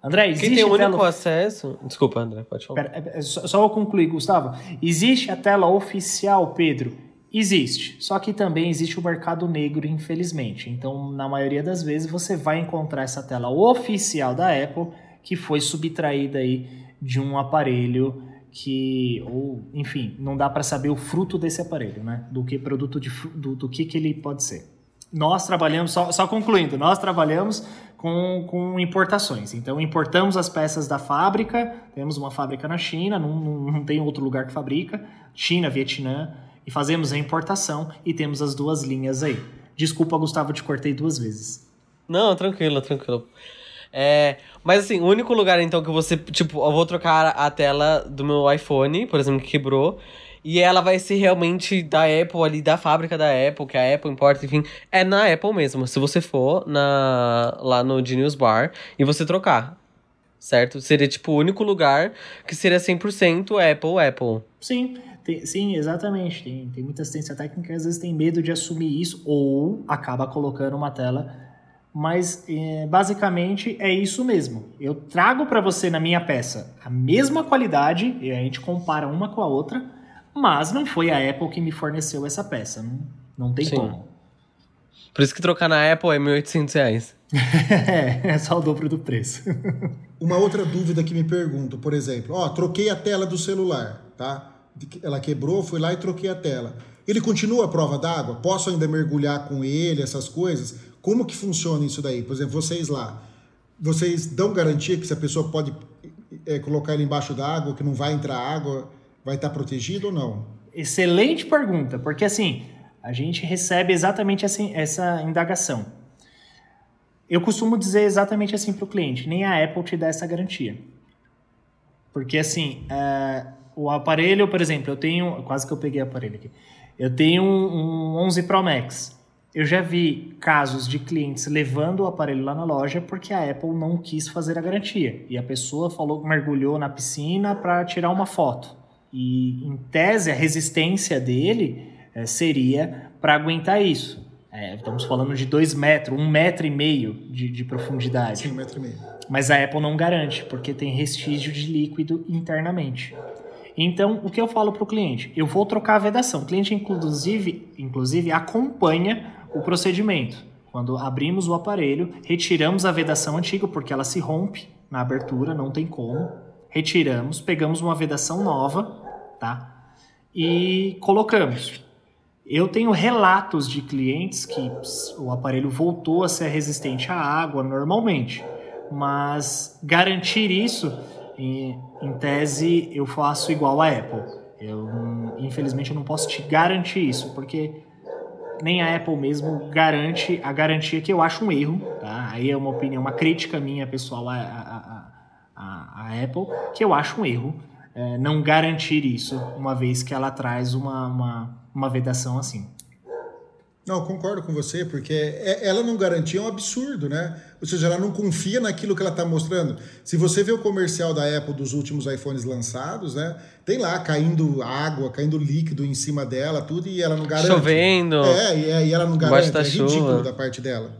André, existe. Quem tem o único tela... acesso. Desculpa, André, pode falar. Pera, só, só eu concluir, Gustavo. Existe a tela oficial, Pedro, Existe, só que também existe o mercado negro, infelizmente. Então, na maioria das vezes, você vai encontrar essa tela oficial da Apple que foi subtraída aí de um aparelho que, ou enfim, não dá para saber o fruto desse aparelho, né? Do que produto de, do, do que, que ele pode ser. Nós trabalhamos, só, só concluindo, nós trabalhamos com, com importações. Então, importamos as peças da fábrica, temos uma fábrica na China, não, não, não tem outro lugar que fabrica, China, Vietnã, e fazemos a importação e temos as duas linhas aí. Desculpa, Gustavo, te cortei duas vezes. Não, tranquilo, tranquilo. É, mas assim, o único lugar então que você, tipo, eu vou trocar a tela do meu iPhone, por exemplo, que quebrou, e ela vai ser realmente da Apple ali, da fábrica da Apple, que a Apple importa, enfim, é na Apple mesmo. Se você for na, lá no Genius Bar e você trocar, certo? Seria tipo o único lugar que seria 100% Apple, Apple. Sim. Tem, sim, exatamente. Tem, tem muita assistência técnica que às vezes tem medo de assumir isso ou acaba colocando uma tela. Mas é, basicamente é isso mesmo. Eu trago para você na minha peça a mesma qualidade, e a gente compara uma com a outra, mas não foi a Apple que me forneceu essa peça. Não, não tem sim. como. Por isso que trocar na Apple é 1.800 reais. (laughs) é, é só o dobro do preço. Uma outra dúvida que me pergunto, por exemplo, ó, troquei a tela do celular, tá? Ela quebrou, fui lá e troquei a tela. Ele continua a prova d'água? Posso ainda mergulhar com ele, essas coisas? Como que funciona isso daí? Por exemplo, vocês lá, vocês dão garantia que se a pessoa pode é, colocar ele embaixo d'água, que não vai entrar água, vai estar protegido ou não? Excelente pergunta, porque assim, a gente recebe exatamente essa, essa indagação. Eu costumo dizer exatamente assim para o cliente: nem a Apple te dá essa garantia. Porque assim, é, o aparelho, por exemplo, eu tenho. Quase que eu peguei o aparelho aqui. Eu tenho um, um 11 Pro Max. Eu já vi casos de clientes levando o aparelho lá na loja porque a Apple não quis fazer a garantia. E a pessoa falou que mergulhou na piscina para tirar uma foto. E, em tese, a resistência dele é, seria para aguentar isso. É, estamos falando de dois metros, um metro e meio de, de profundidade. Sim, um metro e meio. Mas a Apple não garante, porque tem restígio de líquido internamente. Então, o que eu falo para o cliente? Eu vou trocar a vedação. O cliente, inclusive, inclusive, acompanha o procedimento. Quando abrimos o aparelho, retiramos a vedação antiga, porque ela se rompe na abertura, não tem como. Retiramos, pegamos uma vedação nova, tá? E colocamos. Eu tenho relatos de clientes que o aparelho voltou a ser resistente à água normalmente, mas garantir isso, em, em tese, eu faço igual a Apple. Eu, infelizmente, eu não posso te garantir isso, porque nem a Apple mesmo garante a garantia que eu acho um erro, tá? Aí é uma opinião, uma crítica minha pessoal à, à, à, à Apple, que eu acho um erro é, não garantir isso, uma vez que ela traz uma, uma uma vedação assim. Não, concordo com você, porque é, ela não garantia é um absurdo, né? Ou seja, ela não confia naquilo que ela está mostrando. Se você vê o comercial da Apple dos últimos iPhones lançados, né? Tem lá caindo água, caindo líquido em cima dela, tudo, e ela não garante. Chovendo. É, e ela não garante. É ridículo da parte dela.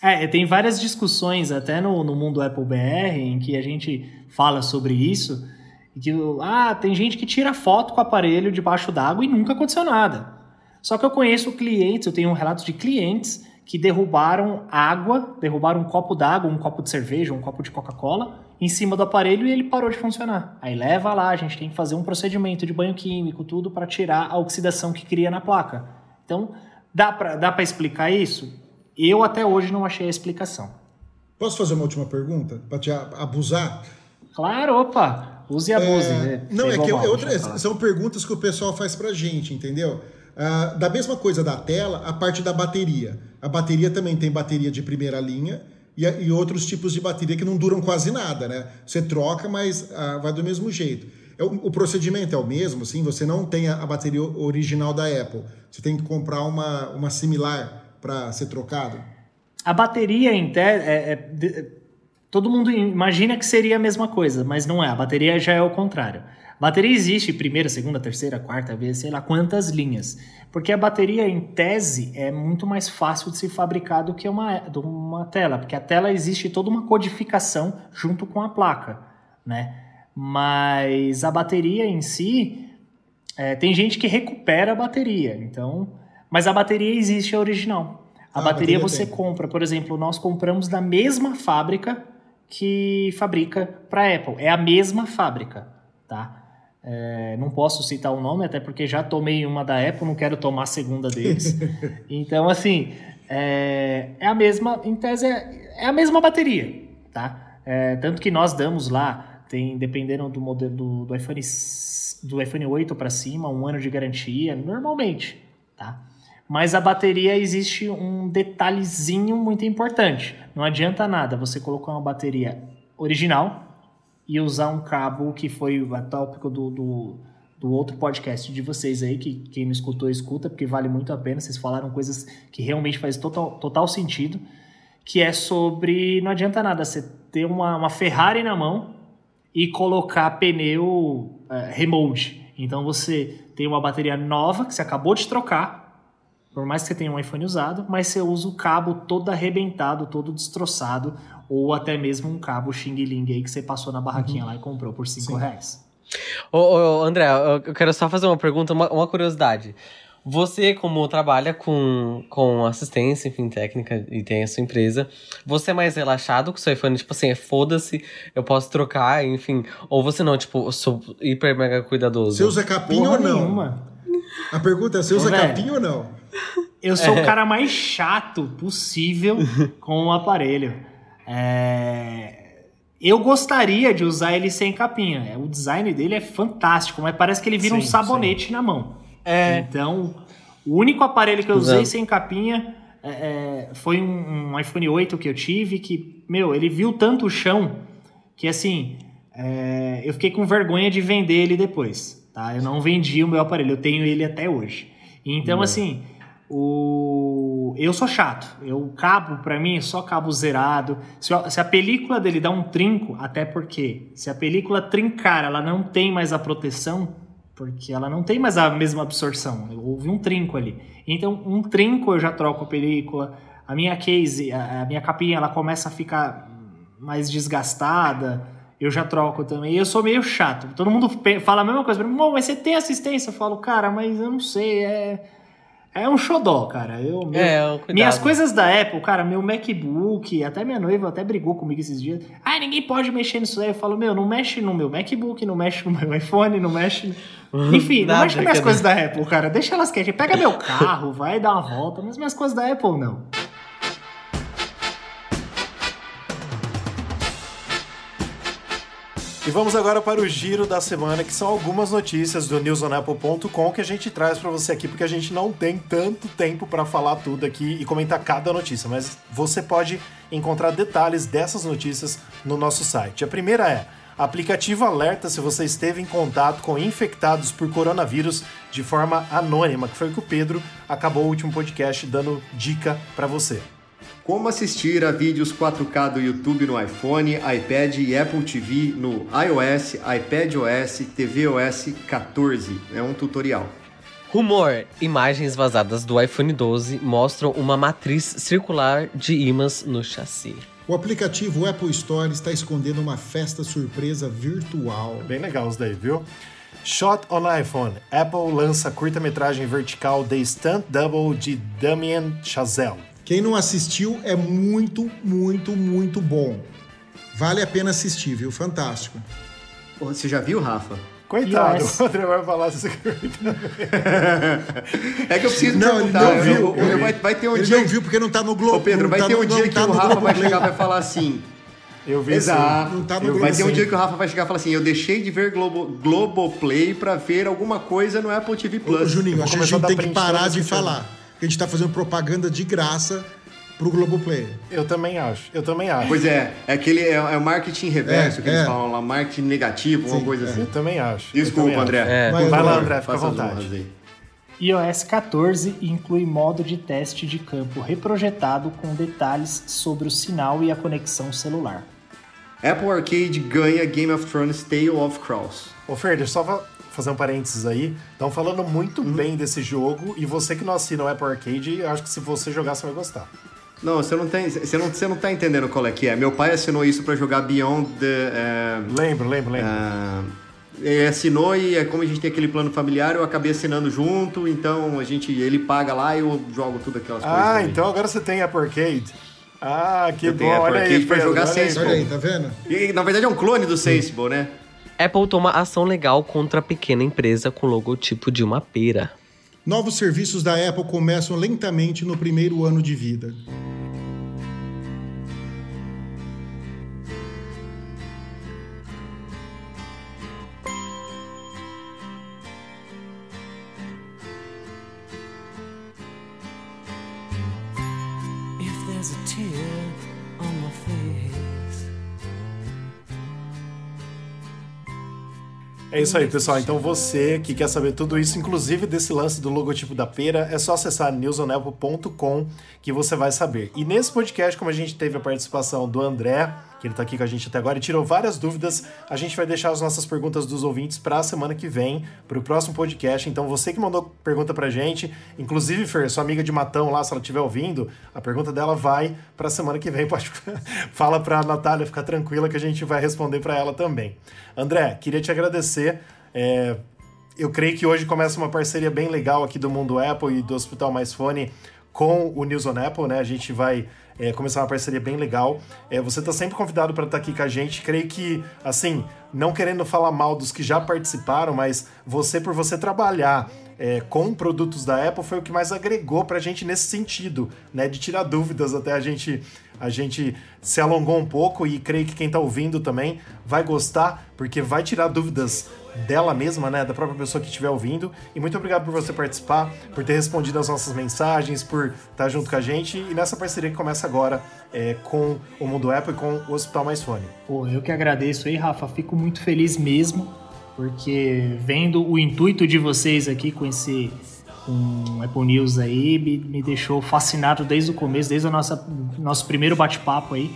É, tem várias discussões até no, no mundo Apple BR em que a gente fala sobre isso que, ah, tem gente que tira foto com o aparelho debaixo d'água e nunca aconteceu nada. Só que eu conheço clientes, eu tenho um relato de clientes que derrubaram água, derrubaram um copo d'água, um copo de cerveja, um copo de Coca-Cola em cima do aparelho e ele parou de funcionar. Aí leva lá, a gente tem que fazer um procedimento de banho químico, tudo para tirar a oxidação que cria na placa. Então, dá para dá explicar isso? Eu até hoje não achei a explicação. Posso fazer uma última pergunta? Para te abusar? Claro, opa! Use e abuse, é, né? Não, é que é outra, são perguntas que o pessoal faz pra gente, entendeu? Ah, da mesma coisa da tela, a parte da bateria. A bateria também tem bateria de primeira linha e, e outros tipos de bateria que não duram quase nada, né? Você troca, mas ah, vai do mesmo jeito. É, o, o, procedimento é o mesmo, assim, você não tem a, a bateria original da Apple. Você tem que comprar uma, uma similar para ser trocado. A bateria em te, é, é, todo mundo imagina que seria a mesma coisa, mas não é. A bateria já é o contrário. A bateria existe primeira, segunda, terceira, quarta vez, sei lá quantas linhas. Porque a bateria, em tese, é muito mais fácil de se fabricar do que uma, do uma tela. Porque a tela existe toda uma codificação junto com a placa, né? Mas a bateria em si, é, tem gente que recupera a bateria. Então, mas a bateria existe a original. A ah, bateria, bateria você tem. compra, por exemplo, nós compramos da mesma fábrica que fabrica para Apple. É a mesma fábrica, tá? É, não posso citar o nome, até porque já tomei uma da Apple, não quero tomar a segunda deles. (laughs) então, assim, é, é, a mesma, em tese, é, é a mesma bateria, tá? É, tanto que nós damos lá, tem, dependendo do modelo do, do iPhone, do iPhone 8 para cima, um ano de garantia, normalmente, tá? Mas a bateria existe um detalhezinho muito importante. Não adianta nada você colocar uma bateria original e usar um cabo que foi o tópico do, do, do, outro podcast de vocês aí, que quem não escutou, escuta, porque vale muito a pena. Vocês falaram coisas que realmente faz total, total sentido, que é sobre... Não adianta nada você ter uma, uma Ferrari na mão e colocar pneu uh, remote. Então você tem uma bateria nova que você acabou de trocar, por mais que você tenha um iPhone usado, mas você usa o cabo todo arrebentado, todo destroçado, ou até mesmo um cabo Xing Ling aí que você passou na barraquinha uhum. lá e comprou por 5 reais. Ô, ô, André, eu quero só fazer uma pergunta, uma, uma curiosidade. Você, como trabalha com, com assistência, enfim, técnica e tem a sua empresa, você é mais relaxado com o seu iPhone? Tipo assim, é foda-se, eu posso trocar, enfim. Ou você não, tipo, sou hiper mega cuidadoso? Você usa capinha Porra ou não? Nenhuma. A pergunta é: você usa Ô, capinha ou não? Eu sou é. o cara mais chato possível com o aparelho. É... Eu gostaria de usar ele sem capinha. O design dele é fantástico, mas parece que ele vira sim, um sabonete sim. na mão. É. Então, O único aparelho que eu usei sem capinha é, é, foi um, um, iPhone 8 que eu tive, que, meu, ele viu tanto o chão que, assim, é, eu fiquei com vergonha de vender ele depois, tá? Eu não vendi o meu aparelho, eu tenho ele até hoje. Então, hum. assim, o... eu sou chato. Eu cabo, para mim, é só cabo zerado. Se, se a película dele dá um trinco, até porque se a película trincar, ela não tem mais a proteção, porque ela não tem mais a mesma absorção. Houve um trinco ali. Então, um trinco eu já troco a película. A minha case, a, minha capinha, ela começa a ficar mais desgastada. Eu já troco também. Eu sou meio chato. Todo mundo fala a mesma coisa. Mas você tem assistência? Eu falo, cara, mas eu não sei. É é um xodó, cara. Eu, meu, é, minhas coisas da Apple, cara, meu MacBook, até minha noiva até brigou comigo esses dias. Ah, ninguém pode mexer nisso aí. Eu falo, meu, não mexe no meu MacBook, não mexe no meu (laughs) iPhone, não mexe. (laughs) Enfim, não mexe nas minhas coisas da Apple, cara. Deixa elas quietas. Pega meu carro, vai dar uma volta, mas minhas coisas da Apple não. E vamos agora para o giro da semana, que são algumas notícias do newsonapple.com que a gente traz para você aqui, porque a gente não tem tanto tempo para falar tudo aqui e comentar cada notícia, mas você pode encontrar detalhes dessas notícias no nosso site. A primeira é: aplicativo alerta se você esteve em contato com infectados por coronavírus de forma anônima, que foi o que o Pedro acabou o último podcast dando dica para você. Como assistir a vídeos 4K do YouTube no iPhone, iPad e Apple TV no iOS, iPadOS, tvOS 14. É um tutorial. Rumor: imagens vazadas do iPhone 12 mostram uma matriz circular de ímãs no chassi. O aplicativo Apple Store está escondendo uma festa surpresa virtual. Bem legal os daí, viu? Shot on iPhone. Apple lança curta-metragem vertical The Stunt Double de Damien Chazelle. Quem não assistiu é muito, muito, muito bom. Vale a pena assistir, viu? Fantástico. Você já viu, Rafa? Coitado, (laughs) o André vai falar isso (laughs) aqui. é que eu preciso não, perguntar. Ele não viu. Eu, eu, vai, vai, ter um ele dia... não viu porque não tá no Globo. Ô Pedro, vai tá ter um no, dia que tá o Rafa vai chegar e vai falar assim... Eu vi Exato. Não tá no vai ter um dia que o Rafa vai chegar e falar assim: eu deixei de ver Globo, Globoplay pra ver alguma coisa no Apple TV Plus. Ô, Juninho, acho que a gente tem que parar de falar. A gente tá fazendo propaganda de graça pro Globoplay. Eu também acho, eu também acho. Pois é, é aquele é, é o marketing reverso é, que eles é. falam lá, marketing negativo, Sim, uma coisa assim. Eu também acho. Desculpa, também André. Acho. Vai lá, André, fica à vontade. iOS 14 inclui modo de teste de campo reprojetado com detalhes sobre o sinal e a conexão celular. Apple Arcade ganha Game of Thrones Tale of Crows. Ô Fer, só fazer um parênteses aí. Estão falando muito uhum. bem desse jogo e você que não assina o Apple Arcade, acho que se você jogar você vai gostar. Não, você não tem, você não, você não tá entendendo qual é que é. Meu pai assinou isso para jogar Beyond the. Uh, lembro, lembro, lembro. Uh, ele assinou e é como a gente tem aquele plano familiar, eu acabei assinando junto, então a gente, ele paga lá e eu jogo tudo aquelas ah, coisas. Ah, então agora você tem Apple Arcade. Ah, que eu bom, olha aí. pra jogar Sensible. Olha aí, tá vendo? E, na verdade é um clone do Sensible, né? Apple toma ação legal contra a pequena empresa com logotipo de uma pera. Novos serviços da Apple começam lentamente no primeiro ano de vida. É isso aí, pessoal. Então você que quer saber tudo isso, inclusive desse lance do logotipo da pera, é só acessar newsonapple.com que você vai saber. E nesse podcast, como a gente teve a participação do André, que ele está aqui com a gente até agora e tirou várias dúvidas. A gente vai deixar as nossas perguntas dos ouvintes para a semana que vem, para o próximo podcast. Então, você que mandou pergunta para a gente, inclusive, Fer, sua amiga de Matão lá, se ela estiver ouvindo, a pergunta dela vai para a semana que vem. (laughs) Pode... (laughs) Fala para a Natália ficar tranquila que a gente vai responder para ela também. André, queria te agradecer. É... Eu creio que hoje começa uma parceria bem legal aqui do Mundo Apple e do Hospital Mais Fone com o News on Apple, né? A gente vai é, começar uma parceria bem legal. É, você está sempre convidado para estar tá aqui com a gente. Creio que, assim, não querendo falar mal dos que já participaram, mas você, por você trabalhar é, com produtos da Apple, foi o que mais agregou para a gente nesse sentido, né? De tirar dúvidas até a gente A gente se alongou um pouco e creio que quem está ouvindo também vai gostar, porque vai tirar dúvidas dela mesma, né, da própria pessoa que estiver ouvindo. E muito obrigado por você participar, por ter respondido as nossas mensagens, por estar tá junto com a gente e nessa parceria que começa agora é, com o Mundo Apple e com o Hospital Mais Fone. Pô, eu que agradeço aí, Rafa. Fico muito feliz mesmo, porque vendo o intuito de vocês aqui com esse com Apple News aí me, me deixou fascinado desde o começo, desde o nosso primeiro bate-papo aí.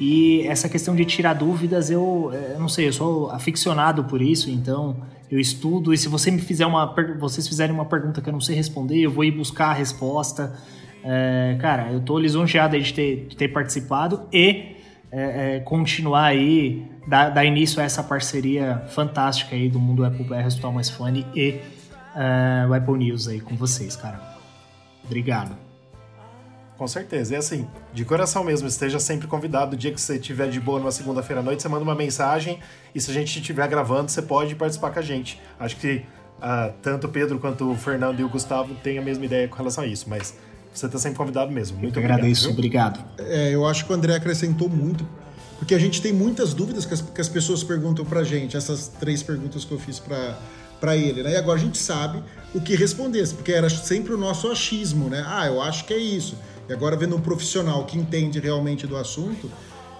E essa questão de tirar dúvidas, eu, eu, não sei, eu sou aficionado por isso, então eu estudo. E se você me fizer uma, vocês fizerem uma pergunta que eu não sei responder, eu vou ir buscar a resposta. É, cara, eu tô lisonjeado de ter, de ter participado e é, é, continuar aí, dar, dar, início a essa parceria fantástica aí do mundo Apple BR Hospital Mais Fone e uh, o Apple News aí com vocês, cara. Obrigado. Com certeza. E assim, de coração mesmo, esteja sempre convidado. O dia que você estiver de boa numa segunda-feira à noite, você manda uma mensagem e se a gente estiver gravando, você pode participar com a gente. Acho que uh, tanto o Pedro quanto o Fernando e o Gustavo têm a mesma ideia com relação a isso, mas você está sempre convidado mesmo. Muito eu obrigado. Agradeço, viu? obrigado. É, eu acho que o André acrescentou muito, porque a gente tem muitas dúvidas que as, que as pessoas perguntam pra gente, essas três perguntas que eu fiz para para ele, né? E agora a gente sabe o que responder, porque era sempre o nosso achismo, né? Ah, eu acho que é isso. E agora vendo um profissional que entende realmente do assunto,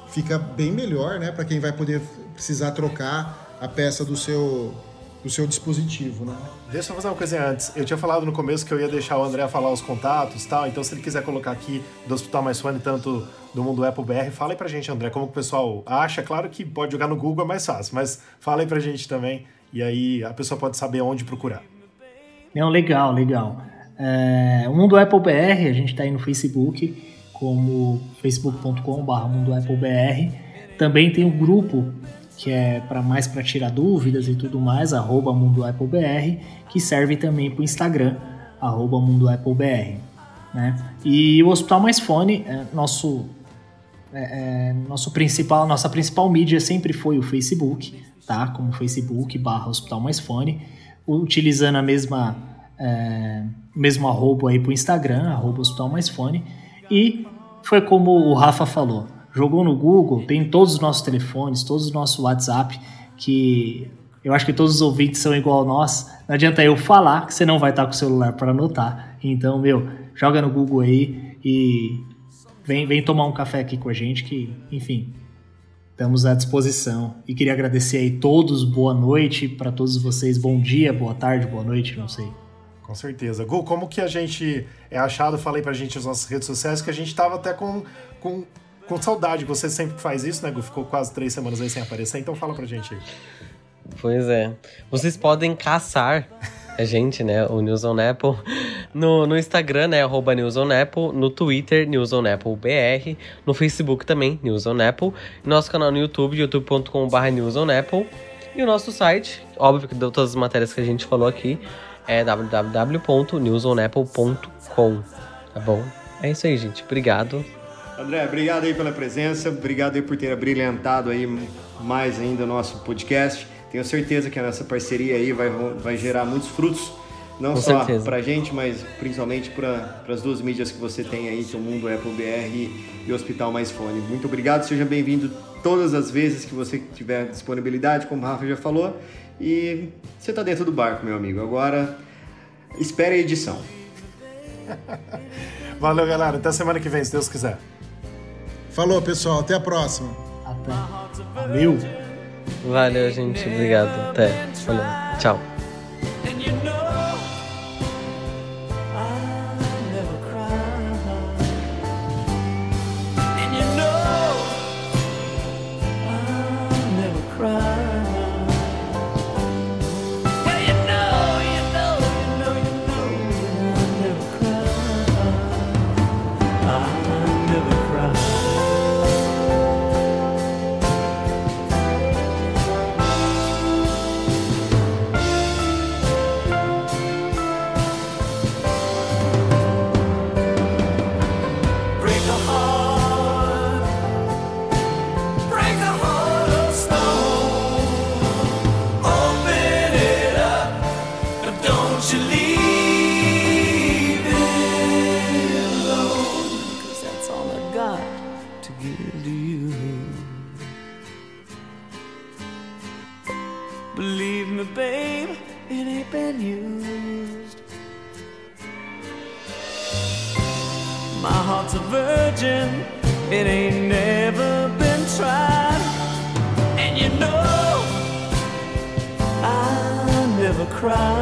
fica bem melhor, né, para quem vai poder precisar trocar a peça do seu do seu dispositivo, né? Deixa eu fazer uma coisa antes. Eu tinha falado no começo que eu ia deixar o André falar os contatos tal, então se ele quiser colocar aqui do Hospital Mais Fone, tanto do mundo Apple BR, fala aí pra gente, André, como o pessoal acha. Claro que pode jogar no Google é mais fácil, mas fala aí pra gente também e aí a pessoa pode saber onde procurar. Não, legal, legal. É, o Mundo Apple BR, a gente está aí no Facebook, como facebook.com.br Mundo Apple BR. Também tem o um grupo que é para mais para tirar dúvidas e tudo mais, arroba Mundo Apple BR, que serve também para o Instagram, arroba Mundo Apple BR. Né? E o Hospital Mais Fone, é, nosso, é, é, nosso principal, nossa principal mídia sempre foi o Facebook, tá? Como Facebook barra Hospital Mais Fone, utilizando a mesma é, mesmo arroba aí pro Instagram, arroba Hospital Mais Fone, e foi como o Rafa falou, jogou no Google, tem todos os nossos telefones, todos os nossos WhatsApp, que eu acho que todos os ouvintes são igual a nós, não adianta eu falar que você não vai estar com o celular para anotar, então, meu, joga no Google aí e vem, vem tomar um café aqui com a gente, que, enfim, Estamos à disposição. E queria agradecer aí todos, boa noite para todos vocês, bom dia, boa tarde, boa noite, não sei. Com certeza. Gu, como que a gente é achado? Falei pra gente nas nossas redes sociais que a gente tava até com, com, com saudade. Você sempre faz isso, né, Gu? Ficou quase três semanas aí sem aparecer, então fala pra gente aí. Pois é. Vocês podem caçar a gente, né? O News on Apple. No, no Instagram, né? Arroba News on Apple. No Twitter, News on Apple BR. No Facebook também, News on Apple. Nosso canal no YouTube, youtube.com.br News on Apple. E o nosso site, óbvio que deu todas as matérias que a gente falou aqui, é www.newsonapple.com. Tá bom? É isso aí, gente. Obrigado. André, obrigado aí pela presença, obrigado aí por ter brilhantado aí mais ainda o nosso podcast. Tenho certeza que a nossa parceria aí vai, vai gerar muitos frutos, não Com só para a gente, mas principalmente para as duas mídias que você tem aí, que é o Mundo Apple BR e o Hospital Mais Fone. Muito obrigado, seja bem-vindo todas as vezes que você tiver disponibilidade, como o Rafa já falou. E você está dentro do barco, meu amigo. Agora, espere a edição. (laughs) Valeu, galera. Até semana que vem, se Deus quiser. Falou, pessoal. Até a próxima. Até. Valeu. Valeu, gente. Obrigado. Até. Falou. Tchau. crowd.